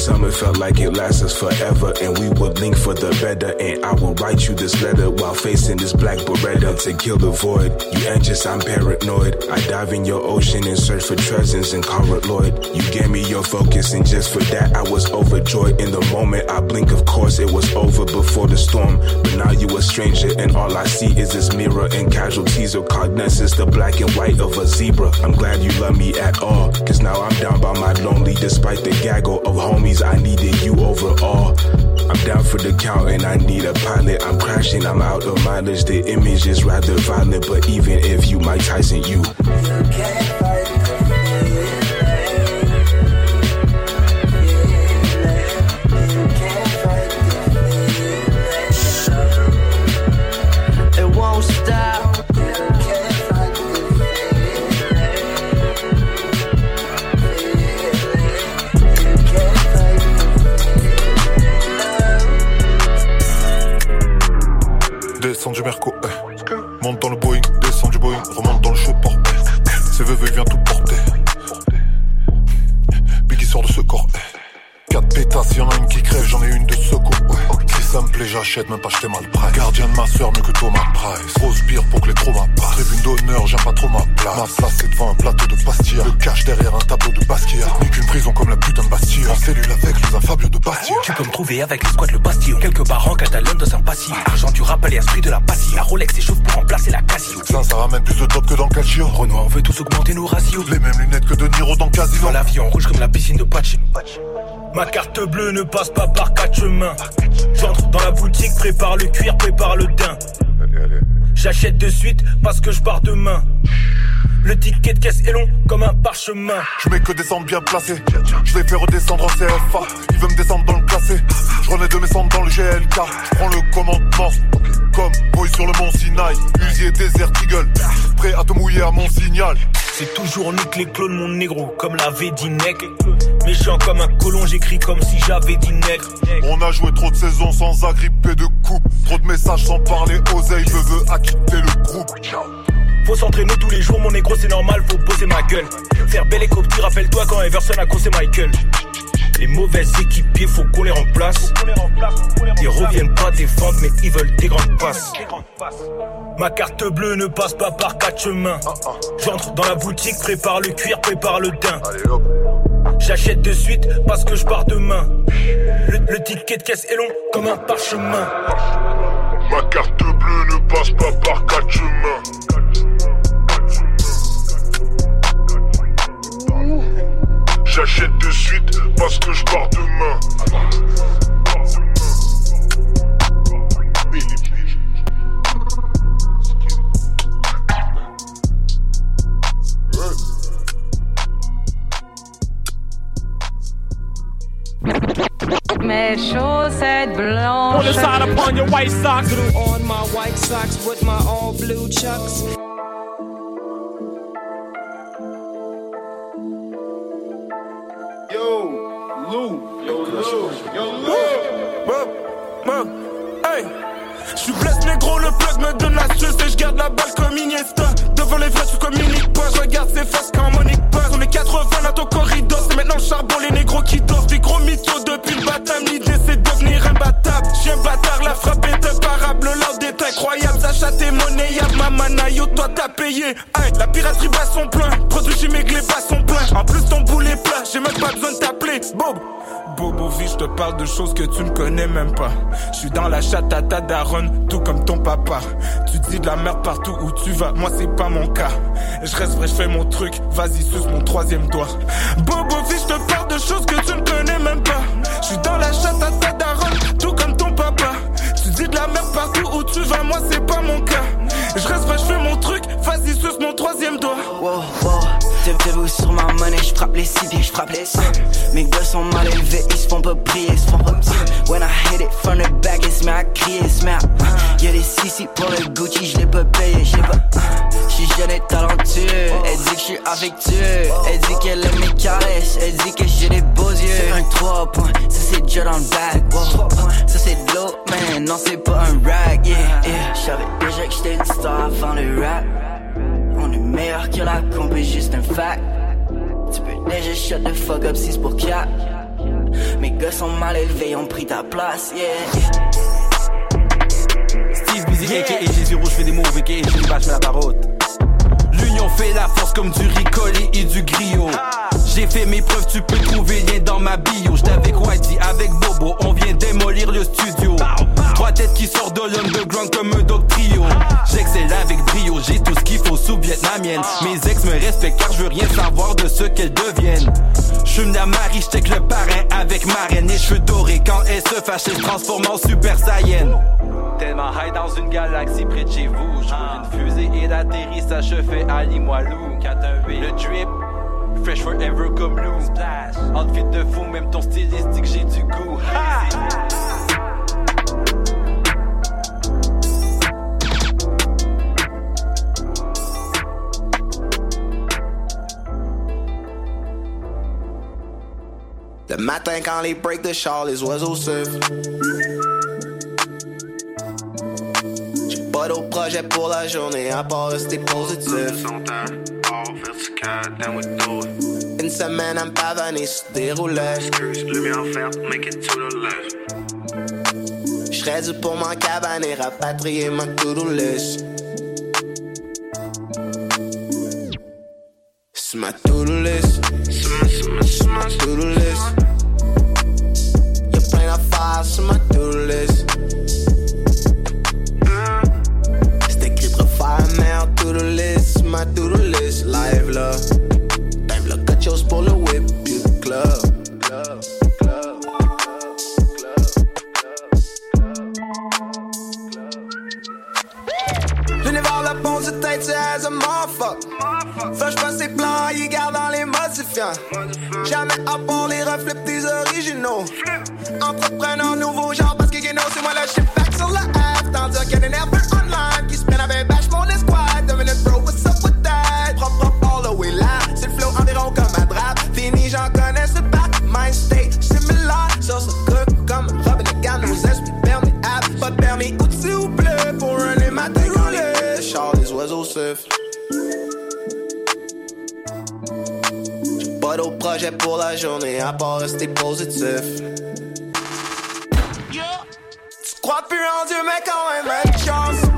Summer felt like it lasted forever and we would link for the better. And I will write you this letter while facing this black beretta to kill the void. You anxious, I'm paranoid. I dive in your ocean and search for treasures in Conrad Lloyd. You gave me your focus and just for that I was overjoyed. In the moment I blink, of course it was over before the storm. But now you a stranger and all I see is this mirror and casualties of cognizance, the black and white of a zebra. I'm glad you love me at all, cause now I'm down by my lonely. Despite the gaggle of homies, I needed you overall. I'm down for the count and I need a pilot. I'm crashing, I'm out of mileage. The image is rather violent, but even if you Mike Tyson, you. Can't fight It won't stop. Eh. monte dans le Boeing, descends du Boeing, remonte dans le chopper. eh. C'est VV, vient tout porter. Biggie sort de ce corps, eh. Quatre pétasses, y'en a une qui crève, j'en ai une de secours. Ça me plaît, j'achète, même pas acheter mal prêt. Gardien de ma soeur, mieux que Thomas Price. Grosse bière pour que les traumas passent. Tribune d'honneur, j'aime pas trop ma place. Ma place, c'est devant un plateau de pastilla. Le cache derrière un tableau de Basquiat. Ni qu'une prison comme la putain de Bastille. En cellule avec les infables de Bastille. Tu peux me trouver avec les squads le Bastillon Quelque part en Catalogne dans un passif Argent du rap et esprit de la passie La Rolex s'échauffe pour remplacer la Casio Ça, ça ramène plus de top que dans le Calcio. Renoir on veut tous augmenter nos ratios Les mêmes lunettes que de Niro dans Casino. Dans la vie en rouge comme la piscine de Pacino Ma carte bleue ne passe pas par quatre chemins. J'entre dans la boutique, prépare le cuir, prépare le daim J'achète de suite parce que je pars demain Le ticket de caisse est long comme un parchemin Je mets que des centres bien placés. Je les fais redescendre en CFA. Il veut me descendre dans le classé. Je renais de mes centres dans le GLA. LK, je prends le commandement. Comme boy sur le mont Sinaï, usier désert Eagle, prêt à te mouiller à mon signal. C'est toujours nique les clones, mon négro, comme l'avait dit Nec. Méchant comme un colon, j'écris comme si j'avais dit nègre. On a joué trop de saisons sans agripper de coupe. Trop de messages sans parler, oseille, je veux acquitter le groupe. Faut s'entraîner tous les jours, mon négro, c'est normal, faut poser ma gueule. Faire belle et copie, rappelle-toi quand Everson a causé Michael. Les mauvais équipiers, faut qu'on les remplace. Ils reviennent pas défendre, mais ils veulent des grandes passes. Ma carte bleue ne passe pas par quatre chemins. J'entre dans la boutique, prépare le cuir, prépare le daim. J'achète de suite parce que je pars demain. Le, le ticket de caisse est long comme un parchemin. Ma carte bleue ne passe pas par quatre chemins. J'achète de suite parce que je pars demain. Mes chaussettes blanches. Put a sign upon your white socks. On my white socks with my all blue chucks. Yo, Lou, yo, Lou, yo, Lou. Hey. J'suis blesse négro, le plug me donne la suce et j'garde la balle comme Iniesta. Devant les vrais, j'suis communique pas, j'regarde ses faces quand Monique passe. On est 80 dans ton corridor, c'est maintenant le charbon, les négros qui dorment. Des gros mythos depuis le baptême, l'idée c'est de devenir imbattable. J'suis un bâtard, la frappe est imparable, loud est incroyable. Sacha t'es monnayable, ma manayo, toi t'as payé. Hey, la piraterie bat son plein, produit chimique les bas sont pleins. En plus ton boulet plat, j'ai même pas besoin de t'appeler. Bob. Bobo vie, je te parle de choses que tu ne connais même pas. Je suis dans la chatte à tout comme ton papa. Tu dis de la merde partout où tu vas, moi c'est pas mon cas. Je reste vrai, je fais mon truc, vas-y suce mon troisième doigt. Bobo vie, je te parle de choses que tu ne connais même pas. Je suis dans la chatte à ta tout comme ton papa. Tu dis de la merde partout où tu vas, moi c'est pas mon cas. Je reste vrai, je fais mon truc, vas-y suce mon troisième doigt. Wow, wow, debout sur ma monnaie, je frappe les six pieds, je frappe les. Mes gars sont mal élevés, ils se font pas prier, ils se font pas. When I hit it from the back, ils se met à crier, ils se à. Y'a des sissi pour le Gucci, je l'ai pas payé, je pas. J'suis jeune et talentueux, elle dit que j'suis affectueux, elle dit qu'elle aime mes caresses, elle dit que j'ai des beaux yeux. C'est un 3 points, ça c'est déjà dans le bac, wow. Ça c'est de l'eau, man, non c'est pas un rag, yeah, yeah. J'savais déjà que j'étais une star avant le rap. Meilleur la comp, est juste un fact. Tu peux déjà shut the fuck up si c'est pour cap. Mes gars sont mal élevés, ont pris ta place, yeah. Steve Busy, aka Jésus Rouge, fais des moves, aka Jésus Bach, mets la parotte. L'union fait la force comme du ricolé et du griot. J'ai fait mes preuves, tu peux trouver lien dans ma bio. J'étais avec Whitey, avec Bobo, on vient démolir le studio. Trois têtes qui sortent de l'underground comme un dog trio. J'excelle avec brio, j'ai tout ce qu'il faut sous vietnamienne. Mes ex me respectent car je veux rien savoir de ce qu'elles deviennent. Je suis à Marie, j'check le parrain avec marraine et cheveux dorés. Quand elle se fâche, elle se transforme en super saiyan. Tellement high dans une galaxie près de chez vous. Je une fusée et l'atterrissage se fait à Limoilou. Le drip, fresh forever comme blue. Outfit de fou, même ton stylistique, j'ai du goût. Le matin quand les breaks de char, les oiseaux sifflent. J'ai pas d'autre projet pour la journée à part rester positif. Une semaine à me pavaner sur des roulettes. J'serais dû pour m'en cabaner, rapatrier ma to-do. C'est ma to-do list. C'est ma to-do list. Y'a plein d'affaires sur ma to-do list. C'est écrit de refaire un meilleur to-do list. Ma to-do list. Live là. Live là, quelque chose pour le whip. Puis le club. Club. C'est as a motherfucker. Je passe ses plans, il garde dans les modifiants. Jamais à part les reflets des originaux. Entrepreneur nouveau genre parce que Geno c'est Moi là, j'suis back sur le F. Tandis qu'il y oiseaux sifflent. J'ai Pas d'autre projet pour la journée à part rester positif. Tu crois plus en Dieu, mais quand même, une chance,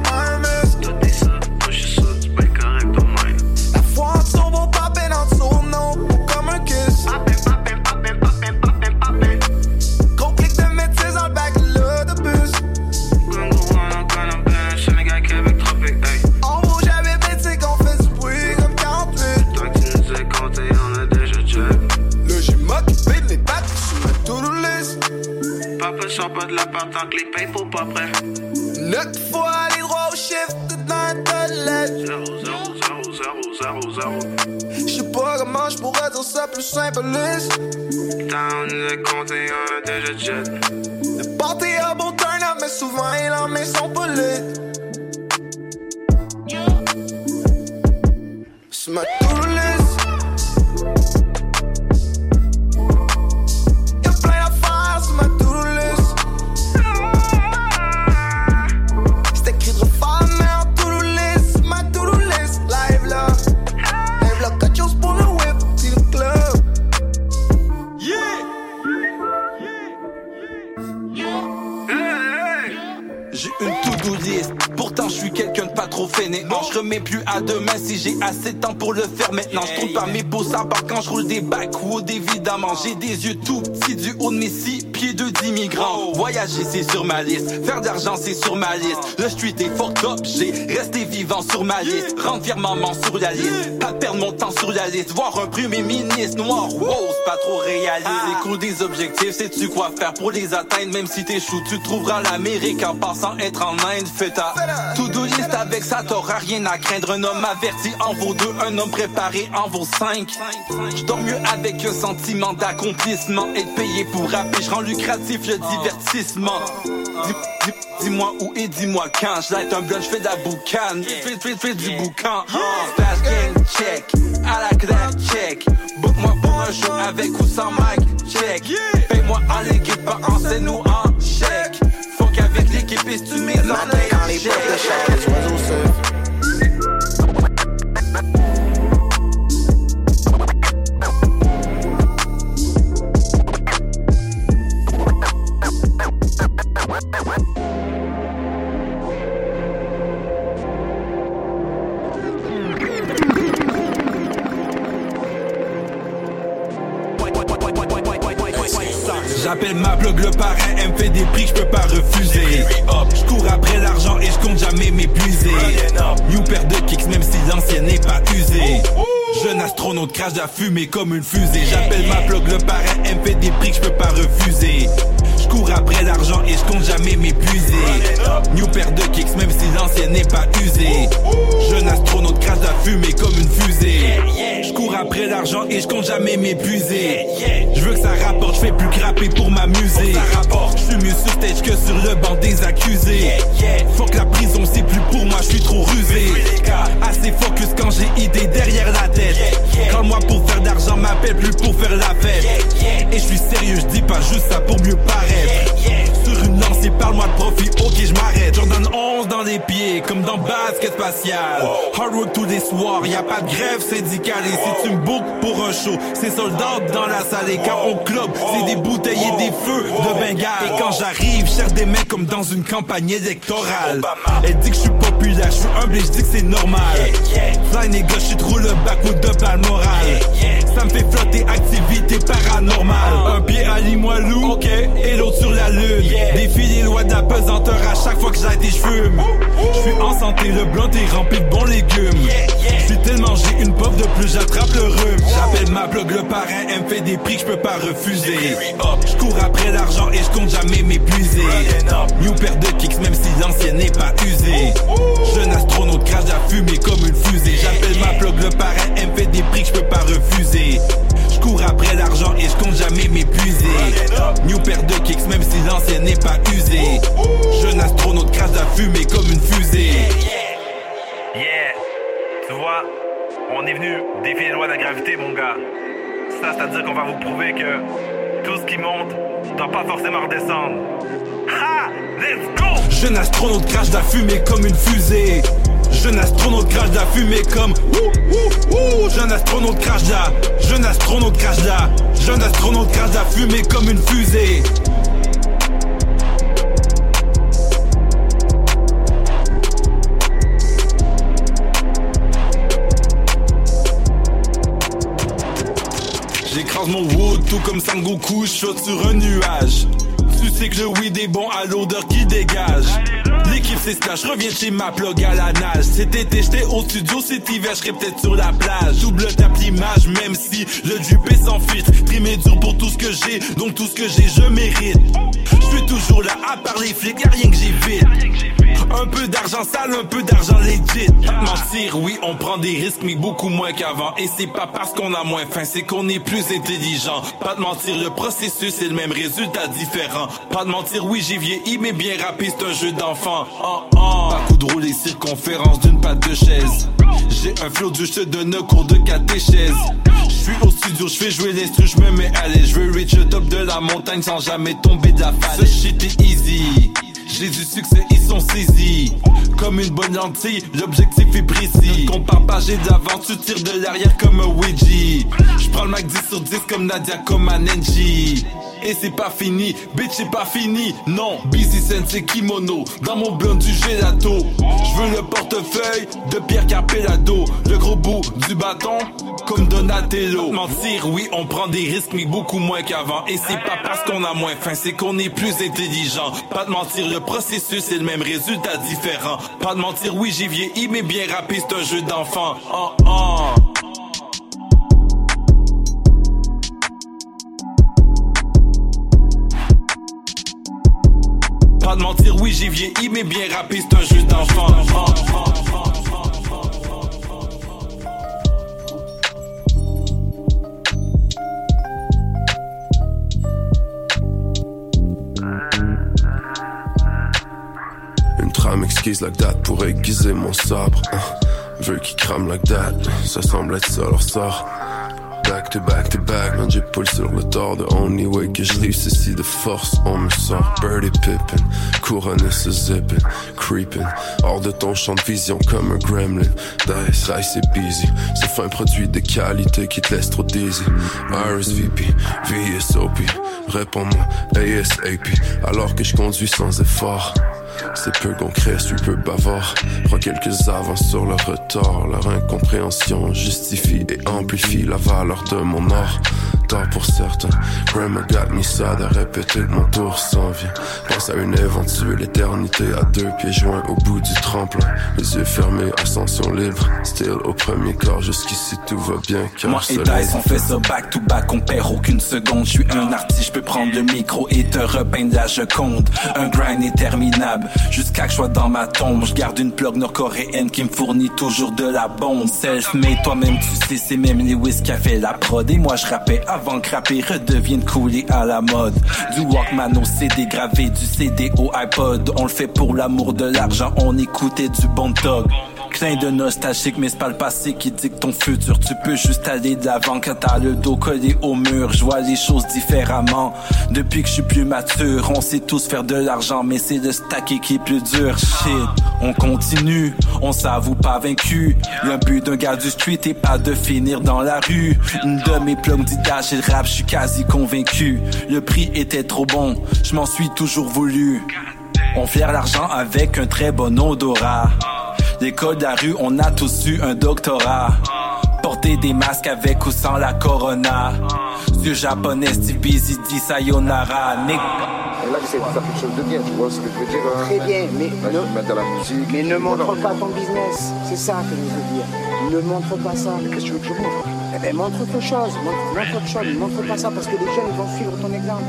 on a déjà jet. Le party a beau turn up, mais souvent les lendemains sont pas lit. Je trouve pas mes beaux sabbats quand je roule des backwoods évidemment. J'ai des yeux tout petits du haut de mes six pieds de d'immigrants. Voyager c'est sur ma liste, faire d'argent c'est sur ma liste. Le street est fucked up, j'ai resté vivant sur ma liste. Rendre fièrement sur la liste, pas perdre mon temps sur la liste. Voir un premier ministre noir, wow, c'est pas trop réaliste. Les coups des objectifs, sais-tu quoi faire pour les atteindre? Même si t'échoues, tu trouveras l'Amérique en passant être en Inde. Fais ta to-do list avec ça, t'auras rien à craindre. Un homme averti en vaut deux, un homme préparé en vaut cinq. Je dors mieux avec un sentiment d'accomplissement. Être payé pour rapper, je rends lucratif le divertissement. Dis- dis- Dis-moi où et dis-moi quand. Je un blunt, je fais de la boucane. Fais, fais, fais du boucan. Flash gang check. À la classe check. Book-moi pour un show avec ou sans mic check. Paye-moi en liquide, pas en scène ou en chèque. Faut qu'avec l'équipe, tu mets dans les les J'appelle ma blog le parrain, elle me fait des prix que je peux pas refuser. Je cours après l'argent et je compte jamais m'épuiser. New paire de kicks même si l'ancienne n'est pas usée. Jeune astronaute crache la fumée comme une fusée. J'appelle ma blog le parrain, elle fait des prix que je peux pas refuser. Je cours après l'argent et je compte jamais m'épuiser. New paire de kicks même si l'ancienne n'est pas usée. Jeune astronaute crache la fumée comme une fusée. Je cours après l'argent et je compte jamais m'épuiser. Je veux que ça rapporte, je fais plus que rapper pour m'amuser. Je suis mieux sur stage que sur le banc des accusés. Faut que la prison c'est plus pour moi, je suis trop rusé. Assez focus quand j'ai idée derrière la tête. Quand moi pour faire d'argent m'appelle plus pour faire la fête. Et je suis sérieux, je dis pas juste ça pour mieux paraître. Sur une lancée, parle-moi de profit, ok je m'arrête. Jordan 11 dans les pieds, comme dans basket spatial. Hard work tous les soirs, y a pas de grève syndicale. Et si tu me bookes pour un show, c'est soldats dans la salle. Et quand on club, c'est des bouteilles et des feux de Bengale. Et quand j'arrive, cherche des mecs comme dans une campagne électorale. Elle dit que je suis populaire, je suis humble et je dis que c'est normal. Fly nigga, je suis trop le backwood de morale. Ça me fait flotter, activité paranormale. Un pied à Limoilou, ok, et l'autre sur la lune. Défie de la pesanteur à chaque fois que j'aille des. Je suis en santé, le blanc est rempli de bons légumes. Suis tellement j'ai une pof de plus, j'attrape le rhume. J'appelle ma blog le parrain, elle me fait des prix que je peux pas refuser. Je cours après l'argent et je compte jamais m'épuiser. New paire de kicks, même si l'ancienne n'est pas usée. Jeune astronaute crache la fumée comme une fusée. J'appelle ma blog le parrain, elle me fait des prix que je peux pas refuser. Je cours après l'argent et je compte jamais m'épuiser. New paire de kicks, même si l'ancienne n'est pas Jeune astronaute crache la fumée comme une fusée. Yeah, tu vois, on est venu défier les lois de la gravité, mon gars. Ça, c'est-à-dire qu'on va vous prouver que tout ce qui monte doit pas forcément redescendre. Ha! Let's go! Jeune astronaute crache la fumée comme une fusée. Jeune astronaute crache la fumée comme ouh ouh ouh Jeune astronaute crache la Jeune astronaute crache la Jeune astronaute crache la fumée comme une fusée Mon tout comme Sangoku, je saute sur un nuage. Tu sais que le weed est bon à l'odeur qui dégage. L'équipe c'est splash, reviens chez ma plug à la nage. Cet été j'étais au studio, cet hiver j'serais peut-être sur la plage. Double tape l'image, même si le est sans filtre. Primé dur pour tout ce que j'ai, donc tout ce que j'ai je mérite. Suis toujours là à part les flics, y'a rien que j'évite. Un peu d'argent sale, un peu d'argent legit. Pas de mentir, oui, on prend des risques, mais beaucoup moins qu'avant. Et c'est pas parce qu'on a moins faim, c'est qu'on est plus intelligent. Pas de mentir, le processus est le même résultat différent. Pas de mentir, oui, j'ai vieilli, mais bien rapide, c'est un jeu d'enfant. Oh, oh. Pas coup de rouler circonférence d'une patte de chaise. J'ai un flow du je te donne cours de catéchèse. Je suis au studio, je fais jouer l'instru, je me mets à l'aise. Je reach le top de la montagne sans jamais tomber de la falaise. Shit easy. J'ai du succès, ils sont saisis. Comme une bonne lentille, l'objectif est précis. Compare pas, j'ai de l'avant, tu tires de l'arrière comme un Ouija. Je prends le Mac 10 sur 10 comme Nadia, comme un Nenji. Et c'est pas fini, bitch c'est pas fini, non Busy Sensei kimono, dans mon blunt du gelato Je veux le portefeuille de Pierre Capellado Le gros bout du bâton, comme Donatello. Mentir, oui on prend des risques mais beaucoup moins qu'avant. Et c'est pas parce qu'on a moins faim, c'est qu'on est plus intelligent. Pas de mentir, le processus est le même résultat différent. Pas de mentir, oui j'ai vieilli mais bien rapide c'est un jeu d'enfant. Oh oh. Pas de mentir, oui j'ai vieilli, mais bien rapide, c'est un jeu d'enfant. Exquise like that pour aiguiser mon sabre. Veux qui crame like that, ça semble être ça leur sort. Back to back to back, man, j'épaule sur le tort. The only way que je réussis de force, on me sort. Birdie Pippin, couronné ce zippin, creeping. Hors de ton champ de vision comme un gremlin. Dice, dice c'est busy. C'est fin produit de qualité qui te laisse trop dizzy. RSVP, VSOP, réponds-moi ASAP. Alors que je conduis sans effort. C'est peu concret, suis peu bavard. Prends quelques avances sur le retard. Leur incompréhension justifie et amplifie la valeur de mon art. Tard pour certains, Grandma got me sad à répéter que mon tour s'en vient. Pense à une éventuelle éternité à deux pieds joints au bout du tremplin. Les yeux fermés, ascension libre. Still au premier corps, jusqu'ici tout va bien. Car Moi et Dice, on fait ça back to back, on perd aucune seconde. Je suis un artiste, je peux prendre le micro et te repeindre la Joconde. Un grind interminable, jusqu'à que je sois dans ma tombe. Je garde une plug nord-coréenne qui me fournit toujours de la bombe. Self-made, toi-même tu sais, c'est même Lewis qui a fait la prod. Et moi je rappais avant que rapper redevienne cool et à la mode. Du Walkman au CD gravé, du CD au iPod. On le fait pour l'amour de l'argent, on écoutait du bon talk. Clin de nostalgique, mais c'est pas le passé qui dicte ton futur. Tu peux juste aller de l'avant quand t'as le dos collé au mur. Je vois les choses différemment. Depuis que je suis plus mature, on sait tous faire de l'argent, mais c'est le stacker qui est plus dur. Shit, on continue, on s'avoue pas vaincu. Le but d'un gars du street est pas de finir dans la rue. Une de mes plugs dit et le rap, je suis quasi convaincu. Le prix était trop bon, je m'en suis toujours voulu. On flaire l'argent avec un très bon odorat. L'école de la rue, on a tous eu un doctorat. Porter des masques avec ou sans la corona. Yeux japonais, Steve Busy dit sayonara. Nick. Et là, faire quelque chose de bien, tu vois ce que je veux dire hein Très bien, mais ne, la musique. mais montre Voilà. pas ton business. C'est ça que je veux dire. Ne montre pas ça. Qu'est-ce que tu veux que je montre? Eh ben, montre autre chose. Montre, montre autre chose. Ne montre pas ça parce que les jeunes ils vont suivre ton exemple.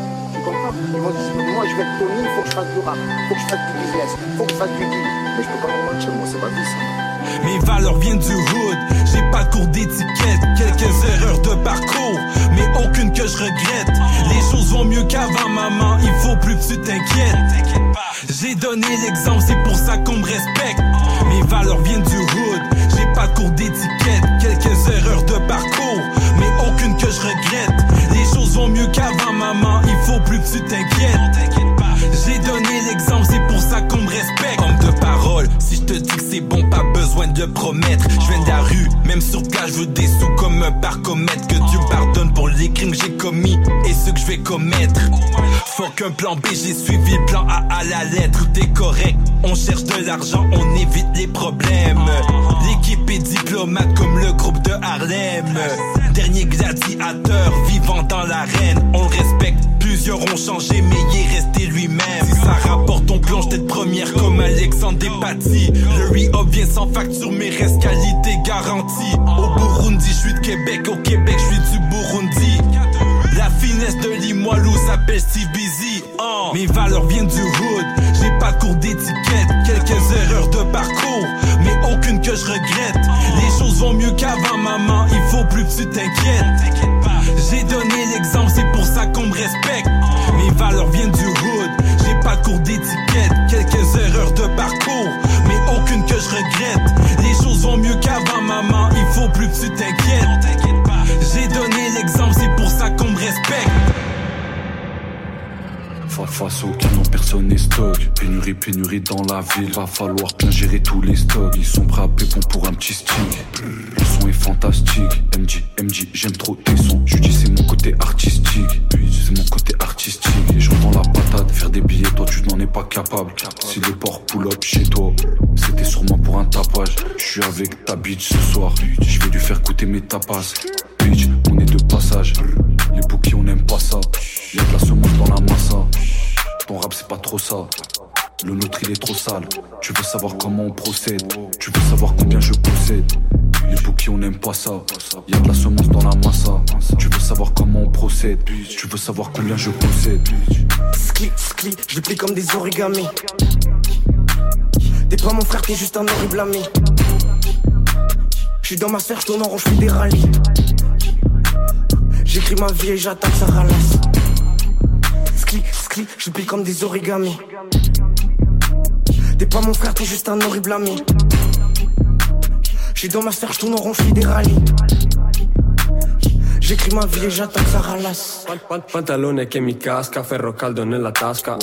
Ils vont dire, moi je vais être Tony, faut que je fasse du rap. Faut que je fasse du business. Faut que je fasse du deal. Mais je peux pas me mentir, moi, c'est ma vie, ça. Mes valeurs viennent du hood, j'ai pas de cours d'étiquette, quelques erreurs de parcours, mais aucune que je regrette. Les choses vont mieux qu'avant, maman, il faut plus que tu t'inquiètes. J'ai donné l'exemple, c'est pour ça qu'on me respecte. Mes valeurs viennent du hood, j'ai pas de cours d'étiquette, quelques erreurs de parcours mieux qu'avant, maman. Il faut plus que tu t'inquiètes. J'ai donné l'exemple, c'est pour ça qu'on me respecte. Homme de parole, si je te dis que c'est bon, pas besoin de promettre. Je viens de la rue, même sur place, je veux des sous comme un parcomètre. Que Dieu pardonne pour les crimes que j'ai commis et ceux que je vais commettre. Faut qu'un plan B, j'ai suivi le plan A à la lettre. Tout est correct, on cherche de l'argent, on évite les problèmes. L'équipe est diplomate comme le groupe de Harlem. Dernier gladiateur vivant dans l'arène, on le respecte. Plusieurs ont changé, mais il est resté lui-même. Si ça rapporte, on plonge tête première comme Alexandre Despatie. Le re-up vient sans facture, mais reste qualité garantie. Au Burundi, je suis de Québec. Au Québec, je suis du Burundi. La finesse de Limoilou s'appelle Steve Busy. Oh. Mes valeurs viennent du hood. J'ai pas cours d'étiquette. Quelques erreurs de parcours, mais aucune que je regrette. Les choses vont mieux qu'avant, maman. Il faut plus que tu t'inquiètes. J'ai donné l'exemple, c'est pour ça qu'on me respecte. Mes valeurs viennent du hood. J'ai pas cours d'étiquette. Quelques erreurs de parcours, mais aucune que je regrette. Les choses vont mieux qu'avant, maman. Il faut plus que tu t'inquiètes. J'ai donné l'exemple, c'est pour ça qu'on me respecte. Fa- Face au canon, personne n'est stock. Pénurie, pénurie dans la ville. Va falloir bien gérer tous les stocks. Ils sont à pépon pour un petit stick. Le son est fantastique. MJ, MJ, j'aime trop tes sons. Je dis c'est mon côté artistique. C'est mon côté artistique. Et je revends la patate. Faire des billets, toi tu n'en es pas capable. Si le port pull up chez toi, c'était sûrement pour un tapage. Je suis avec ta bitch ce soir. Je vais lui faire goûter mes tapas. Bitch, on est de passage. Les bouquets, on n'aime pas ça. Y'a de la semence dans la massa. C'est pas trop ça. Le nôtre, il est trop sale. Tu veux savoir comment on procède. Tu veux savoir combien je possède. Les bouquets, on n'aime pas ça. Y'a de la semence dans la massa. Tu veux savoir comment on procède. Tu veux savoir combien je possède. Skli, skli, je plie comme des origamis. T'es pas mon frère, t'es juste un horrible ami. J'suis dans ma sphère, j'tourne en rond, j'fais des rallyes. J'écris ma vie et j'attaque, ça ralasse. Skli, je plie comme des origamis. T'es pas mon frère, t'es juste un horrible ami. J'suis dans ma sphère, j'tourne en rond, des rallyes. J'écris ma vie et j'attaque, ça ralasse. Pan- Pantalone che mi casca, ferro caldo nella tasca.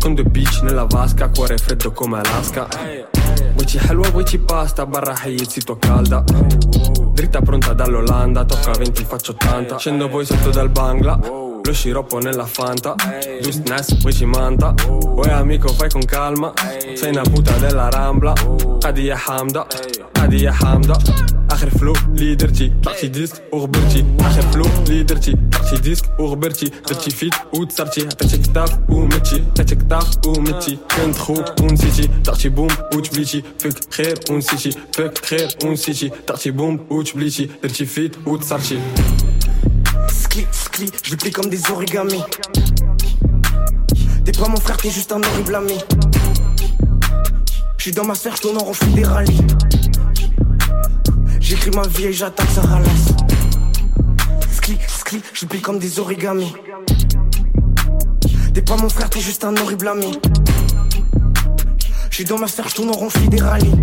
Con due beach nella vasca, cuore freddo come Alaska. Vuoi halwa, vuoi pasta, barra Hayez, tua calda. Dritta pronta dall'Olanda, tocca 20, faccio 80. Scendo poi sotto dal Bangla. Lo sciroppo nella Fanta Just Ness, poi ci manta Poi amico fai con calma Sei una puta della Rambla Adi ya Hamda Adi ya Hamda آخر فلو ليدرتي طلعتي ديسك وغبرتي آخر فلو ليدرتي طلعتي ديسك وغبرتي درتي فيت وتصرتي عطيتي كتاف ومتي عطيتي كتاف ومتي كنت خوك ونسيتي طلعتي بوم وتبليتي فيك خير ونسيتي فيك خير ونسيتي طلعتي بوم وتبليتي درتي فيت وتصرتي Skli, skli, je plie comme des origamis. T'es pas mon frère, t'es juste un horrible ami. J'suis dans ma sphère, j'tourne en rond, j'fais des rallyes. J'écris ma vie et j'attaque, ça ralasse. Skli, skli, je plie comme des origamis. T'es pas mon frère, t'es juste un horrible ami. J'suis dans ma sphère, j'tourne en rond, j'fais des rallyes.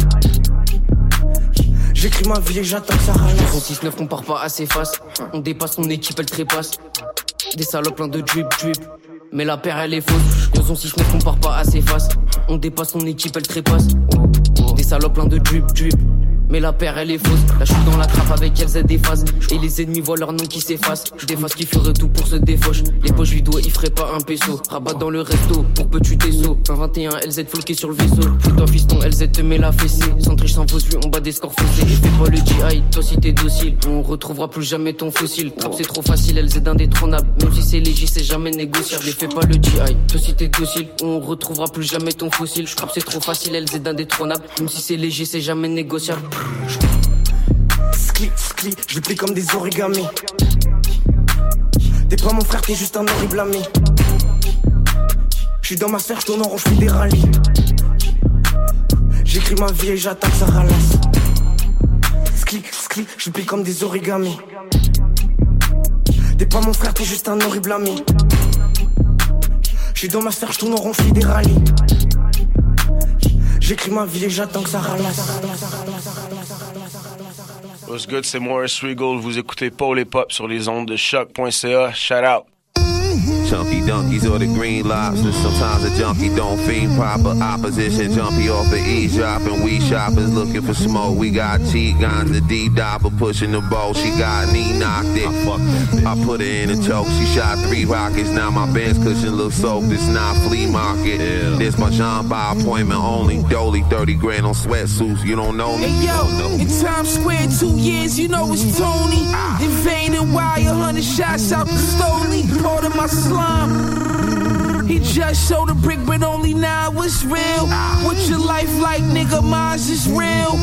J'écris ma vie et j'attaque, ça ralasse. 6-9 compare pas à ses faces. On dépasse son équipe, elle trépasse. Des salopes plein de drip, drip. Mais la paire elle est fausse. Yo, son 6-9 compare pas à ses faces. On dépasse son équipe, elle trépasse. Des salopes plein de drip, drip. Mais la paire elle est fausse. Je suis dans la trappe avec elle, elle déphase. Et les ennemis voient leur nom qui s'efface. Des faces qui feraient tout pour se défauche. Les poches vidéo, il ferait pas un peso. Rabat dans le resto pour peu tu saut 21 LZ floqué sur le vaisseau. Fous-toi fiston, LZ te met la fessée. Sans triche, sans fausse on bat des scores faussés. Et fais pas le GI, toi si t'es docile. On retrouvera plus jamais ton fossile. Trap c'est trop facile, LZ indétrônable. Même si c'est léger, c'est jamais négociable. Et fais pas le GI, toi si t'es docile. On retrouvera plus jamais ton fossile. Trap c'est trop facile, LZ indétrônable. Même si c'est léger, c'est jamais négociable. Skli, skli, je le plie comme des origamis. T'es pas mon frère, t'es juste un horrible ami. J'suis dans ma sphère, j'tourne en rond, j'fais des rallyes. J'écris ma vie et j'attaque, ça ralasse. Skli, skli, je plie comme des origamis. T'es pas mon frère, t'es juste un horrible ami. J'suis dans ma sphère, j'tourne en rond, j'fais des rallyes. J'écris ma vie et j'attends que ça ralasse. What's good, c'est Morris Regal. Vous écoutez Paul et Pop sur les ondes de choc.ca. Shout out. Chunky donkeys or the green lobsters. Sometimes a junkie don't fiend proper. Opposition jumpy off the eavesdrop and we shoppers looking for smoke. We got cheat guns, the D dopper pushing the bow. She got knee knocked it. I put her in a choke. She shot three rockets. Now my bench cushion looks soaked. It's not flea market. This my John by appointment only. Dolly 30 grand on sweatsuits. You don't know me. Hey yo, in Times Square, two years, you know it's Tony. Ah. In vain and wire, hundred shots out the Stoley. Part of my He just showed a brick, but only now it's real. What's your life like, nigga? Mine's is real.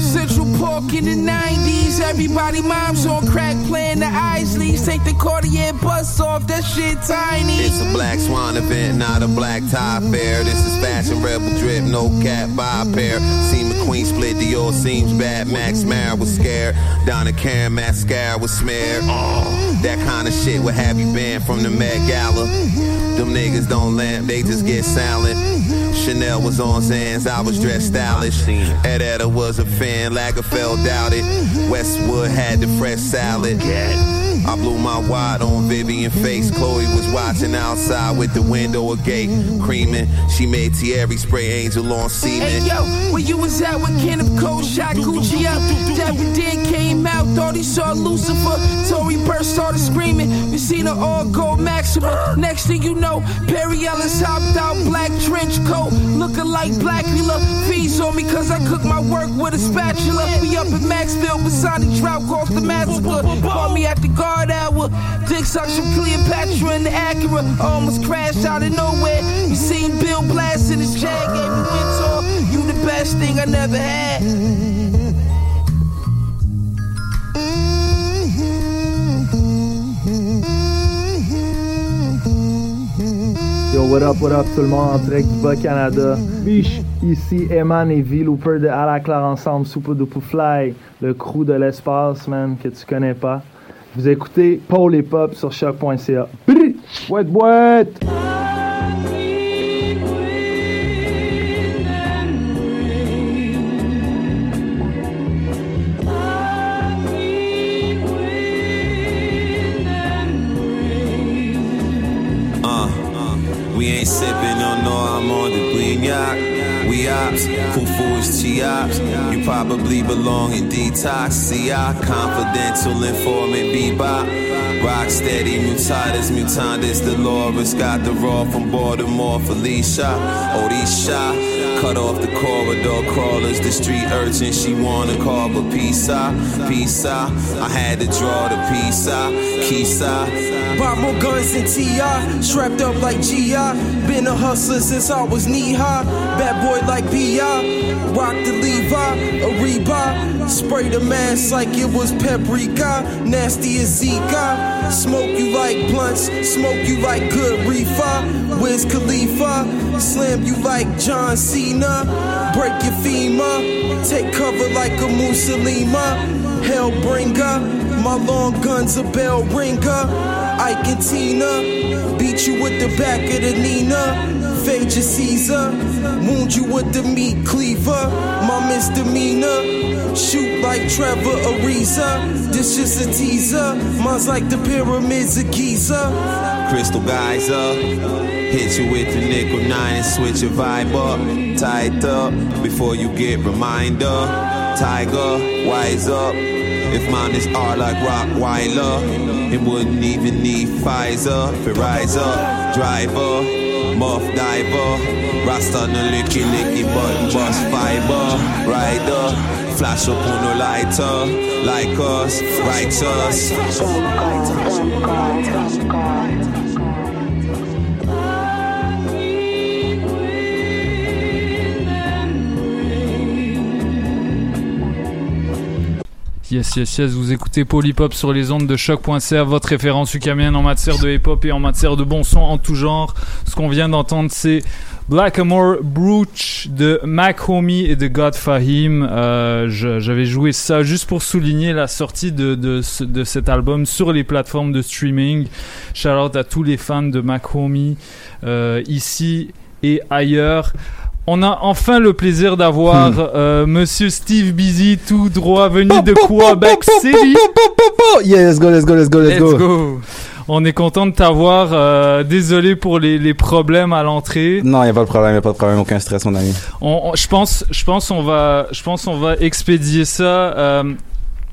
Central Park in the 90s. Everybody moms on crack playing the Isleys. Take the Cartier bus off, that shit tiny. It's a black swan event, not a black tie fair. This is fashion rebel drip, no cap, buy a pair. See McQueen split, Dior seams bad. Max Mara was scared. Donna Karen mascara was smeared. Oh, that kind of shit would have you banned from the Met Gala. Them niggas don't lamp, they just get silent. Chanel was on Zans, I was dressed stylish. Ed Etta was a fan, Lagerfeld doubted. Westwood had the fresh salad. I blew my wad on Vivian face. Chloe was watching outside with the window agape, creaming. She made Thierry spray Angel on semen. Hey yo, where you was at when Kenneth Cole shot Gucci up? Dapper Dan came out, thought he saw Lucifer. Tory Burst started screaming. We seen her all gold Maxima. Next thing you know, Perry Ellis hopped out, black trench coat, looking like Blackula. Fees on me cause I cook my work with a spatula. We up in Maxville, Basani Drought off the massacre. Caught me at the guard hour. Dick sucks from Cleopatra and the Acura. Almost crashed out of nowhere. You seen Bill Blast in his jag, gave me. You the best thing I never had. What up, what up tout le monde? En direct du Bas-Canada. Biche, ici Eman et V Looper de À Ensemble, Soupe de Fly, le crew de l'espace, man, que tu connais pas. Vous écoutez Paul et Pop sur choc.ca. Brrr! Boîte, detox. CI, confidential informant, bebop. Rock steady, mutatis mutandis, Dolores got the raw from Baltimore, Felicia. Odisha, cut off the corridor crawlers, the street urchin. She wanna call for pizza, pizza. I had to draw the pizza, Kisa. Buy more guns than T.I. Strapped up like G.I. Been a hustler since I was knee high. Bad boy like B.I. Rock the Levi, a Reebok. Spray the mask like it was paprika. Nasty as Zika. Smoke you like blunts, smoke you like good reefer. Wiz Khalifa, slam you like John Cena. Break your femur, take cover like a Mussolima. Hellbringer, my long gun's a bell ringer. Ike and Tina, beat you with the back of the Nina. Fade your Caesar, wound you with the meat cleaver. My misdemeanor, shoot like Trevor Ariza. This just a teaser, mine's like the pyramids of Giza. Crystal geyser. Hit you with the nickel nine and switch your vibe up. Tight up before you get reminder. Tiger, wise up. If mine is R like Rock Rockweiler, it wouldn't even need Pfizer. If it rise up, driver, muff diver. Rasta no licky licky button bust fiber. Rider, flash up on the lighter. Like us, righteous. Yes, yes, yes, vous écoutez Polypop sur les ondes de choc.ca, votre référence ukamienne en matière de hip-hop et en matière de bon son en tout genre. Ce qu'on vient d'entendre, c'est Blackamoor Brooch de Mac Homie et de God Fahim. Euh, J'avais joué ça juste pour souligner la sortie de, de cet album sur les plateformes de streaming. Shout out à tous les fans de Mac Homie euh, ici et ailleurs. On a enfin le plaisir d'avoir euh, Monsieur Steve Busy, tout droit venu de Quebec City. Let's go, let's go, let's go, let's, Let's go. On est content de t'avoir. euh, désolé pour les, les problèmes à l'entrée. Non, y a pas de problème, y a pas de problème, aucun stress, mon ami. On, on- je pense, je pense, on va, je pense, on va expédier ça. Euh,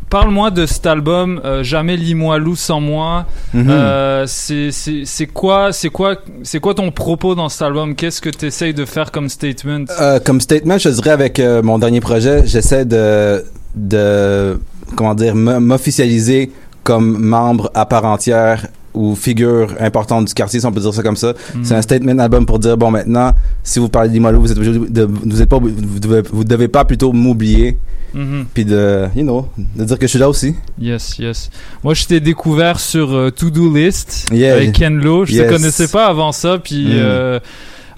Parle-moi de cet album, euh, jamais Limoilou sans moi. Mhm. Euh, c'est quoi, c'est quoi, c'est quoi ton propos dans cet album? Qu'est-ce que tu essayes de faire comme statement? Euh, comme statement, je dirais avec mon dernier projet, j'essaie de, de, comment dire, m'officialiser comme membre à part entière ou figure importante du quartier, si on peut dire ça comme ça. Mhm. C'est un statement album pour dire, bon, maintenant, si vous parlez d'Imalo, vous êtes obligé de, vous êtes pas, vous devez, vous devez pas plutôt m'oublier. Mhm. Puis de, you know, de dire que je suis là aussi. Yes, yes. Moi, je t'ai découvert sur euh, To Do List Yeah. avec Ken Lo. Je Yes. te connaissais pas avant ça, puis Mm. euh,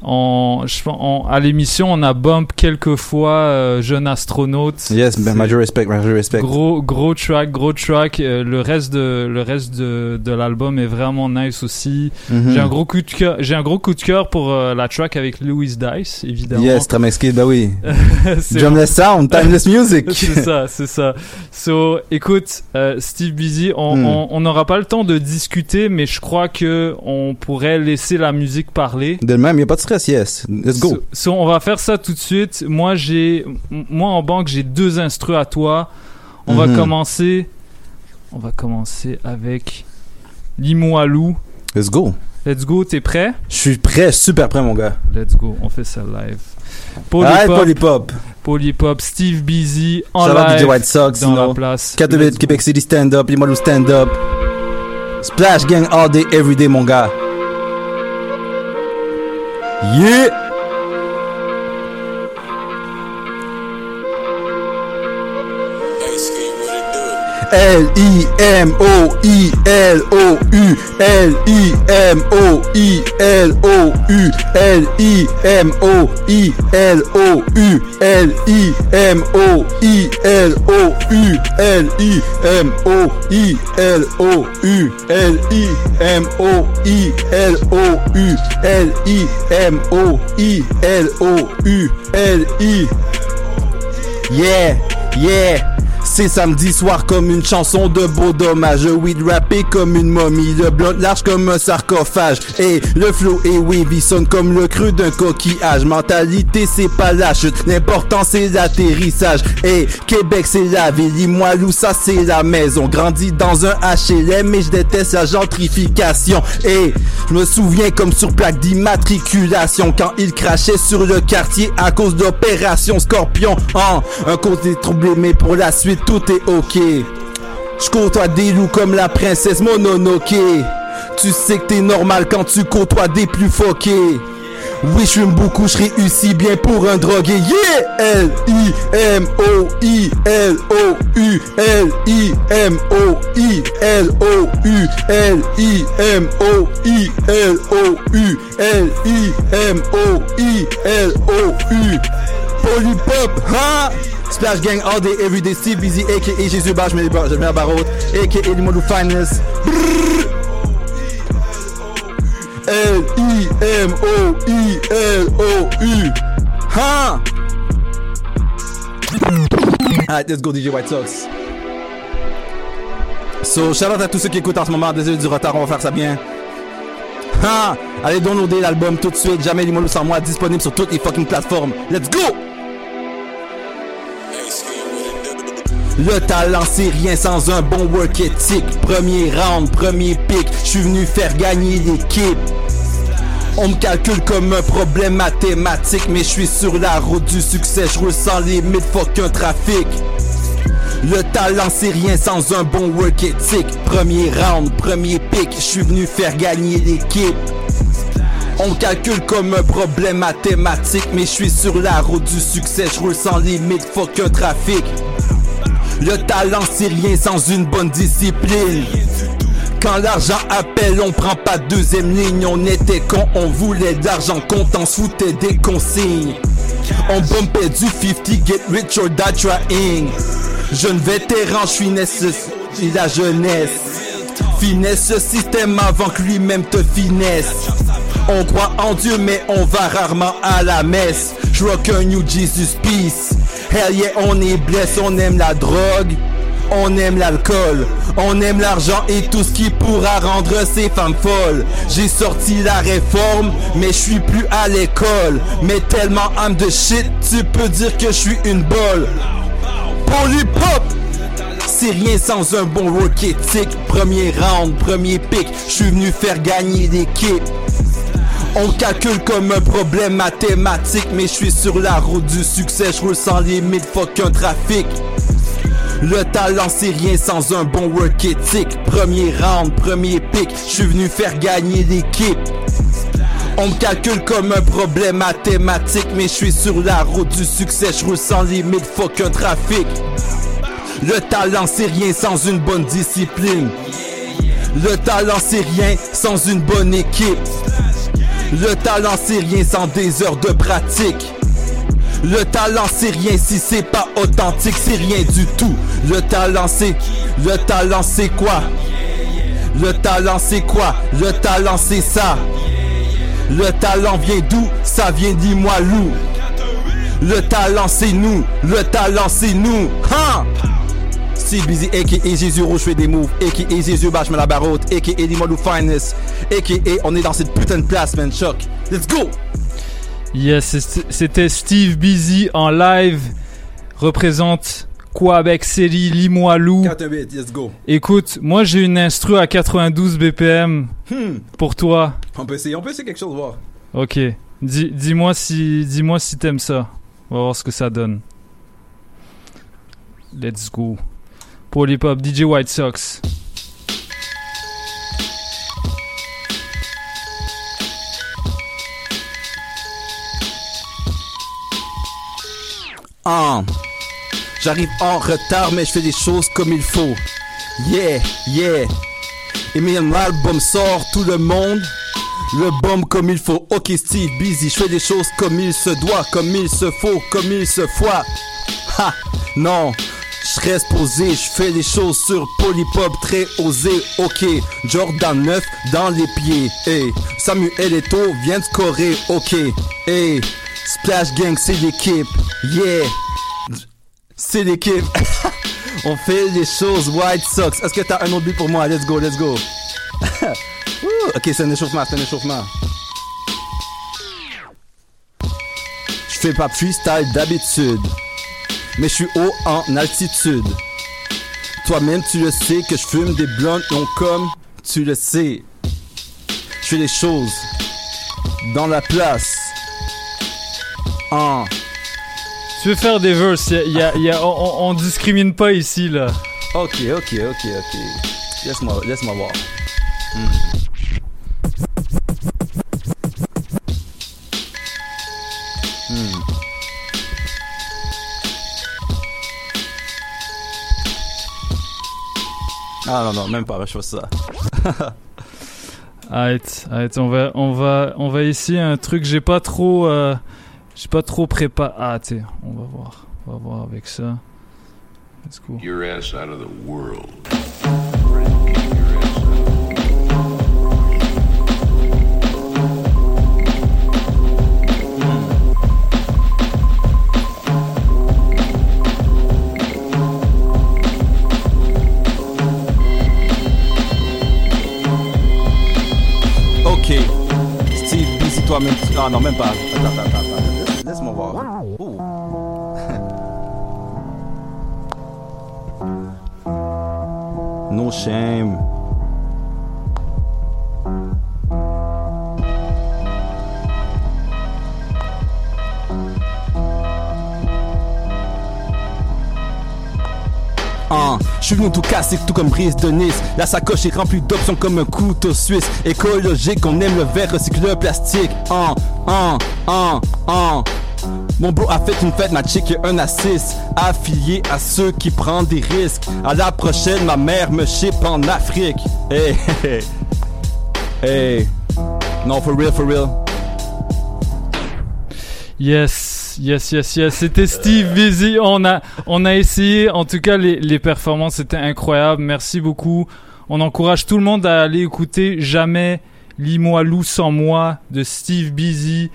on, je, on- à l'émission, on a bump quelques fois euh, Jeune Astronaute. Yes, ben, major respect, major respect. Gros, gros track, gros track. Euh, le reste de, le reste de, de l'album est vraiment nice aussi. Mhm. J'ai un gros coup de cœur, j'ai un gros coup de cœur pour euh, la track avec Louis Dice, évidemment. Yes, Tramaski, ben oui. Drumless sound, timeless music. c'est ça, c'est ça. So, écoute, Steve Busy, on on n'aura pas le temps de discuter, mais je crois que on pourrait laisser la musique parler. De même, y a pas de stress, yes. Let's go. So, so, on va faire ça tout de suite. Moi, j'ai, moi en banque, j'ai deux instrus à toi. On va Mhm. commencer, on va commencer avec Limoilou. Let's go. Let's go, t'es prêt? Je suis prêt, super prêt, mon gars. Let's go, on fait ça live. Alright, Polypop. Polypop, Steve Busy en out live DJ White Sox, dans you la place. Katowice, Québec City stand up, Limoilou stand up. Splash Gang all day, every day, mon gars. 一 L I M O I L O U L I M O I L O U L I M O I L O U L I M O I L O U L I M O I L O U L I M O I L O U L I M O I L O U L I Yeah, yeah C'est samedi soir comme une chanson de beau dommage. Weed rappé comme une momie. Le blunt large comme un sarcophage. Et le flow est wavy sonne comme le creux d'un coquillage. Mentalité c'est pas la chute. L'important c'est l'atterrissage. Et Québec c'est la ville. Limoilou ça c'est la maison. Grandi dans un HLM mais je déteste la gentrification. Et je me souviens comme sur plaque d'immatriculation quand il crachait sur le quartier à cause d'opération Scorpion. Hein, un côté troublé mais pour la suite tout est ok. Je côtoie des loups comme la princesse Mononoke. Tu sais que t'es normal quand tu côtoies des plus foqués. Oui, je fume beaucoup, je réussis bien pour un drogué. Yeah! L-I-M-O-I-L-O-U L-I-M-O-I-L-O-U L-I-M-O-I-L-O-U L-I-M-O-I-L-O-U Polypop, hein? Splash Gang all day, every day, Steve Busy, a.k.a. Jésus Bar, je mets les la barre haute, a.k.a. Limoilou Finest. Brrr. L-I-M-O-I-L-O-U. Hein? Alright, let's go DJ White Sox. So, shout out à tous ceux qui écoutent en ce moment. Désolé du retard, on va faire ça bien. Hein? Allez downloader l'album tout de suite. Jamais Limoilou sans moi, disponible sur toutes les fucking plateformes. Let's go! Le talent c'est rien sans un bon work ethic. Premier round, premier pick, je suis venu faire gagner l'équipe. On me calcule comme un problème mathématique Mais je suis sur la route du succès, je roule sans limite, fuck un trafic. Le talent c'est rien sans un bon work ethic. Premier round, premier pick, je suis venu faire gagner l'équipe. On me calcule comme un problème mathématique Mais je suis sur la route du succès, je roule sans limite, fuck un trafic le talent c'est rien sans une bonne discipline quand l'argent appelle, on prend pas deuxième ligne. On était con, on voulait de l'argent comptant, se foutait des consignes. On bumpait du 50, get rich or die trying. Jeune vétéran, je naissé la jeunesse. Finesse ce système avant que lui-même te finesse. On croit en Dieu, mais on va rarement à la messe. Je rock un New Jesus Peace. Hell yeah, on est blessé, on aime la drogue. On aime l'alcool, on aime l'argent et tout ce qui pourra rendre ces femmes folles. J'ai sorti la réforme, mais je suis plus à l'école. Mais tellement âme de shit, tu peux dire que je suis une bolle. Polypop! C'est rien sans un bon work. Premier round, premier pick, je suis venu faire gagner l'équipe. On calcule comme un problème mathématique, mais je suis sur la route du succès, je roule sans limite, fuck un trafic. Le talent c'est rien sans un bon work ethic. Premier round, premier pick, je suis venu faire gagner l'équipe. On me calcule comme un problème mathématique, mais je suis sur la route du succès, je roule sans limite, fuck un trafic. Le talent c'est rien sans une bonne discipline. Le talent c'est rien sans une bonne équipe. Le talent c'est rien sans des heures de pratique. Le talent c'est rien si c'est pas authentique, c'est rien du tout. Le talent c'est le talent c'est quoi? Le talent c'est quoi? Le talent c'est ça. Le talent vient d'où? Ça vient dis-moi loup. Le talent c'est nous, le talent c'est nous. Hein? Si busy, a.k.a. Jésus Rouge fait des moves, a.k.a. Jésus Bâche me la barotte, a.k.a. dis-moi finest, a.k.a. on est dans cette putain de place, man, choc. Let's go! Yes, c'était Steve Busy en live. Représente quoi avec série Limoilou. let's go. Écoute, moi j'ai une instru à 92 BPM Hmm. pour toi. On peut essayer, on peut essayer quelque chose, voir. Ok. Dis- Dis-moi si, dis-moi si t'aimes ça. On va voir ce que ça donne. Let's go. Polypop, DJ White Sox. Ah. J'arrive en retard, mais je fais des choses comme il faut. Yeah, yeah. Et mon album sort, tout le monde. Le bombe comme il faut. Ok, Steve, busy. Je fais des choses comme il se doit, comme il se faut, comme il se faut. Ha, non. Je reste posé, je fais des choses sur Polypop très osé. Ok, Jordan 9 dans les pieds. Hey, Samuel Eto'o vient de scorer. Ok, hey, Splash Gang c'est l'équipe. Yeah, c'est l'équipe. On fait des choses White Sox. Est-ce que t'as un autre but pour moi? Let's go, let's go. Ok, c'est un échauffement, c'est un échauffement. Je fais pas freestyle d'habitude, mais je suis haut en altitude. Toi-même, tu le sais que je fume des blondes longs comme tu le sais. Je fais les choses dans la place. En. Tu veux faire des verses, y a- y a- y a- on, discrimine pas ici là. Ok, ok, ok, ok. Laisse-moi, laisse-moi voir. Hmm. Ah non, non, même pas, je fais ça. Arrête, arrête, on va, on va, on va essayer un truc. J'ai pas trop, euh, j'ai pas trop préparé. Ah, t'sais, on va voir, on va voir avec ça. Let's go. Your ass out of the world. Steve, busy toi-même. Ah non, même pas. Attends, attends, attends. attends. Laisse- Laisse-moi voir. Ouh. no shame. Hein, je suis venu tout casser, tout comme Brice de Nice. La sacoche est remplie d'options comme un couteau suisse. Écologique, on aime le verre, recycle le plastique. Hein, hein. Mon bro a fait une fête, ma chick un assist. Affilié à ceux qui prennent des risques. À la prochaine, ma mère me chip en Afrique. Hey, hey, hey. Non, for real, for real. Yes, yes, yes, yes. C'était Steve Busy. On a, on a essayé. En tout cas, les, les performances étaient incroyables. Merci beaucoup. On encourage tout le monde à aller écouter Jamais Lis-moi loup sans moi de Steve Busy.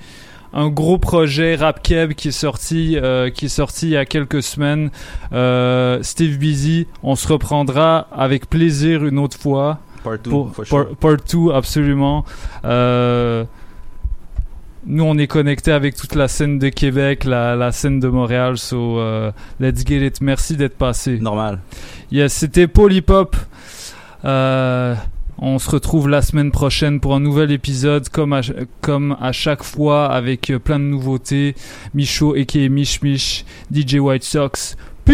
un gros projet rap keb qui est sorti, euh, qui est sorti il y a quelques semaines. Euh, Steve Busy, on se reprendra avec plaisir une autre fois. Part two, Pour- for par- sure. part two, absolument. Euh, nous, on est connecté avec toute la scène de Québec, la, la scène de Montréal. So, euh, let's get it. Merci d'être passé. Normal. Yes, c'était Polypop. Euh, on se retrouve la semaine prochaine pour un nouvel épisode, comme à, comme à chaque fois, avec euh, plein de nouveautés. Michaud, a.k.a. Mich Mich, DJ White Sox,